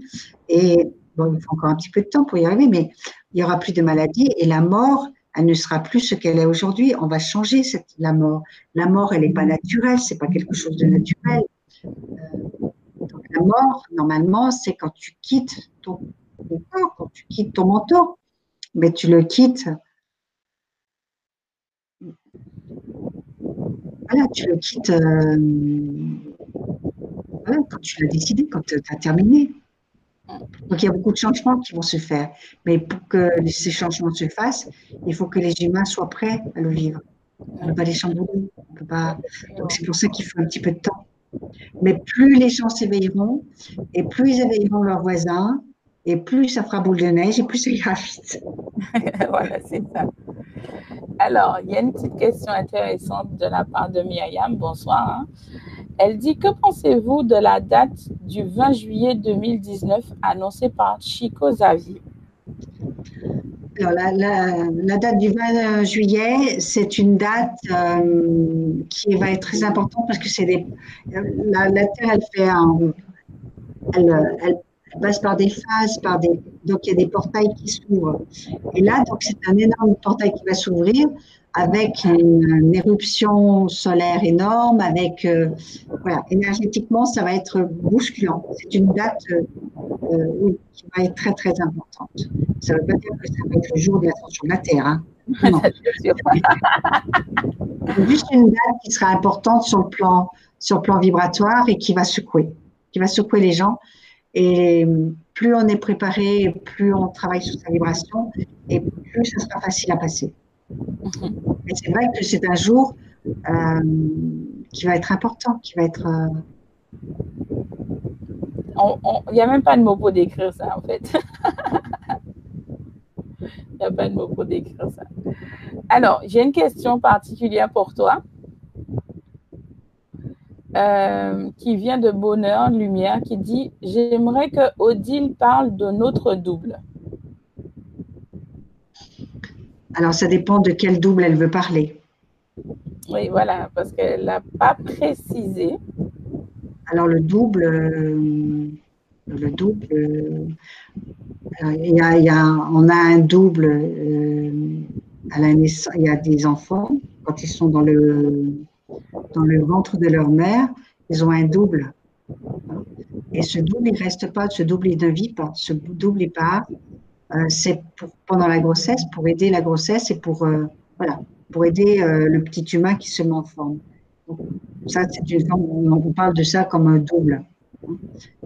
Et bon, il faut encore un petit peu de temps pour y arriver, mais il n'y aura plus de maladies et la mort, elle ne sera plus ce qu'elle est aujourd'hui. On va changer cette, la mort. La mort, elle n'est pas naturelle, c'est pas quelque chose de naturel. Euh, donc la mort, normalement, c'est quand tu quittes ton, quand tu quittes ton manteau, mais tu le quittes. Voilà, tu le quittes euh, quand tu l'as décidé, quand tu as terminé. Donc il y a beaucoup de changements qui vont se faire. Mais pour que ces changements se fassent, il faut que les humains soient prêts à le vivre. On ne peut pas les chambouler. Donc c'est pour ça qu'il faut un petit peu de temps. Mais plus les gens s'éveilleront et plus ils éveilleront leurs voisins et plus ça fera boule de neige et plus ça ira vite. voilà, c'est ça. Alors, il y a une petite question intéressante de la part de Myriam. Bonsoir. Hein. Elle dit Que pensez-vous de la date du 20 juillet 2019 annoncée par Chico Xavier? Alors, la, date du 20 juillet, c'est une date euh, qui va être très importante parce que c'est des, la, Terre, elle fait elle, passe par des phases, par des, Donc, il y a des portails qui s'ouvrent. Et là, donc, c'est un énorme portail qui va s'ouvrir avec une, éruption solaire énorme, avec, euh, voilà, énergétiquement, ça va être bousculant. C'est une date euh, euh, qui va être très, très importante. Ça ne veut pas dire que ça va être le jour de l'ascension de la Terre. Hein. Non. juste une date qui sera importante sur le plan, sur le plan vibratoire et qui va secouer, qui va secouer les gens. Et plus on est préparé, plus on travaille sur sa vibration, et plus ça sera facile à passer. Et c'est vrai que c'est un jour euh, qui va être important, qui va être. Euh, il n'y a même pas de mots pour décrire ça, en fait. Il n'y a pas de mots pour décrire ça. Alors, j'ai une question particulière pour toi. Euh, qui vient de Bonheur Lumière, qui dit J'aimerais que Odile parle de notre double. Alors, ça dépend de quel double elle veut parler. Oui, voilà, parce qu'elle n'a pas précisé. Alors, le double, euh, le double, euh, il y a, on a un double euh, à la naissance, il y a des enfants, quand ils sont dans le, dans le ventre de leur mère, ils ont un double. Et ce double, il ne reste pas, ce double, il ne vit pas. Ce double, il part euh, c'est pendant la grossesse, pour aider la grossesse et pour, euh, voilà, pour aider euh, le petit humain qui se met en forme. ça, c'est une on parle de ça comme un double.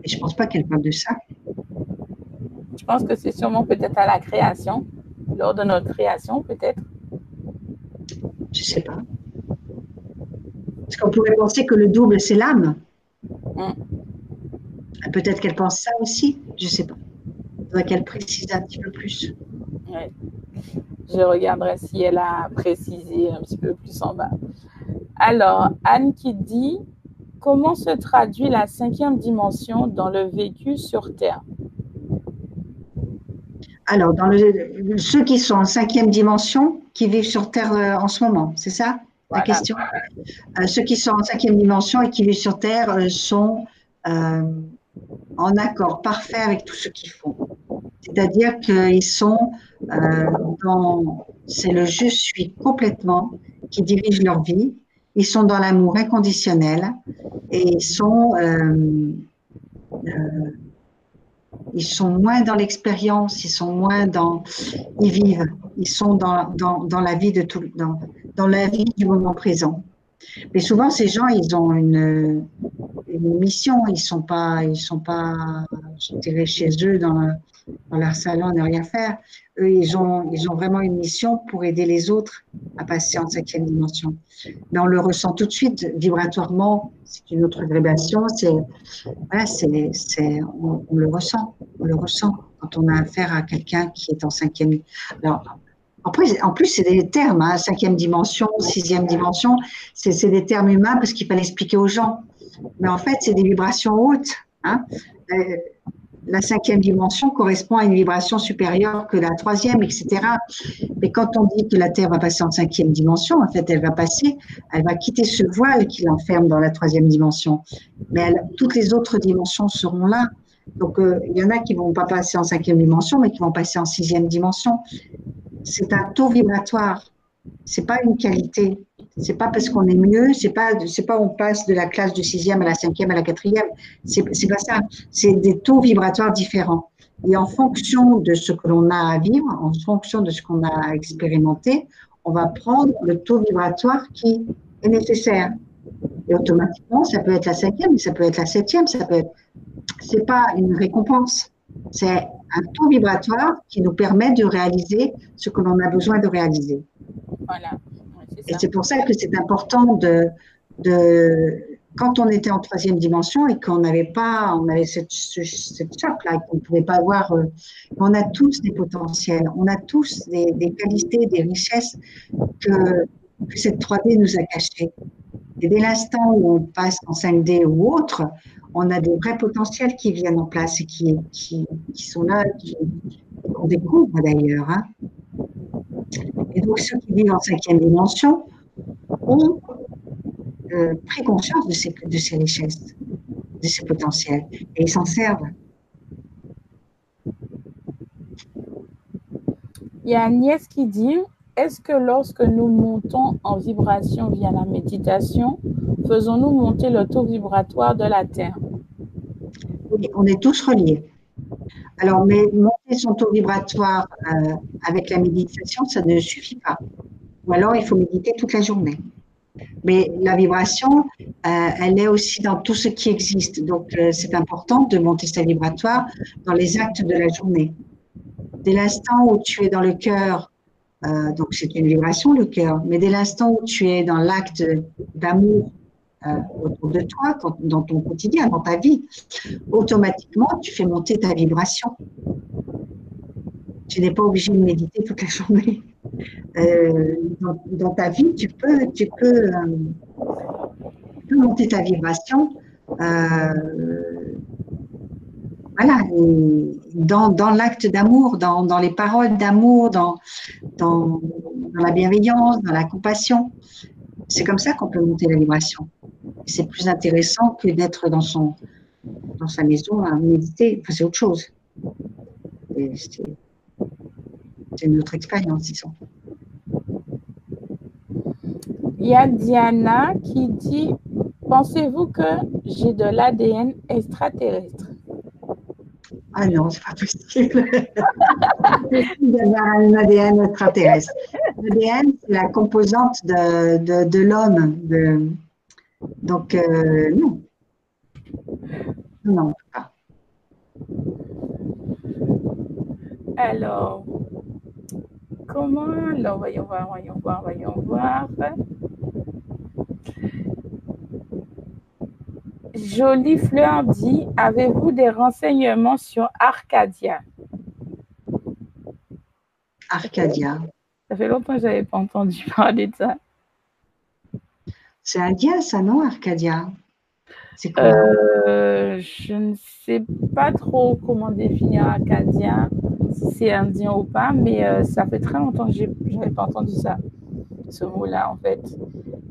Et je ne pense pas qu'elle parle de ça. Je pense que c'est sûrement peut-être à la création, lors de notre création, peut-être. Je ne sais pas. Parce qu'on pourrait penser que le double, c'est l'âme. Mm. Peut-être qu'elle pense ça aussi, je ne sais pas faudrait qu'elle précise un petit peu plus. Je regarderai si elle a précisé un petit peu plus en bas. Alors, Anne qui dit Comment se traduit la cinquième dimension dans le vécu sur Terre? Alors, dans le, ceux qui sont en cinquième dimension, qui vivent sur Terre euh, en ce moment, c'est ça? La question euh, Ceux qui sont en cinquième dimension et qui vivent sur Terre euh, sont en accord parfait avec tout ce qu'ils font. C'est-à-dire qu'ils sont euh, dans, c'est le je suis complètement qui dirige leur vie. Ils sont dans l'amour inconditionnel et ils sont, euh, euh, ils sont moins dans l'expérience, ils sont moins dans, ils vivent, ils sont dans, dans, dans la vie de tout, dans, dans la vie du moment présent. Mais souvent, ces gens, ils ont une, une mission. Ils sont sont pas, je chez eux dans, dans leur salon ne rien faire. Eux, ils ont, ils ont vraiment une mission pour aider les autres à passer en cinquième dimension. Mais on le ressent tout de suite, vibratoirement, c'est une autre vibration, c'est, voilà, c'est, c'est, on, le ressent, on le ressent quand on a affaire à quelqu'un qui est en cinquième. Alors, en plus, c'est des termes, hein, cinquième dimension, sixième dimension, c'est des termes humains parce qu'il fallait expliquer aux gens. Mais en fait, c'est des vibrations hautes. Hein. La cinquième dimension correspond à une vibration supérieure que la troisième, etc. Mais quand on dit que la Terre va passer en cinquième dimension, en fait, elle va passer, elle va quitter ce voile qui l'enferme dans la troisième dimension. Mais toutes les autres dimensions seront là. Donc, euh, il y en a qui vont pas passer en cinquième dimension, mais qui vont passer en sixième dimension. C'est un taux vibratoire. C'est pas une qualité. C'est pas parce qu'on est mieux, c'est pas, c'est pas on passe de la classe du sixième à la cinquième à la quatrième. C'est, c'est pas ça. C'est des taux vibratoires différents. Et en fonction de ce que l'on a à vivre, en fonction de ce qu'on a expérimenté, on va prendre le taux vibratoire qui est nécessaire. Et automatiquement, ça peut être la cinquième, ça peut être la septième, ça peut être. C'est pas une récompense. C'est un taux vibratoire qui nous permet de réaliser ce que l'on a besoin de réaliser. Voilà. Et c'est pour ça que c'est important de, de, quand on était en troisième dimension et qu'on n'avait pas, on avait cette, cette choc-là, qu'on ne pouvait pas voir, euh, on a tous des potentiels, on a tous des, des qualités, des richesses que, que, cette 3D nous a cachées. Et dès l'instant où on passe en 5D ou autre, on a des vrais potentiels qui viennent en place et qui, qui, qui sont là, qu'on découvre d'ailleurs. Hein. Et donc, ceux qui vivent en cinquième dimension ont euh, pris conscience de ces, de ces richesses, de ces potentiels, et ils s'en servent. y a Agnès qui dit Est-ce que lorsque nous montons en vibration via la méditation, faisons-nous monter le taux vibratoire de la Terre? Oui, on est tous reliés. Alors, mais monter son taux vibratoire euh, avec la méditation, ça ne suffit pas. Ou alors, il faut méditer toute la journée. Mais la vibration, euh, elle est aussi dans tout ce qui existe. Donc, euh, c'est important de monter sa vibratoire dans les actes de la journée. Dès l'instant où tu es dans le cœur, donc c'est une vibration, le cœur, mais dès l'instant où tu es dans l'acte d'amour autour de toi, dans ton quotidien, dans ta vie, automatiquement, tu fais monter ta vibration. Tu n'es pas obligé de méditer toute la journée. Euh, dans, ta vie, tu peux, tu peux, euh, monter ta vibration. Euh, voilà, dans, dans l'acte d'amour, dans, les paroles d'amour, dans, la bienveillance, dans la compassion. C'est comme ça qu'on peut monter la vibration. C'est plus intéressant que d'être dans, sa maison à méditer. Enfin, c'est autre chose. C'est une autre expérience, disons. Il y a Diana qui dit Pensez-vous que j'ai de l'ADN extraterrestre? Ah non, c'est pas possible. d'avoir un ADN extraterrestre. L'ADN, c'est la composante de, de, de l'homme. Donc, euh, non. Non, pas. Alors, comment Alors, voyons voir, voyons voir, voyons voir. Jolie Fleur dit Avez-vous des renseignements sur Arcadia? Arcadia. Ça fait longtemps que je n'avais pas entendu parler de ça. C'est indien, ça, non, Arcadia? C'est quoi? Euh, Je ne sais pas trop comment définir Arcadia, si c'est indien ou pas, mais euh, ça fait très longtemps que je n'avais pas entendu ça, ce mot-là, en fait.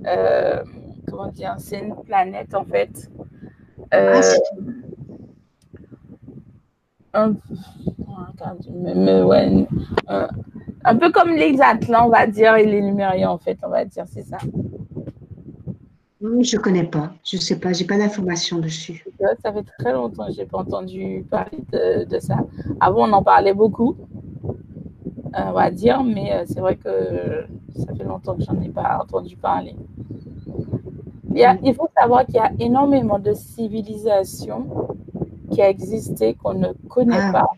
Euh, comment dire C'est une planète, en fait. Un, ouais, un peu comme les Atlants, on va dire, et les Numériens, en fait, on va dire, c'est ça. Je ne connais pas, je ne sais pas, j'ai pas d'informations dessus. Ça fait très longtemps que je n'ai pas entendu parler de, ça. Avant, on en parlait beaucoup, euh, on va dire, mais euh, c'est vrai que ça fait longtemps que je n'en ai pas entendu parler. Il, il faut savoir qu'il y a énormément de civilisations qui ont existé qu'on ne connaît ah. pas.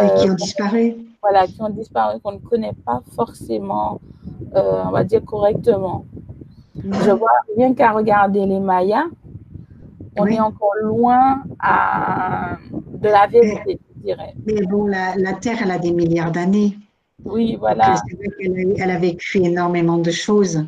Et qui ont euh, disparu. Voilà, qui ont disparu, qu'on ne connaît pas forcément, on va dire correctement. Je vois rien qu'à regarder les Mayas, on est encore loin de la vérité, je dirais. Mais bon, la, Terre, elle a des milliards d'années. Oui, voilà. elle a, vécu énormément de choses.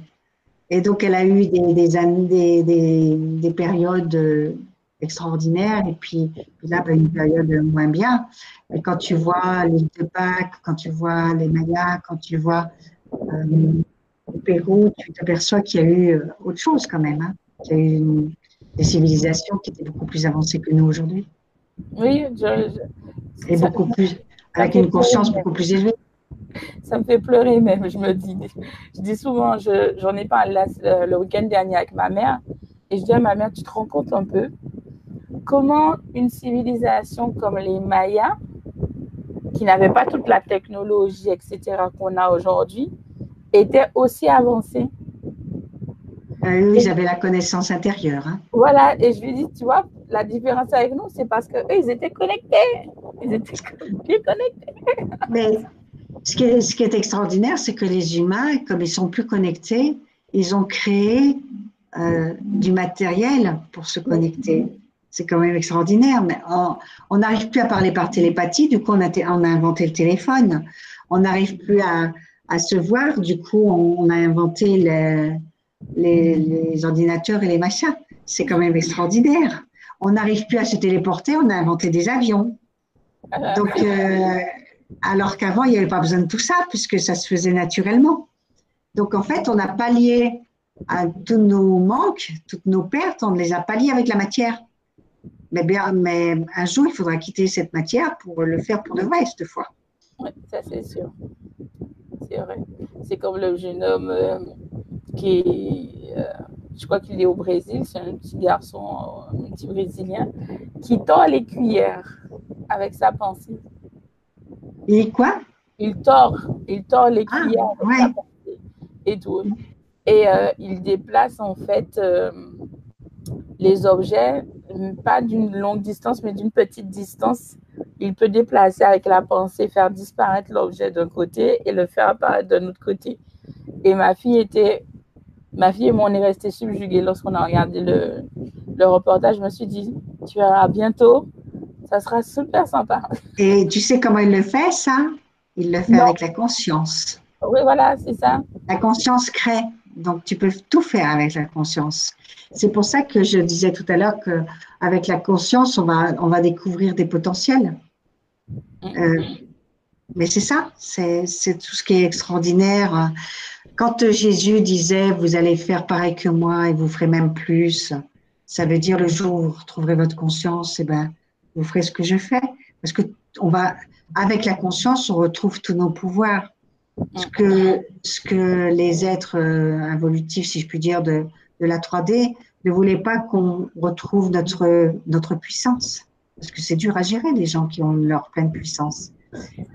Et donc, elle a eu des, des, des, des, périodes extraordinaires et puis, là, ben, une période moins bien. Et quand tu vois les de Pâques, quand tu vois les Mayas, quand tu vois euh, au Pérou, tu t'aperçois qu'il y a eu euh, autre chose quand même. Hein, qu'il y a eu des civilisations qui étaient beaucoup plus avancées que nous aujourd'hui. Oui, et beaucoup plus, avec une conscience beaucoup plus élevée. Ça me fait pleurer même, je me dis. Je dis souvent, j'en ai parlé euh, le week-end dernier avec ma mère, et je dis à ma mère, tu te rends compte un peu comment une civilisation comme les Mayas, qui n'avait pas toute la technologie, etc., qu'on a aujourd'hui, était aussi avancée. Ah oui, ils avaient la connaissance intérieure. Hein. Voilà, et je lui dis, tu vois, la différence avec nous, c'est parce qu'eux, ils étaient connectés. Ils étaient connectés. Mais ce qui est, ce qui est extraordinaire, c'est que les humains, comme ils sont plus connectés, ils ont créé euh, du matériel pour se connecter. C'est quand même extraordinaire. Mais on n'arrive plus à parler par télépathie, du coup, on a, on a inventé le téléphone. On n'arrive plus à, à se voir. Du coup, on, a inventé les, ordinateurs et les machins. C'est quand même extraordinaire. On n'arrive plus à se téléporter, on a inventé des avions. Donc, euh, alors qu'avant, il n'y avait pas besoin de tout ça, puisque ça se faisait naturellement. Donc, en fait, on a pallié à tous nos manques, toutes nos pertes, on les a palliés avec la matière. Mais, bien, mais un jour, il faudra quitter cette matière pour le faire pour de vrai, cette fois. Oui, ça c'est sûr. c'est vrai. C'est comme le jeune homme euh, qui est, je crois qu'il est au Brésil, c'est un petit garçon, un petit Brésilien, qui tord les cuillères avec sa pensée. Et quoi? Il tord, il tord les ah, pensée et tout. Et il déplace en fait les objets, pas d'une longue distance, mais d'une petite distance. Il peut déplacer avec la pensée, faire disparaître l'objet d'un côté et le faire apparaître d'un autre côté. Et ma fille était, ma fille et moi, on est restés subjugués lorsqu'on a regardé le, le reportage. Je me suis dit, tu verras bientôt, ça sera super sympa. Et tu sais comment il le fait, ça? Il le fait avec la conscience. Oui, voilà, c'est ça. La conscience crée. Donc, tu peux tout faire avec la conscience. C'est pour ça que je disais tout à l'heure qu'avec la conscience, on va, on va découvrir des potentiels. Euh, mais c'est ça, c'est tout ce qui est extraordinaire. Quand Jésus disait, vous allez faire pareil que moi et vous ferez même plus, ça veut dire le jour où vous retrouverez votre conscience, et eh ben, vous ferez ce que je fais. Parce que on va, avec la conscience, on retrouve tous nos pouvoirs. Ce que, ce que les êtres euh, involutifs, si je puis dire, de, de la 3D ne voulait pas qu'on retrouve notre, notre puissance. Parce que c'est dur à gérer, les gens qui ont leur pleine puissance.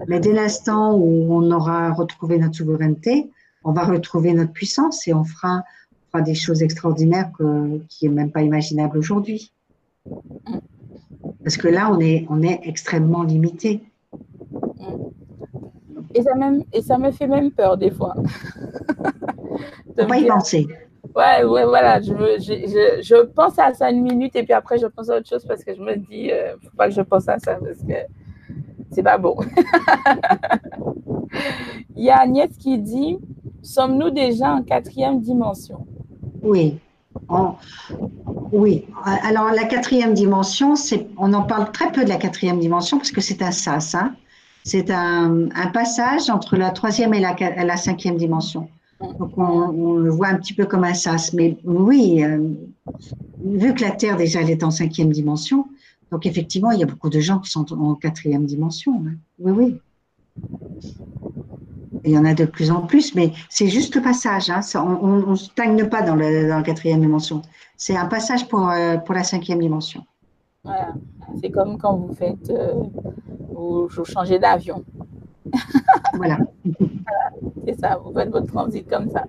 Mais dès l'instant où on aura retrouvé notre souveraineté, on va retrouver notre puissance et on fera, fera des choses extraordinaires que, qui n'est même pas imaginable aujourd'hui. Parce que là, on est, on est extrêmement limité. Et ça, même, et ça me fait même peur des fois. de pas y penser? Ouais, ouais, voilà. Je, je, je, pense à ça une minute et puis après, je pense à autre chose parce que je me dis, euh, faut pas que je pense à ça parce que c'est pas bon. Il y a Agnès qui dit Sommes-nous déjà en quatrième dimension? Oui. Oui. Alors, la quatrième dimension, on en parle très peu de la quatrième dimension parce que c'est un sas. Hein. C'est un, un, passage entre la troisième et la, la cinquième dimension. Donc on, le voit un petit peu comme un sas. Mais oui, euh, vu que la Terre déjà elle est en cinquième dimension, donc effectivement il y a beaucoup de gens qui sont en quatrième dimension. Hein. Oui, oui. Il y en a de plus en plus, mais c'est juste le passage. Hein. on ne stagne pas dans, la quatrième dimension. C'est un passage pour, euh, pour la cinquième dimension. Voilà. C'est comme quand vous faites, euh, vous changez d'avion. voilà. c'est ça, vous faites votre transit comme ça.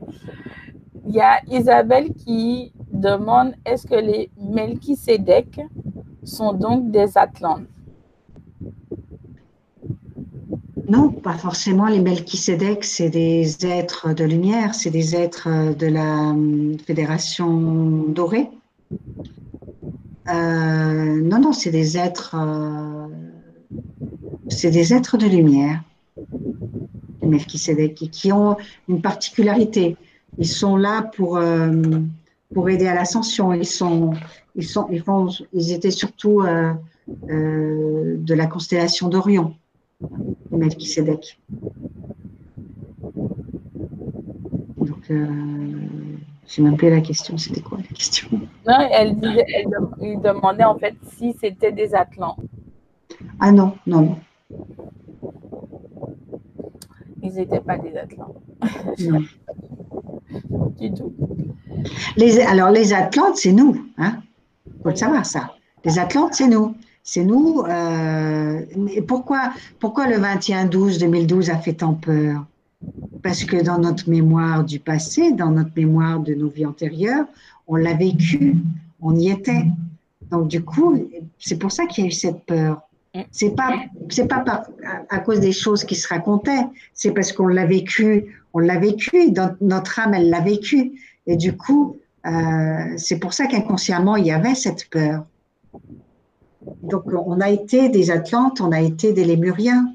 Il y a Isabelle qui demande est-ce que les Melchisedec sont donc des Atlantes? Non, pas forcément. Les Melchisedec, c'est des êtres de lumière, c'est des êtres de la hum, Fédération dorée. Euh, non, non, c'est des êtres, euh, c'est des êtres de lumière. Melchisedec, qui ont une particularité. Ils sont là pour, euh, pour aider à l'ascension. Ils, sont, ils, sont, ils, étaient surtout euh, euh, de la constellation d'Orion, Melchisedec. Donc, je sais même plus la question. C'était quoi la question? Non, elle, disait, demandait en fait si c'était des Atlants. Ah non, non, non. Ils n'étaient pas des Atlantes. du tout. Les, alors, les Atlantes, c'est nous. Il hein? faut le savoir, ça. Les Atlantes, c'est nous. C'est nous. Euh, pourquoi, pourquoi le 21-12-2012 a fait tant peur? Parce que dans notre mémoire du passé, dans notre mémoire de nos vies antérieures, on l'a vécu, on y était. Donc, du coup, c'est pour ça qu'il y a eu cette peur. C'est pas, c'est pas à cause des choses qui se racontaient, c'est parce qu'on l'a vécu, on l'a vécu, dans notre âme, elle l'a vécu. Et du coup, euh, c'est pour ça qu'inconsciemment, il y avait cette peur. Donc, on a été des Atlantes, on a été des Lémuriens,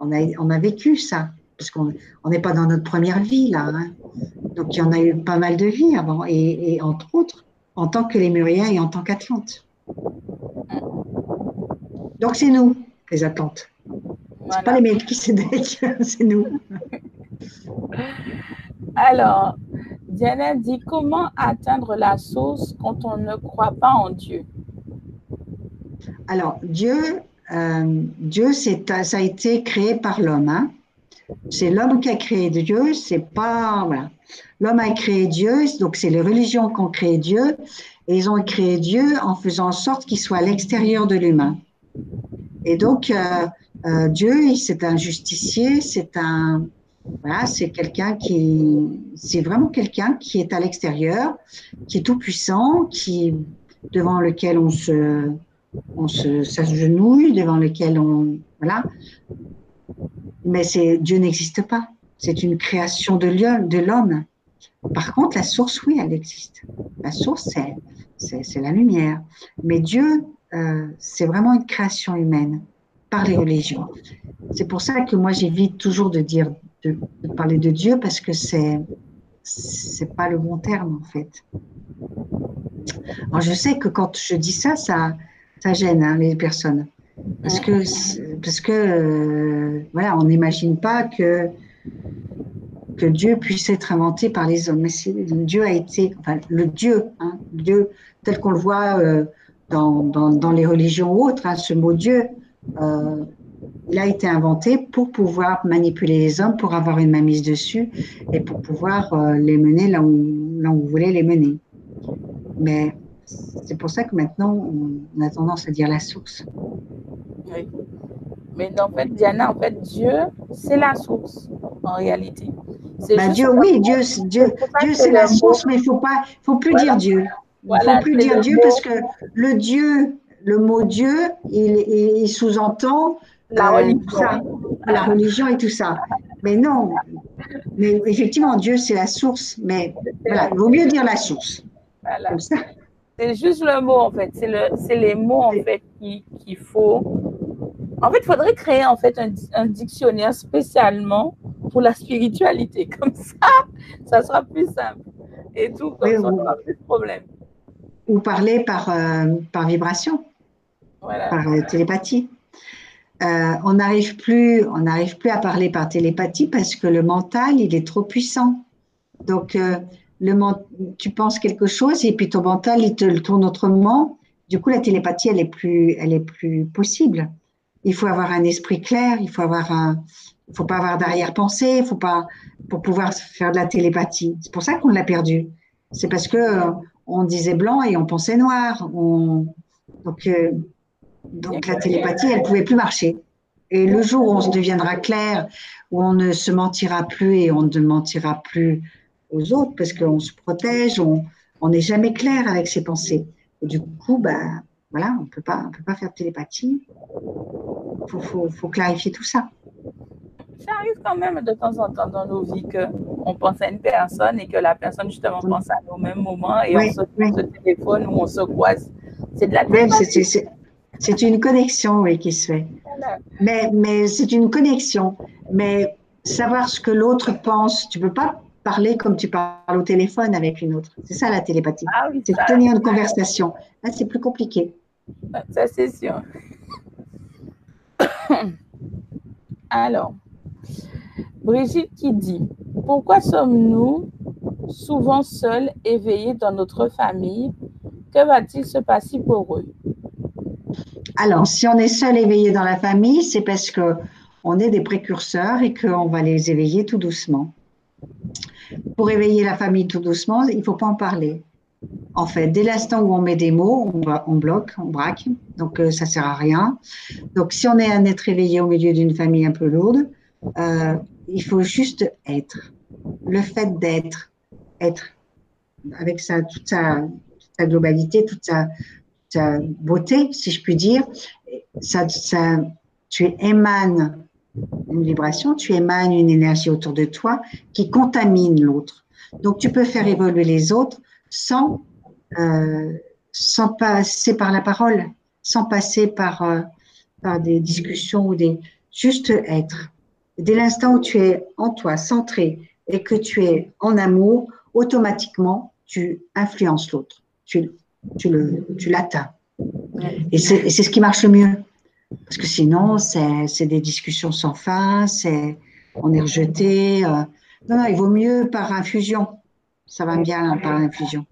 on a, on a vécu ça, parce qu'on n'est pas dans notre première vie, là. Hein. Donc, il y en a eu pas mal de vies avant, et, et entre autres, en tant que Lémuriens et en tant qu'Atlantes. Donc c'est nous, les attentes. Ce pas les s'édèquent, c'est nous. Alors, Diana dit comment atteindre la source quand on ne croit pas en Dieu? Alors, Dieu, euh, Dieu ça a été créé par l'homme. Hein. C'est l'homme qui a créé Dieu, c'est pas. Voilà. L'homme a créé Dieu, donc c'est les religions qui ont créé Dieu, et ils ont créé Dieu en faisant en sorte qu'il soit à l'extérieur de l'humain. Et donc, euh, euh, Dieu, c'est un justicier, c'est un. Voilà, c'est quelqu'un qui. C'est vraiment quelqu'un qui est à l'extérieur, qui est tout puissant, qui devant lequel on se, on se s'agenouille, devant lequel on. Voilà. Mais c'est Dieu n'existe pas. C'est une création de l'homme. Par contre, la source, oui, elle existe. La source, c'est la lumière. Mais Dieu, euh, c'est vraiment une création humaine par les religions. C'est pour ça que moi, j'évite toujours de dire, de, parler de Dieu parce que c'est c'est pas le bon terme en fait. Alors je sais que quand je dis ça, ça, ça gêne hein, les personnes. Parce que, parce que euh, voilà, on n'imagine pas que, que Dieu puisse être inventé par les hommes. Mais Dieu a été, enfin, le Dieu, hein, Dieu tel qu'on le voit euh, dans, dans, dans, les religions ou autres, hein, ce mot Dieu, euh, il a été inventé pour pouvoir manipuler les hommes, pour avoir une mainmise dessus et pour pouvoir les mener là où, là où on voulait les mener. Mais c'est pour ça que maintenant, on a tendance à dire la source. Oui. Mais en fait, Diana, en fait, Dieu, c'est la source, en réalité. Ben Dieu, oui, Dieu, Dieu, Dieu c'est la source, mais il ne faut, pas, faut plus dire Dieu. Il ne faut plus dire Dieu parce que le Dieu, le mot Dieu, il, il, sous-entend la, euh, religion. la religion et tout ça. Mais non, mais effectivement, Dieu, c'est la source, mais voilà, il vaut mieux dire la source. Voilà. Comme ça. C'est juste le mot, en fait. C'est le, les mots, en fait, qu'il faut. En fait, il faudrait créer, en fait, un, dictionnaire spécialement pour la spiritualité. Comme ça, ça sera plus simple. Et tout, comme ça, on n'aura plus de problème. Ou parler par, euh, par vibration, par euh, télépathie. Euh, on n'arrive plus, on n'arrive plus à parler par télépathie parce que le mental, il est trop puissant. Donc, le, tu penses quelque chose et puis ton mental, il te le tourne autrement. Du coup, la télépathie, elle est plus, elle est plus possible. Il faut avoir un esprit clair, il faut avoir un, faut pas avoir d'arrière-pensée, faut pas, pour pouvoir faire de la télépathie. C'est pour ça qu'on l'a perdu. C'est parce que euh, on disait blanc et on pensait noir. On, donc, euh, donc la télépathie, elle pouvait plus marcher. Et le jour où on se deviendra clair, où on ne se mentira plus et on ne mentira plus aux autres parce qu'on se protège, on n'est jamais clair avec ses pensées. Et du coup, bah, voilà, on ne peut pas faire de télépathie. Il faut, faut, clarifier tout ça. Ça arrive quand même de temps en temps dans nos vies qu'on pense à une personne et que la personne justement pense à nous au même moment et on se, téléphone ou on se croise. C'est de la télépathie. C'est une connexion oui, qui se fait. Mais, mais c'est une connexion. Mais savoir ce que l'autre pense, tu ne peux pas parler comme tu parles au téléphone avec une autre. C'est ça la télépathie. Ah c'est tenir une conversation. Là, c'est plus compliqué. Ça, c'est sûr. Alors, Brigitte qui dit, pourquoi sommes-nous souvent seuls éveillés dans notre famille? Que va-t-il se passer pour eux? Alors, si on est seul éveillé dans la famille, c'est parce que on est des précurseurs et qu'on va les éveiller tout doucement pour éveiller la famille tout doucement, il ne faut pas en parler. En fait, dès l'instant où on met des mots, on, bloque, on braque, donc euh, ça ne sert à rien. Donc, si on est un être éveillé au milieu d'une famille un peu lourde, euh, il faut juste être. Le fait d'être, être, avec sa, toute, sa, globalité, toute sa, beauté, si je puis dire, ça, tu émanes une vibration, tu émanes une énergie autour de toi qui contamine l'autre. Donc, tu peux faire évoluer les autres sans, euh, sans passer par la parole, sans passer par, euh, par des discussions ou des. Juste être. Dès l'instant où tu es en toi, centré, et que tu es en amour, automatiquement, tu influences l'autre. Tu, tu l'atteins. Tu et c'est ce qui marche le mieux. Parce que sinon, c'est des discussions sans fin, c'est on est rejeté. Euh. non, non, il vaut mieux par infusion. Ça va bien hein, par infusion.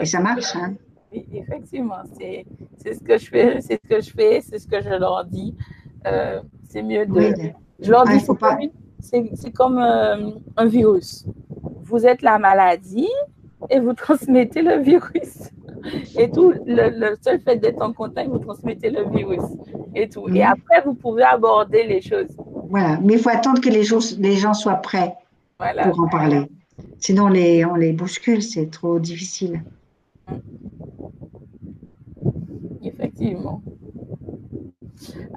Et ça marche. Hein. Effectivement, c'est ce que je fais, c'est ce que je fais, c'est ce que je leur dis. Euh, c'est mieux de. je leur dis, faut pas. c'est comme euh, un virus. Vous êtes la maladie et vous transmettez le virus. Et tout, le, seul fait d'être en contact, vous transmettez le virus et tout. Et mhm. après, vous pouvez aborder les choses. Voilà, mais il faut attendre que les gens, les gens soient prêts pour en parler. Sinon, on les, on les bouscule, c'est trop difficile. Effectivement.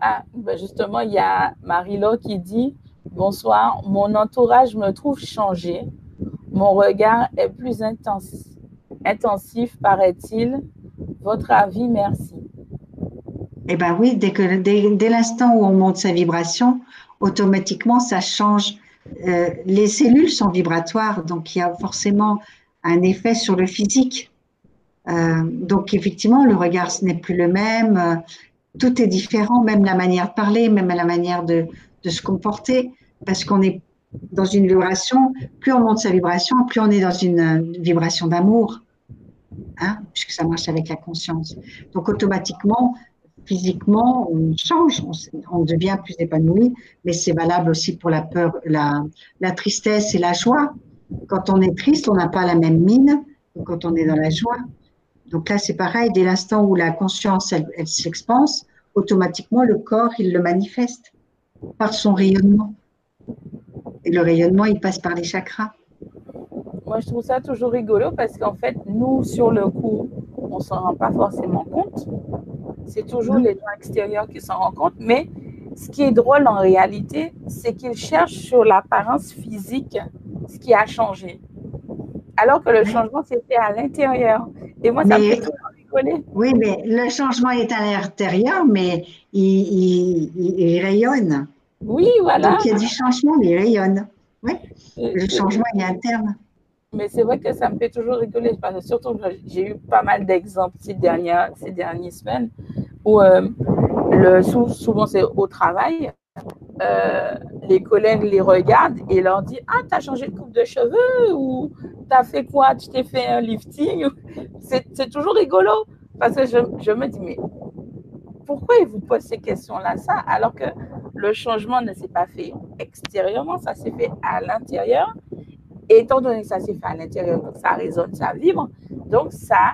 Ah, ben justement, il y a Marie-Laure qui dit Bonsoir, mon entourage me trouve changé. Mon regard est plus intensif, intensif paraît-il. Votre avis, merci. Eh bien oui, dès, dès, l'instant où on monte sa vibration, automatiquement, ça change. Euh, les cellules sont vibratoires, donc il y a forcément un effet sur le physique. Euh, donc effectivement, le regard, ce n'est plus le même. Tout est différent, même la manière de parler, même la manière de, de se comporter, parce qu'on est dans une vibration, plus on monte sa vibration, plus on est dans une vibration d'amour, hein, puisque ça marche avec la conscience. Donc automatiquement, physiquement, on change, on, devient plus épanoui, mais c'est valable aussi pour la peur, la, tristesse et la joie. Quand on est triste, on n'a pas la même mine que quand on est dans la joie. Donc là, c'est pareil, dès l'instant où la conscience, elle, elle automatiquement, le corps, il le manifeste par son rayonnement. Et le rayonnement, il passe par les chakras. Moi, je trouve ça toujours rigolo parce qu'en fait, nous, sur le coup, on ne s'en rend pas forcément compte. C'est toujours les gens extérieurs qui s'en rendent compte. Mais ce qui est drôle en réalité, c'est qu'ils cherchent sur l'apparence physique ce qui a changé. Alors que le changement, c'était à l'intérieur. Et moi, ça me fait rigoler. Oui, mais le changement est à l'intérieur, mais il, il rayonne. Oui, voilà. Donc il y a du changement, mais il rayonne. Oui, le changement est interne. Mais c'est vrai que ça me fait toujours rigoler, parce que surtout j'ai eu pas mal d'exemples ces dernières, ces dernières semaines où euh, le, souvent c'est au travail, euh, les collègues les regardent et leur disent Ah, tu as changé de coupe de cheveux ou tu as fait quoi? Tu t'es fait un lifting C'est toujours rigolo parce que je, je me dis Mais pourquoi ils vous posent ces questions-là ça alors que le changement ne s'est pas fait extérieurement, ça s'est fait à l'intérieur. Et étant donné que ça s'est fait à l'intérieur, donc ça résonne, ça vibre, donc ça,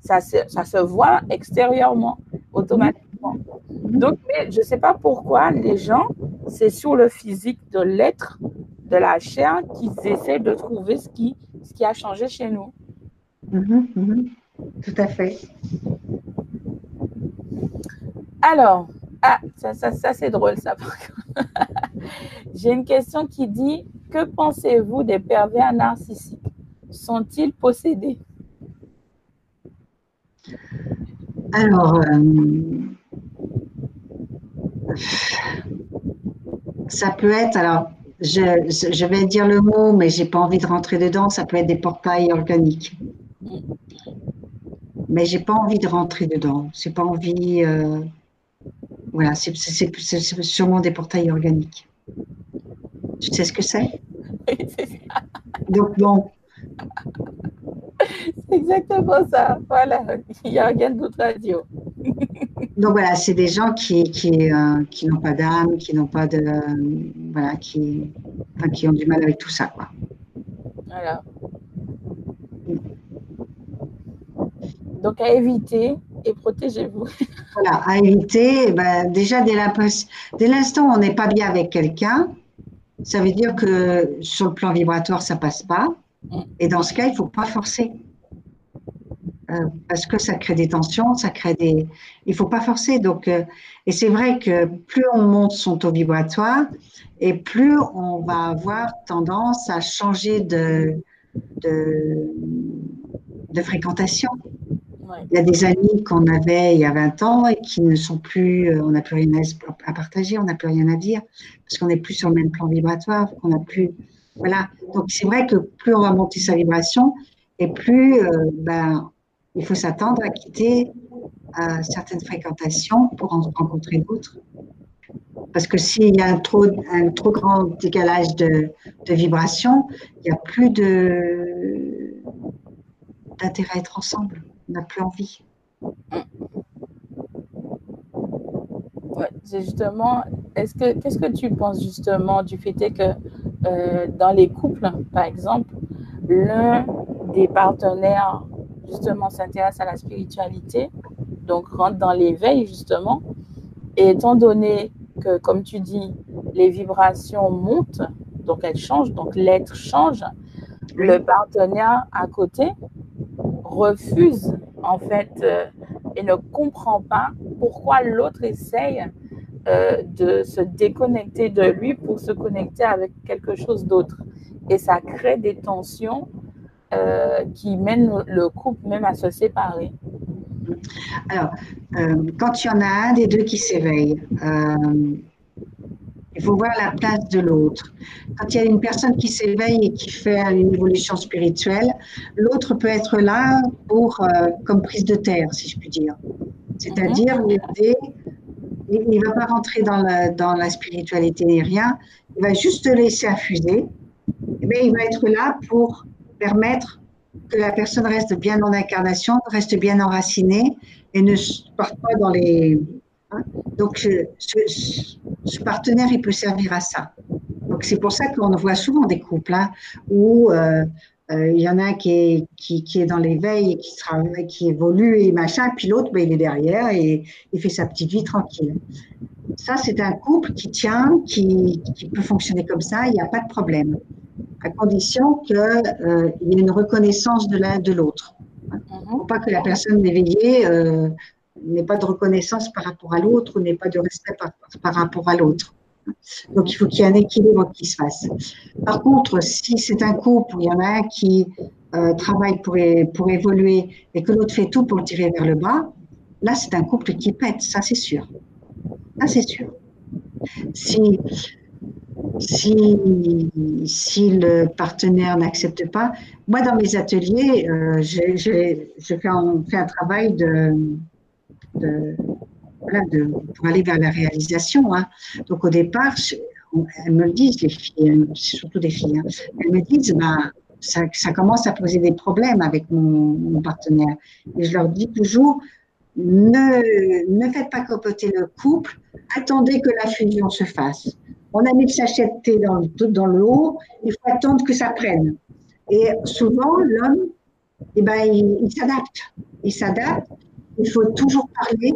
ça, se, ça se voit extérieurement, automatiquement. Donc, je ne sais pas pourquoi les gens, c'est sur le physique de l'être, de la chair, qu'ils essaient de trouver ce qui, ce qui a changé chez nous. Mhm, mhm. Tout à fait. Alors, ah, ça, ça, c'est drôle, ça. J'ai une question qui dit Que pensez-vous des pervers narcissiques? Sont-ils possédés? Alors, euh, ça peut être, alors, je, je, vais dire le mot, mais j'ai pas envie de rentrer dedans, ça peut être des portails organiques. Mais j'ai pas envie de rentrer dedans. J'ai pas envie. Euh, voilà, c'est sûrement des portails organiques. Tu sais ce que c'est? Donc bon. C'est exactement ça. Voilà, il n'y a rien d'autre à dire. Donc voilà, c'est des gens qui, qui, euh, qui n'ont pas d'âme, qui n'ont pas de. voilà, qui, qui ont du mal avec tout ça, quoi. Voilà. Donc à éviter, et protégez-vous. Voilà, à éviter, ben, déjà dès l'instant où on n'est pas bien avec quelqu'un, ça veut dire que sur le plan vibratoire, ça passe pas. Et dans ce cas, il ne faut pas forcer. Euh, parce que ça crée des tensions, ça crée des. Il ne faut pas forcer. Donc, euh, et c'est vrai que plus on monte son taux vibratoire, et plus on va avoir tendance à changer de, de, de fréquentation. Il y a des amis qu'on avait il y a 20 ans et qui ne sont plus, euh, on n'a plus rien à, partager, on n'a plus rien à dire, parce qu'on n'est plus sur le même plan vibratoire, qu'on n'a plus. Voilà. Donc c'est vrai que plus on va monter sa vibration, et plus euh, ben, il faut s'attendre à quitter euh, certaines fréquentations pour en rencontrer d'autres. Parce que s'il y a un trop, un trop grand décalage de, de vibration, il n'y a plus d'intérêt à être ensemble on n'a plus envie. Ouais, c'est justement, est-ce que qu'est-ce que tu penses justement du fait que euh, dans les couples, par exemple, l'un des partenaires justement s'intéresse à la spiritualité, donc rentre dans l'éveil justement, et étant donné que, comme tu dis, les vibrations montent, donc elles changent, donc l'être change, le partenaire à côté refuse en fait euh, et ne comprend pas pourquoi l'autre essaye euh, de se déconnecter de lui pour se connecter avec quelque chose d'autre. Et ça crée des tensions euh, qui mènent le couple même à se séparer. Alors, quand il y en a un des deux qui s'éveille, il faut voir la place de l'autre. Quand il y a une personne qui s'éveille et qui fait une évolution spirituelle, l'autre peut être là pour, euh, comme prise de terre, si je puis dire. C'est-à-dire mhm. Il ne va pas rentrer dans la, dans la spiritualité ni rien. Il va juste laisser infuser. Mais il va être là pour permettre que la personne reste bien en incarnation, reste bien enracinée et ne parte pas dans les, Hein? Donc, ce, partenaire, il peut servir à ça. Donc, c'est pour ça qu'on voit souvent des couples hein, où euh, euh, il y en a un qui est, qui, est dans l'éveil et qui, travaille, qui évolue et machin, puis l'autre, ben, il est derrière et il fait sa petite vie tranquille. Ça, c'est un couple qui tient, qui, peut fonctionner comme ça, il n'y a pas de problème, à condition qu'il euh, y ait une reconnaissance de l'un de l'autre. Hein. Mm-hmm. pas que la personne éveillée n'est pas de reconnaissance par rapport à l'autre n'est pas de respect par, rapport à l'autre. Donc, il faut qu'il y ait un équilibre qui se fasse. Par contre, si c'est un couple où il y en a un qui euh, travaille pour, pour évoluer et que l'autre fait tout pour le tirer vers le bas, là, c'est un couple qui pète, ça c'est sûr. Ça c'est sûr. Si, si, si le partenaire n'accepte pas, moi dans mes ateliers, euh, je, fais, un travail de, pour aller vers la réalisation. Hein. Donc au départ, elles me le disent, les filles, surtout des filles, hein. elles me disent, bah, ça, commence à poser des problèmes avec mon, partenaire. Et je leur dis toujours, ne, ne faites pas capoter le couple, attendez que la fusion se fasse. On a mis le sachet de thé dans, dans le haut, il faut attendre que ça prenne. Et souvent, l'homme, eh ben, il s'adapte. Il s'adapte il faut toujours parler.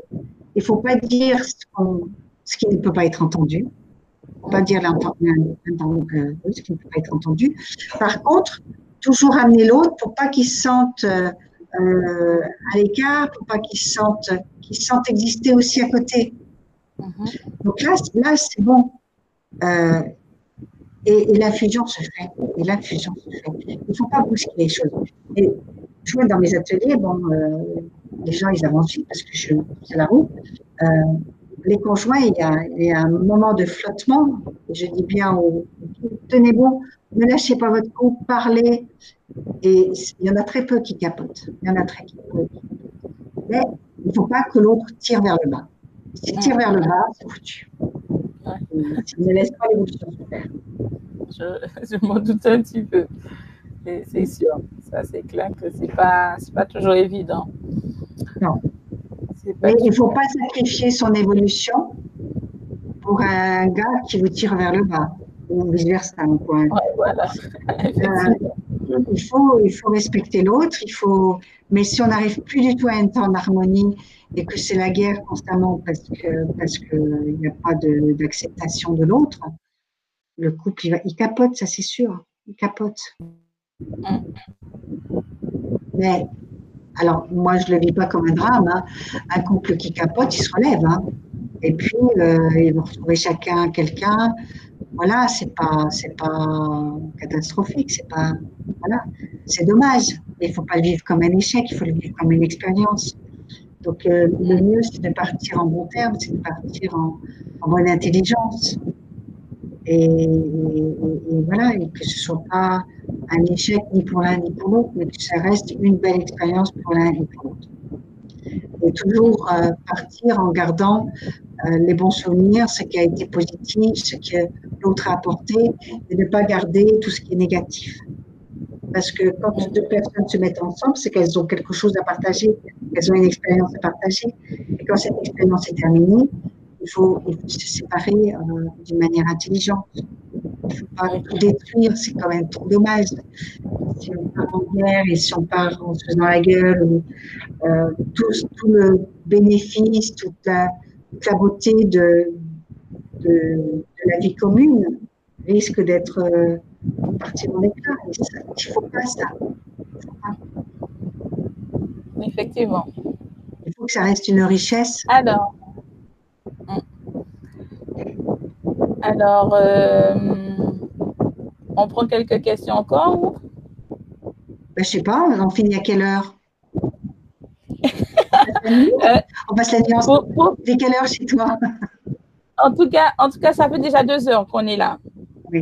Il ne faut pas dire ce, qui ne peut pas être entendu. Il ne faut pas dire euh, ce qui ne peut pas être entendu. Par contre, toujours amener l'autre pour pas qu'il se sente euh, à l'écart, pour pas qu'il se sente, qu'il sente exister aussi à côté. Mm-hmm. Donc là, là c'est bon. Euh, et, la fusion se fait. Et la fusion se fait. Il ne faut pas bousculer les choses. Et je vois dans mes ateliers, bon, les gens, ils avancent vite parce que je c'est la roue. Euh, les conjoints, il y, a, il y, a, un moment de flottement. Je dis bien, tenez bon, ne lâchez pas votre cou, parlez. Et il y en a très peu qui capotent. Il y en a très peu. Mais il ne faut pas que l'autre tire vers le bas. S'il tire vers le bas, c'est foutu. S'il ne laisse pas l'émotion se faire. Je, je m'en doute un petit peu. C'est sûr. Ça, c'est clair que ce n'est pas, pas toujours évident. Non. Mais il ne faut pas sacrifier son évolution pour un gars qui vous tire vers le bas, ou vice-versa. Ouais, voilà. Euh, il, faut, il faut respecter l'autre, il faut... mais si on n'arrive plus du tout à être en harmonie et que c'est la guerre constamment parce qu'il parce que n'y a pas d'acceptation de, l'autre, le couple, il, va, il capote, ça c'est sûr, il capote. Mm. Mais alors, moi, je ne le vis pas comme un drame. Hein. Un couple qui capote, il se relève. Hein. Et puis, euh, ils vont retrouver chacun quelqu'un. Voilà, c'est pas, pas catastrophique, c'est pas, voilà, c'est dommage. Il ne faut pas le vivre comme un échec, il faut le vivre comme une expérience. Donc, euh, le mieux, c'est de partir en bon terme, c'est de partir en, bonne intelligence. Et, voilà, et que ce soit pas un échec ni pour l'un ni pour l'autre, mais que ça reste une belle expérience pour l'un et pour l'autre. Et toujours euh, partir en gardant euh, les bons souvenirs, ce qui a été positif, ce que l'autre a apporté, et ne pas garder tout ce qui est négatif. Parce que quand deux personnes se mettent ensemble, c'est qu'elles ont quelque chose à partager, qu'elles ont une expérience à partager. Et quand cette expérience est terminée, il faut, se séparer euh, d'une manière intelligente. Il ne faut pas tout détruire, c'est quand même trop dommage. Si on part en guerre et si on part en se faisant la gueule, euh, tout, le bénéfice, toute la, beauté de, de, la vie commune risque d'être euh, partie dans l'éclat. Il ne faut pas ça. Effectivement. Il faut que ça reste une richesse. Alors, Alors, euh, on prend quelques questions encore ou? Ben, Je ne sais pas, on finit à quelle heure? Euh, On passe la nuit ensemble. C'est quelle heure chez toi? En tout, cas, en tout cas, ça fait déjà deux heures qu'on est là. Oui.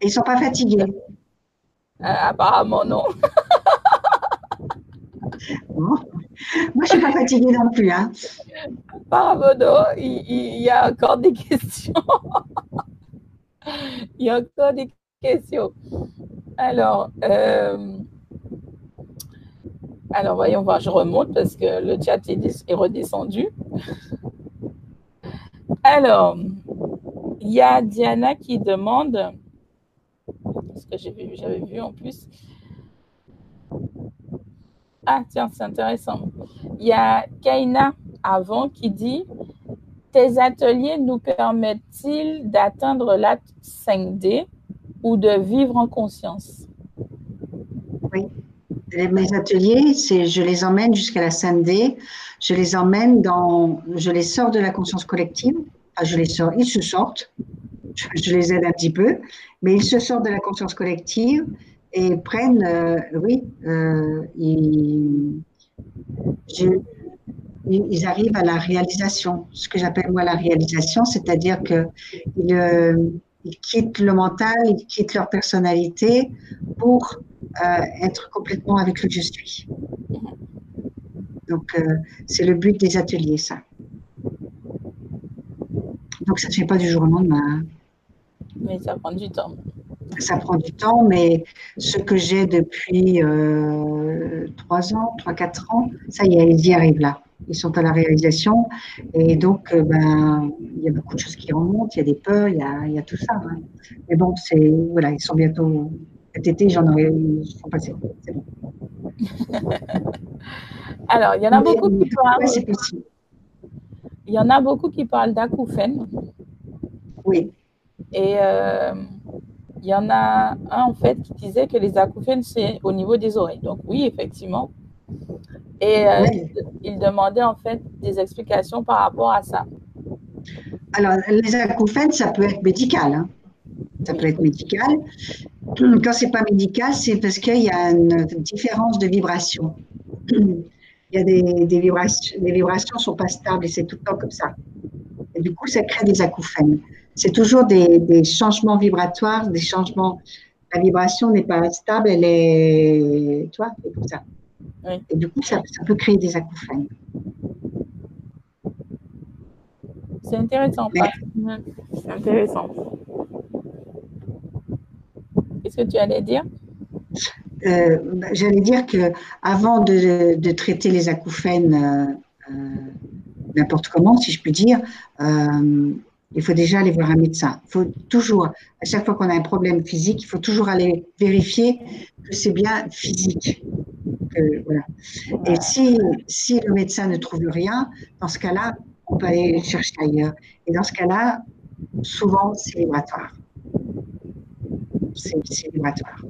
Et ils ne sont pas fatigués? Euh, Apparemment, non. Moi, je ne suis pas fatiguée non plus. Hein. Il y a encore des questions. Il y a encore des questions. Alors, euh, alors voyons voir, je remonte parce que le chat est, redescendu. Alors, il y a Diana qui demande, ce que j'avais vu en plus. Ah, tiens, c'est intéressant. Il y a Kaina avant qui dit tes ateliers nous permettent-ils d'atteindre la 5D ou de vivre en conscience? Oui. Mes ateliers, c'est je les emmène jusqu'à la 5D, je les emmène dans, je les sors de la conscience collective, enfin, je les sors, ils se sortent, je, les aide un petit peu, mais ils se sortent de la conscience collective et prennent, euh, oui, euh, ils, arrivent à la réalisation. Ce que j'appelle moi la réalisation, c'est-à-dire qu'ils euh, ils quittent le mental, ils quittent leur personnalité pour être complètement avec le je suis. Donc, c'est le but des ateliers, ça. Donc, ça ne se fait pas du jour au lendemain. Mais ça prend du temps. Ça prend du temps, mais ce que j'ai depuis trois ans, trois, quatre ans, ça y est, ils y arrivent là ils sont à la réalisation. Et donc, euh, ben, il y a beaucoup de choses qui remontent, il y a des peurs, il y a, il y a tout ça. Hein. Mais bon, c'est, voilà, ils sont bientôt, cet été, j'en aurai, ils sont passés. C'est bon. Alors, il y en a beaucoup qui parlent. Il y en a beaucoup qui parlent d'acouphènes. Oui. Et euh, il y en a un, en fait, qui disait que les acouphènes, c'est au niveau des oreilles. Donc, oui, effectivement, et euh, il, demandait en fait des explications par rapport à ça. Alors, les acouphènes, ça peut être médical. Hein. Ça peut être médical. Quand c'est pas médical, c'est parce qu'il y a une différence de vibration. Il y a des, vibrations, les vibrations ne sont pas stables et c'est tout le temps comme ça. Et du coup, ça crée des acouphènes. C'est toujours des, des, changements vibratoires, des changements. La vibration n'est pas stable, elle est, tu vois, c'est comme ça. Et du coup, ça, peut créer des acouphènes. C'est intéressant. C'est intéressant. Qu'est-ce que tu allais dire? Euh, bah, J'allais dire que avant de, traiter les acouphènes euh, euh, n'importe comment, si je puis dire, il faut déjà aller voir un médecin. Il faut toujours, à chaque fois qu'on a un problème physique, il faut toujours aller vérifier que c'est bien physique. Et si, si le médecin ne trouve rien, dans ce cas-là, on peut aller chercher ailleurs. Et dans ce cas-là, souvent, c'est vibratoire. C'est vibratoire.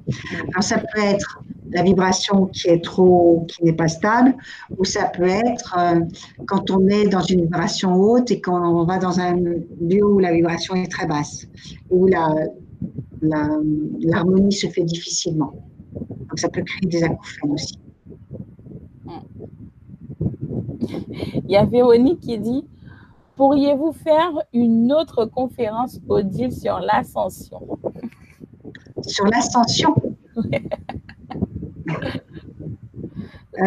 Alors, ça peut être la vibration qui est trop, qui n'est pas stable, ou ça peut être euh, quand on est dans une vibration haute et quand on va dans un lieu où la vibration est très basse, où l'harmonie se fait difficilement. Donc ça peut créer des acouphènes aussi. Il y a Véronique qui dit Pourriez-vous faire une autre conférence Odile sur l'ascension? Sur l'ascension?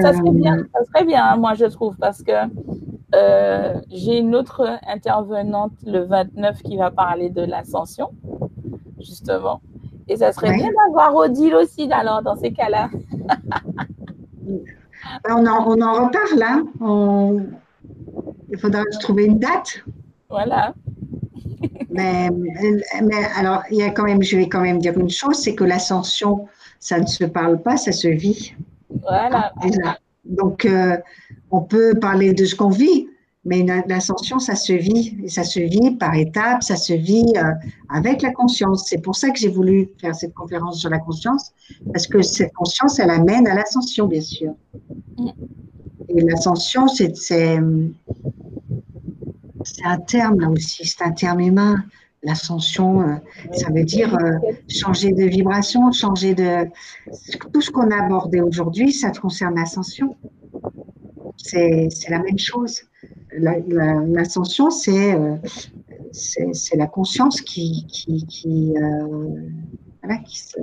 Ça serait bien, ça serait bien, moi je trouve, parce que euh, j'ai une autre intervenante le 29 qui va parler de l'ascension, justement. Et ça serait bien d'avoir Odile aussi, alors, dans ces cas-là. On en, on en reparle, hein. Il faudra trouver une date. Voilà. Mais, mais, alors, il y a quand même, je vais quand même dire une chose, c'est que l'ascension, ça ne se parle pas, ça se vit. Voilà. Donc, euh, on peut parler de ce qu'on vit, mais l'ascension, ça se vit. Et ça se vit par étapes, ça se vit euh, avec la conscience. C'est pour ça que j'ai voulu faire cette conférence sur la conscience, parce que cette conscience, elle amène à l'ascension, bien sûr. Mm. Et l'ascension, c'est un terme là aussi, c'est un terme humain. L'ascension, euh, ça veut dire euh, changer de vibration, changer de... Tout ce qu'on a abordé aujourd'hui, ça concerne l'ascension. C'est la même chose. L'ascension, euh, c'est c'est la conscience qui, qui, qui, voilà, qui se...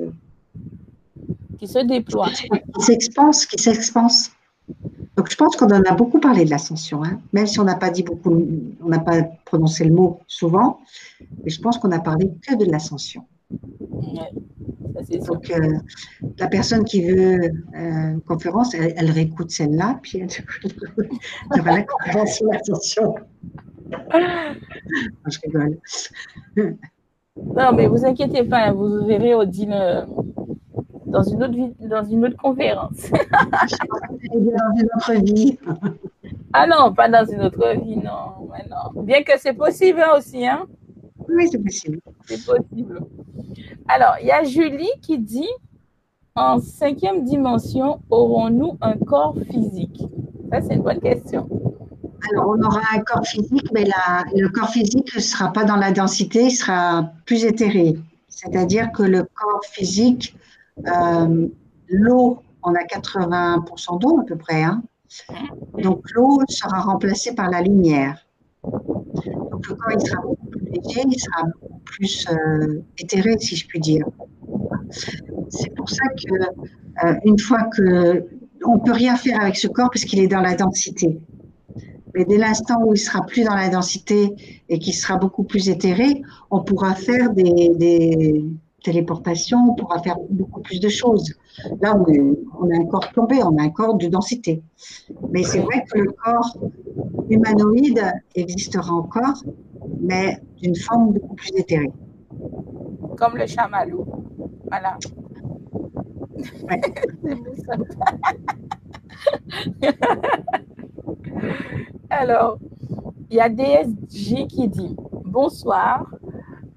Qui se déploie. Qui s'expanse, qui s'expanse. Donc, je pense qu'on en a beaucoup parlé de l'ascension, hein. même si on n'a pas dit beaucoup, on n'a pas prononcé le mot souvent, mais je pense qu'on a parlé que de l'ascension. Donc, euh, la personne qui veut euh, une conférence, elle, réécoute celle-là, puis elle, elle va la conférence sur l'ascension. je rigole. Non, mais vous inquiétez pas, vous verrez Odile euh, dans une autre, vie, dans une autre conférence. dans une autre vie. Ah non, pas dans une autre vie, non. non. Bien que c'est possible hein, aussi. Hein? Oui, c'est possible. C'est possible. Alors, il y a Julie qui dit en cinquième dimension, aurons-nous un corps physique? Ça, c'est une bonne question. Alors, on aura un corps physique, mais la, le corps physique ne sera pas dans la densité, il sera plus éthéré. C'est-à-dire que le corps physique euh, l'eau, on a 80% d'eau à peu près. Hein. Donc l'eau sera remplacée par la lumière. Donc le corps il sera beaucoup plus léger, il sera beaucoup plus euh, éthéré, si je puis dire. C'est pour ça que euh, une fois que on peut rien faire avec ce corps parce qu'il est dans la densité. Mais dès l'instant où il sera plus dans la densité et qu'il sera beaucoup plus éthéré, on pourra faire des téléportation, on pourra faire beaucoup plus de choses. Là, on, a un corps plombé, on a un corps de densité. Mais c'est vrai que le corps humanoïde existera encore, mais d'une forme beaucoup plus éthérée. Comme le chamallow. Voilà. Alors, il y a DSJ qui dit Bonsoir,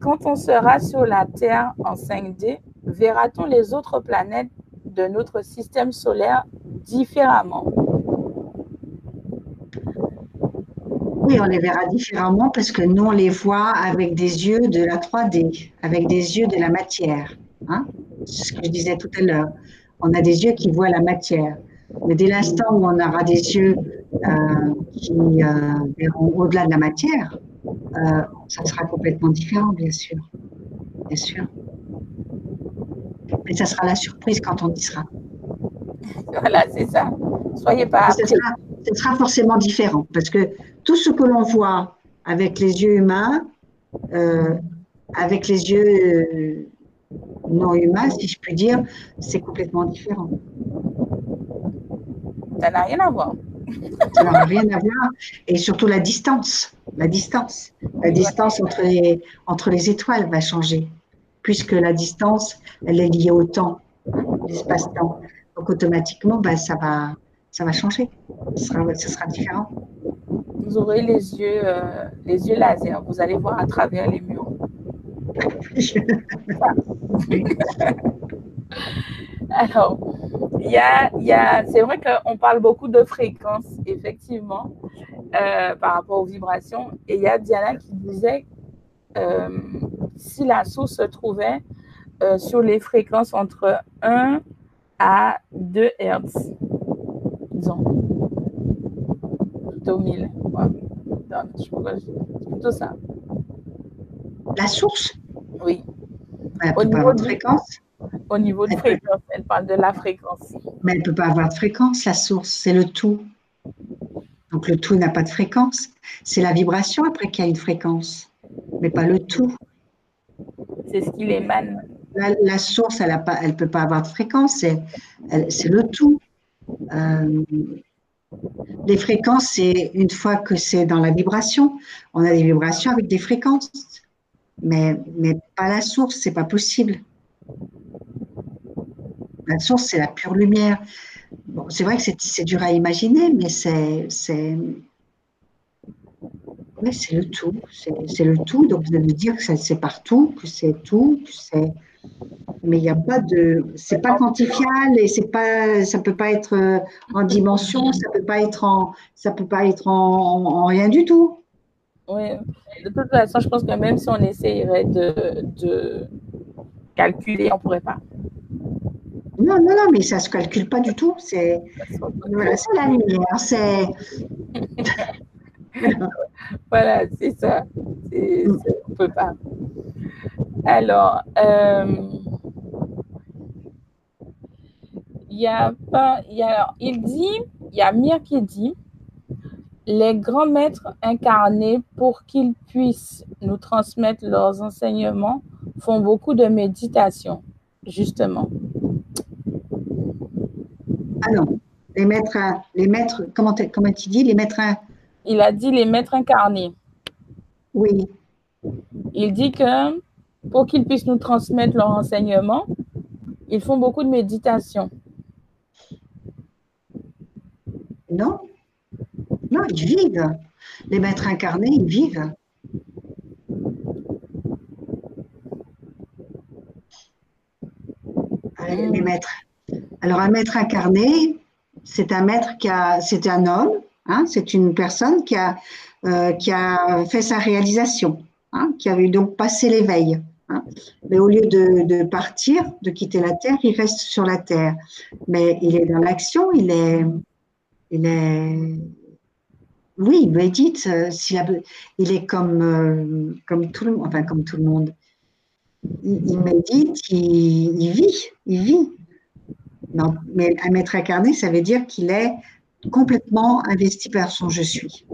quand on sera sur la Terre en 5D, verra-t-on les autres planètes de notre système solaire différemment? Oui, on les verra différemment parce que nous, on les voit avec des yeux de la 3D, avec des yeux de la matière. Hein? C'est ce que je disais tout à l'heure. On a des yeux qui voient la matière. Mais dès l'instant où on aura des yeux euh, qui euh, verront au-delà de la matière, euh, ça sera complètement différent, bien sûr. Bien sûr. Mais ça sera la surprise quand on y sera. Voilà, c'est ça. Soyez pas. Ce sera, sera, forcément différent parce que tout ce que l'on voit avec les yeux humains, euh, avec les yeux euh, non humains, si je puis dire, c'est complètement différent. Ça n'a rien à voir. Ça n'a rien à voir. Et surtout la distance. La distance. La distance entre les, entre les étoiles va changer, puisque la distance, elle est liée au temps, l'espace-temps. Donc automatiquement, ben, ça, va, ça va changer. Ce sera, ce sera différent. Vous aurez les yeux, euh, les yeux laser. Vous allez voir à travers les murs. Alors, il y a, y a, c'est vrai qu'on parle beaucoup de fréquences, effectivement, euh, par rapport aux vibrations. Et il y a Diana qui disait euh, si la source se trouvait euh, sur les fréquences entre 1 à 2 Hertz, disons, plutôt 1000. Ouais. C'est plutôt ça. La source? Oui. Au niveau de fréquence au niveau de fréquence, elle parle de la fréquence. Mais elle ne peut pas avoir de fréquence, la source, c'est le tout. Donc le tout n'a pas de fréquence. C'est la vibration après qui a une fréquence, mais pas le tout. C'est ce qui l'émane. La, source, elle ne peut pas avoir de fréquence, c'est le tout. Euh, Les fréquences, c'est une fois que c'est dans la vibration. On a des vibrations avec des fréquences, mais, mais pas la source, c'est pas possible. La source, c'est la pure lumière. Bon, c'est vrai que c'est dur à imaginer, mais c'est le tout. Donc, vous allez dire que c'est partout, que c'est tout, mais il n'y a pas de, c'est pas quantifiable et c'est pas, ça peut pas être euh, en dimension, ça peut pas être en, ça peut pas être en, rien du tout. Oui, de toute façon, je pense que même si on essayerait de, de calculer, on pourrait pas. Non, non, non, mais ça se calcule pas du tout. C'est, voilà, la lumière, c'est. voilà, c'est ça. on ne peut pas. Alors, euh, il y a pas, y a, il dit, il y a Mir qui dit, les grands maîtres incarnés, pour qu'ils puissent nous transmettre leurs enseignements, font beaucoup de méditation, justement. Alors, les maîtres, les maîtres comment, comment tu dis, les maîtres Il a dit les maîtres incarnés. Oui. Il dit que pour qu'ils puissent nous transmettre leurs enseignements, ils font beaucoup de méditation. Non, non, ils vivent. Les maîtres incarnés, ils vivent. Les maîtres. Alors, un maître incarné, c'est un maître qui a, c'est un homme, hein, c'est une personne qui a, euh, fait sa réalisation, hein, qui avait donc passé l'éveil. Hein. Mais au lieu de, partir, de quitter la Terre, il reste sur la Terre. Mais il est dans l'action, il est, il oui, médite. Euh, il est comme, euh, comme tout le monde, enfin comme tout le monde. Il, médite, il, vit, il vit. Non, mais un maître incarné, ça veut dire qu'il est complètement investi par son je suis.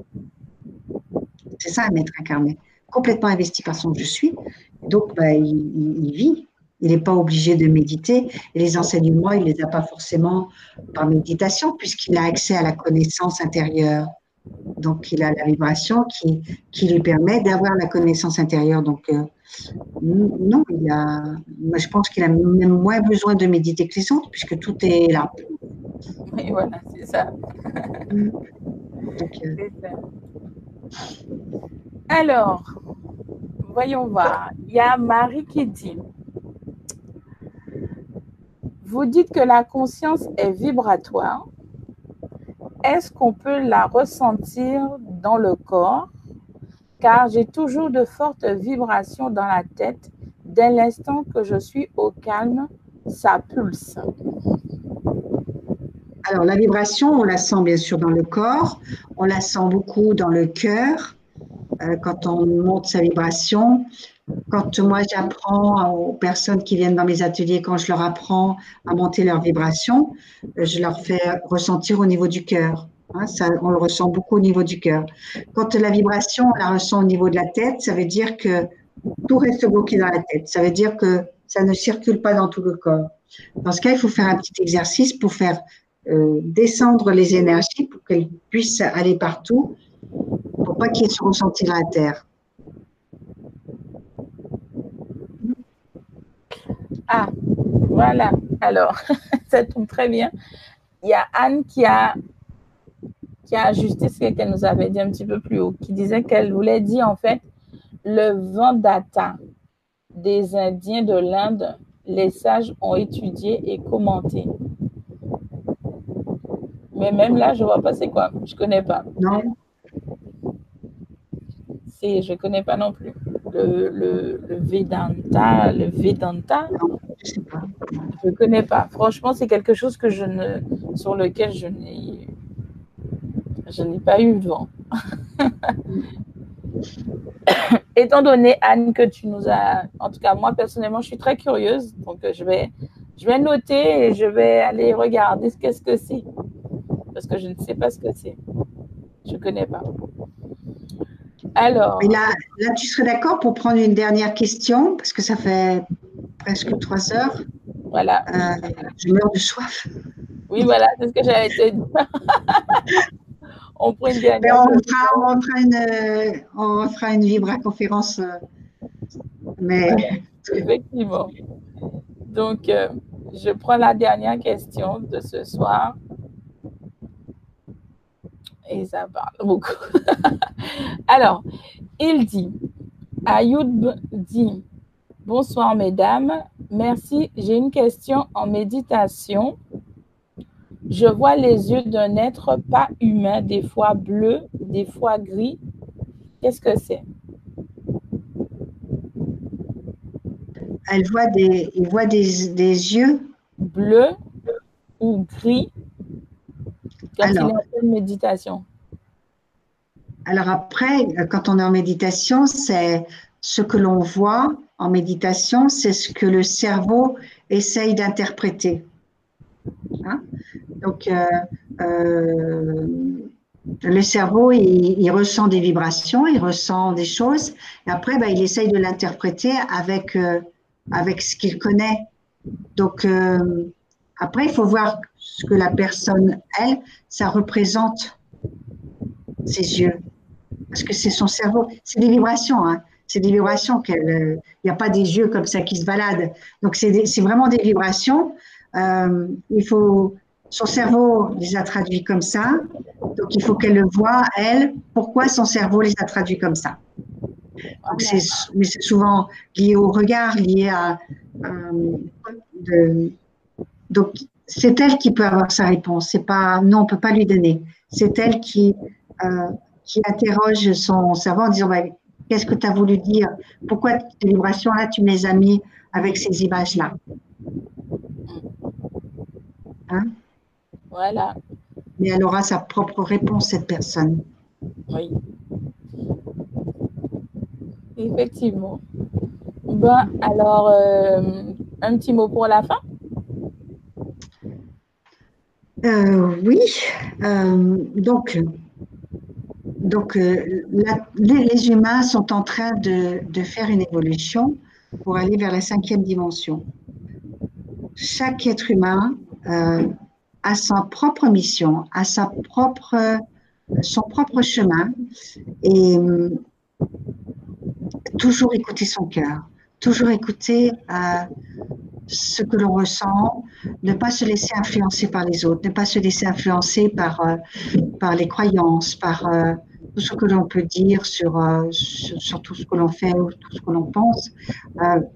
C'est ça un maître incarné, complètement investi par son je suis. Donc, bah, il, vit. Il n'est pas obligé de méditer. Et les enseignements, il ne les a pas forcément par méditation, puisqu'il a accès à la connaissance intérieure. Donc, il a la vibration qui, qui lui permet d'avoir la connaissance intérieure. Donc, euh, non, il a, moi, je pense qu'il a même moins besoin de méditer que les autres, puisque tout est là. Oui, voilà, c'est ça. Euh, ça. Alors, voyons voir. Il y a Marie qui dit, vous dites que la conscience est vibratoire. Est-ce qu'on peut la ressentir dans le corps? Car j'ai toujours de fortes vibrations dans la tête. Dès l'instant que je suis au calme, ça pulse. Alors la vibration, on la sent bien sûr dans le corps, on la sent beaucoup dans le cœur, euh, quand on monte sa vibration. Quand moi j'apprends aux personnes qui viennent dans mes ateliers, quand je leur apprends à monter leur vibration, je leur fais ressentir au niveau du cœur. Hein, on le ressent beaucoup au niveau du cœur. Quand la vibration, on la ressent au niveau de la tête, ça veut dire que tout reste bloqué dans la tête. Ça veut dire que ça ne circule pas dans tout le corps. Dans ce cas, il faut faire un petit exercice pour faire euh, descendre les énergies pour qu'elles puissent aller partout pour pas qu'ils se ressentent la terre. Ah, voilà. Alors, ça tombe très bien. Il y a Anne qui a, qui a ajusté ce qu'elle nous avait dit un petit peu plus haut, qui disait qu'elle voulait dire en fait le Vendata des Indiens de l'Inde, les sages ont étudié et commenté. Mais même là, je ne vois pas c'est quoi. Je ne connais pas. Non je ne connais pas non plus. Le, le, le Vedanta, le Vedanta, je ne connais pas. Franchement, c'est quelque chose que je ne, sur lequel je n'ai, je n'ai pas eu vent. Étant donné, Anne, que tu nous as, en tout cas, moi personnellement, je suis très curieuse, donc je vais, je vais noter et je vais aller regarder ce qu'est-ce que c'est, parce que je ne sais pas ce que c'est. Je ne connais pas. Alors. là, là, tu serais d'accord pour prendre une dernière question, parce que ça fait presque trois heures. Voilà. Euh, je meurs de soif. Oui, voilà, c'est ce que j'avais te dire. on prend une dernière on, fera, on, fera une, on fera une Vibra conférence. Mais... Effectivement. Donc, euh, je prends la dernière question de ce soir. Et ça parle beaucoup. Alors, il dit, Ayoub dit, bonsoir mesdames, merci, j'ai une question en méditation. Je vois les yeux d'un être pas humain, des fois bleu, des fois gris. Qu'est-ce que c'est? Elle voit des, il voit des, des yeux bleus ou gris? Quand alors, il est en méditation? Alors après, quand on est en méditation, c'est ce que l'on voit en méditation, c'est ce que le cerveau essaye d'interpréter. Hein? Donc, euh, euh, le cerveau, il, ressent des vibrations, il ressent des choses, et après, ben, il essaye de l'interpréter avec euh, avec ce qu'il connaît. Donc, après, il faut voir ce que la personne, elle, ça représente ses yeux. Parce que c'est son cerveau. C'est des vibrations. Hein. C'est des vibrations. Il n'y a pas des yeux comme ça qui se baladent. Donc, c'est vraiment des vibrations. Euh, il faut, son cerveau les a traduits comme ça. Donc, il faut qu'elle le voit, elle, pourquoi son cerveau les a traduits comme ça? Donc, c'est, souvent lié au regard, lié à. Euh, donc, c'est elle qui peut avoir sa réponse. C'est pas, non, on peut pas lui donner. C'est elle qui, euh, qui interroge son cerveau en disant bah, Qu'est-ce que tu as voulu dire? Pourquoi ces vibrations-là, tu me les as mis avec ces images-là? Hein Voilà. Mais elle aura sa propre réponse, cette personne. Oui. Effectivement. Bon, alors, euh, un petit mot pour la fin? Euh, Oui. Euh, donc, donc les, humains sont en train de, de, faire une évolution pour aller vers la cinquième dimension. Chaque être humain a sa propre mission, a sa propre, son propre chemin. Et toujours écouter son cœur, toujours écouter euh, ce que l'on ressent, ne pas se laisser influencer par les autres, ne pas se laisser influencer par, euh, par les croyances, par euh, tout ce que l'on peut dire sur, sur, tout ce que l'on fait ou tout ce que l'on pense.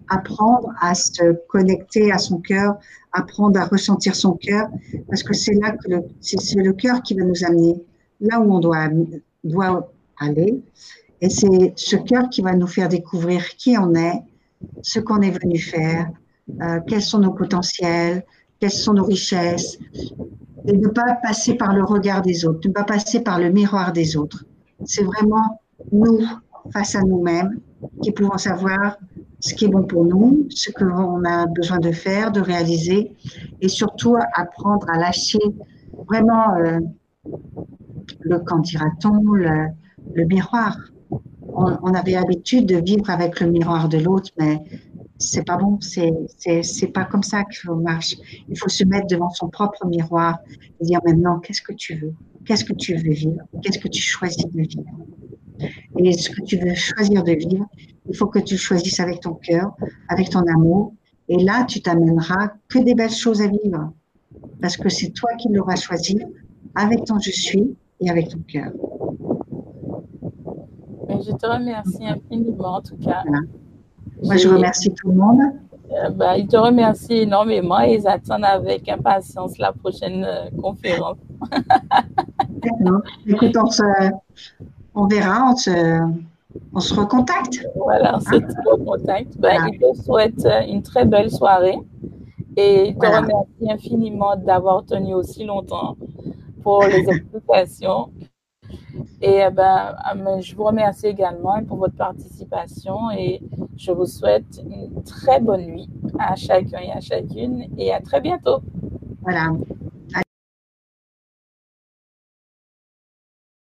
apprendre à se connecter à son cœur, apprendre à ressentir son cœur, parce que c'est là que c'est le cœur qui va nous amener là où on doit, doit aller. Et c'est ce cœur qui va nous faire découvrir qui on est, ce qu'on est venu faire, euh, quels sont nos potentiels, quelles sont nos richesses, et ne pas passer par le regard des autres, ne pas passer par le miroir des autres. C'est vraiment nous, face à nous-mêmes, qui pouvons savoir ce qui est bon pour nous, ce que l'on a besoin de faire, de réaliser, et surtout apprendre à lâcher vraiment euh, le quand dira-t-on, le, miroir on, avait l'habitude de vivre avec le miroir de l'autre, mais c'est pas bon, c'est, pas comme ça faut marche. Il faut se mettre devant son propre miroir et dire maintenant, qu'est-ce que tu veux? Qu'est-ce que tu veux vivre? Qu'est-ce que tu choisis de vivre? Et ce que tu veux choisir de vivre, il faut que tu le choisisses avec ton cœur, avec ton amour. Et là, tu t'amèneras que des belles choses à vivre. Parce que c'est toi qui l'auras choisi avec ton je suis et avec ton cœur je te remercie infiniment en tout cas. Moi, je remercie tout le monde. Euh, bah, il te remercie énormément et ils attendent avec impatience la prochaine euh, conférence. Écoute, on, verra, on se, on se recontacte. Voilà, on se recontacte. Bah, il te souhaite euh, une très belle soirée et il te remercie infiniment d'avoir tenu aussi longtemps pour les explications. Et eh ben, ah, je vous remercie également pour votre participation et je vous souhaite une très bonne nuit à chacun et à chacune et à très bientôt. Voilà.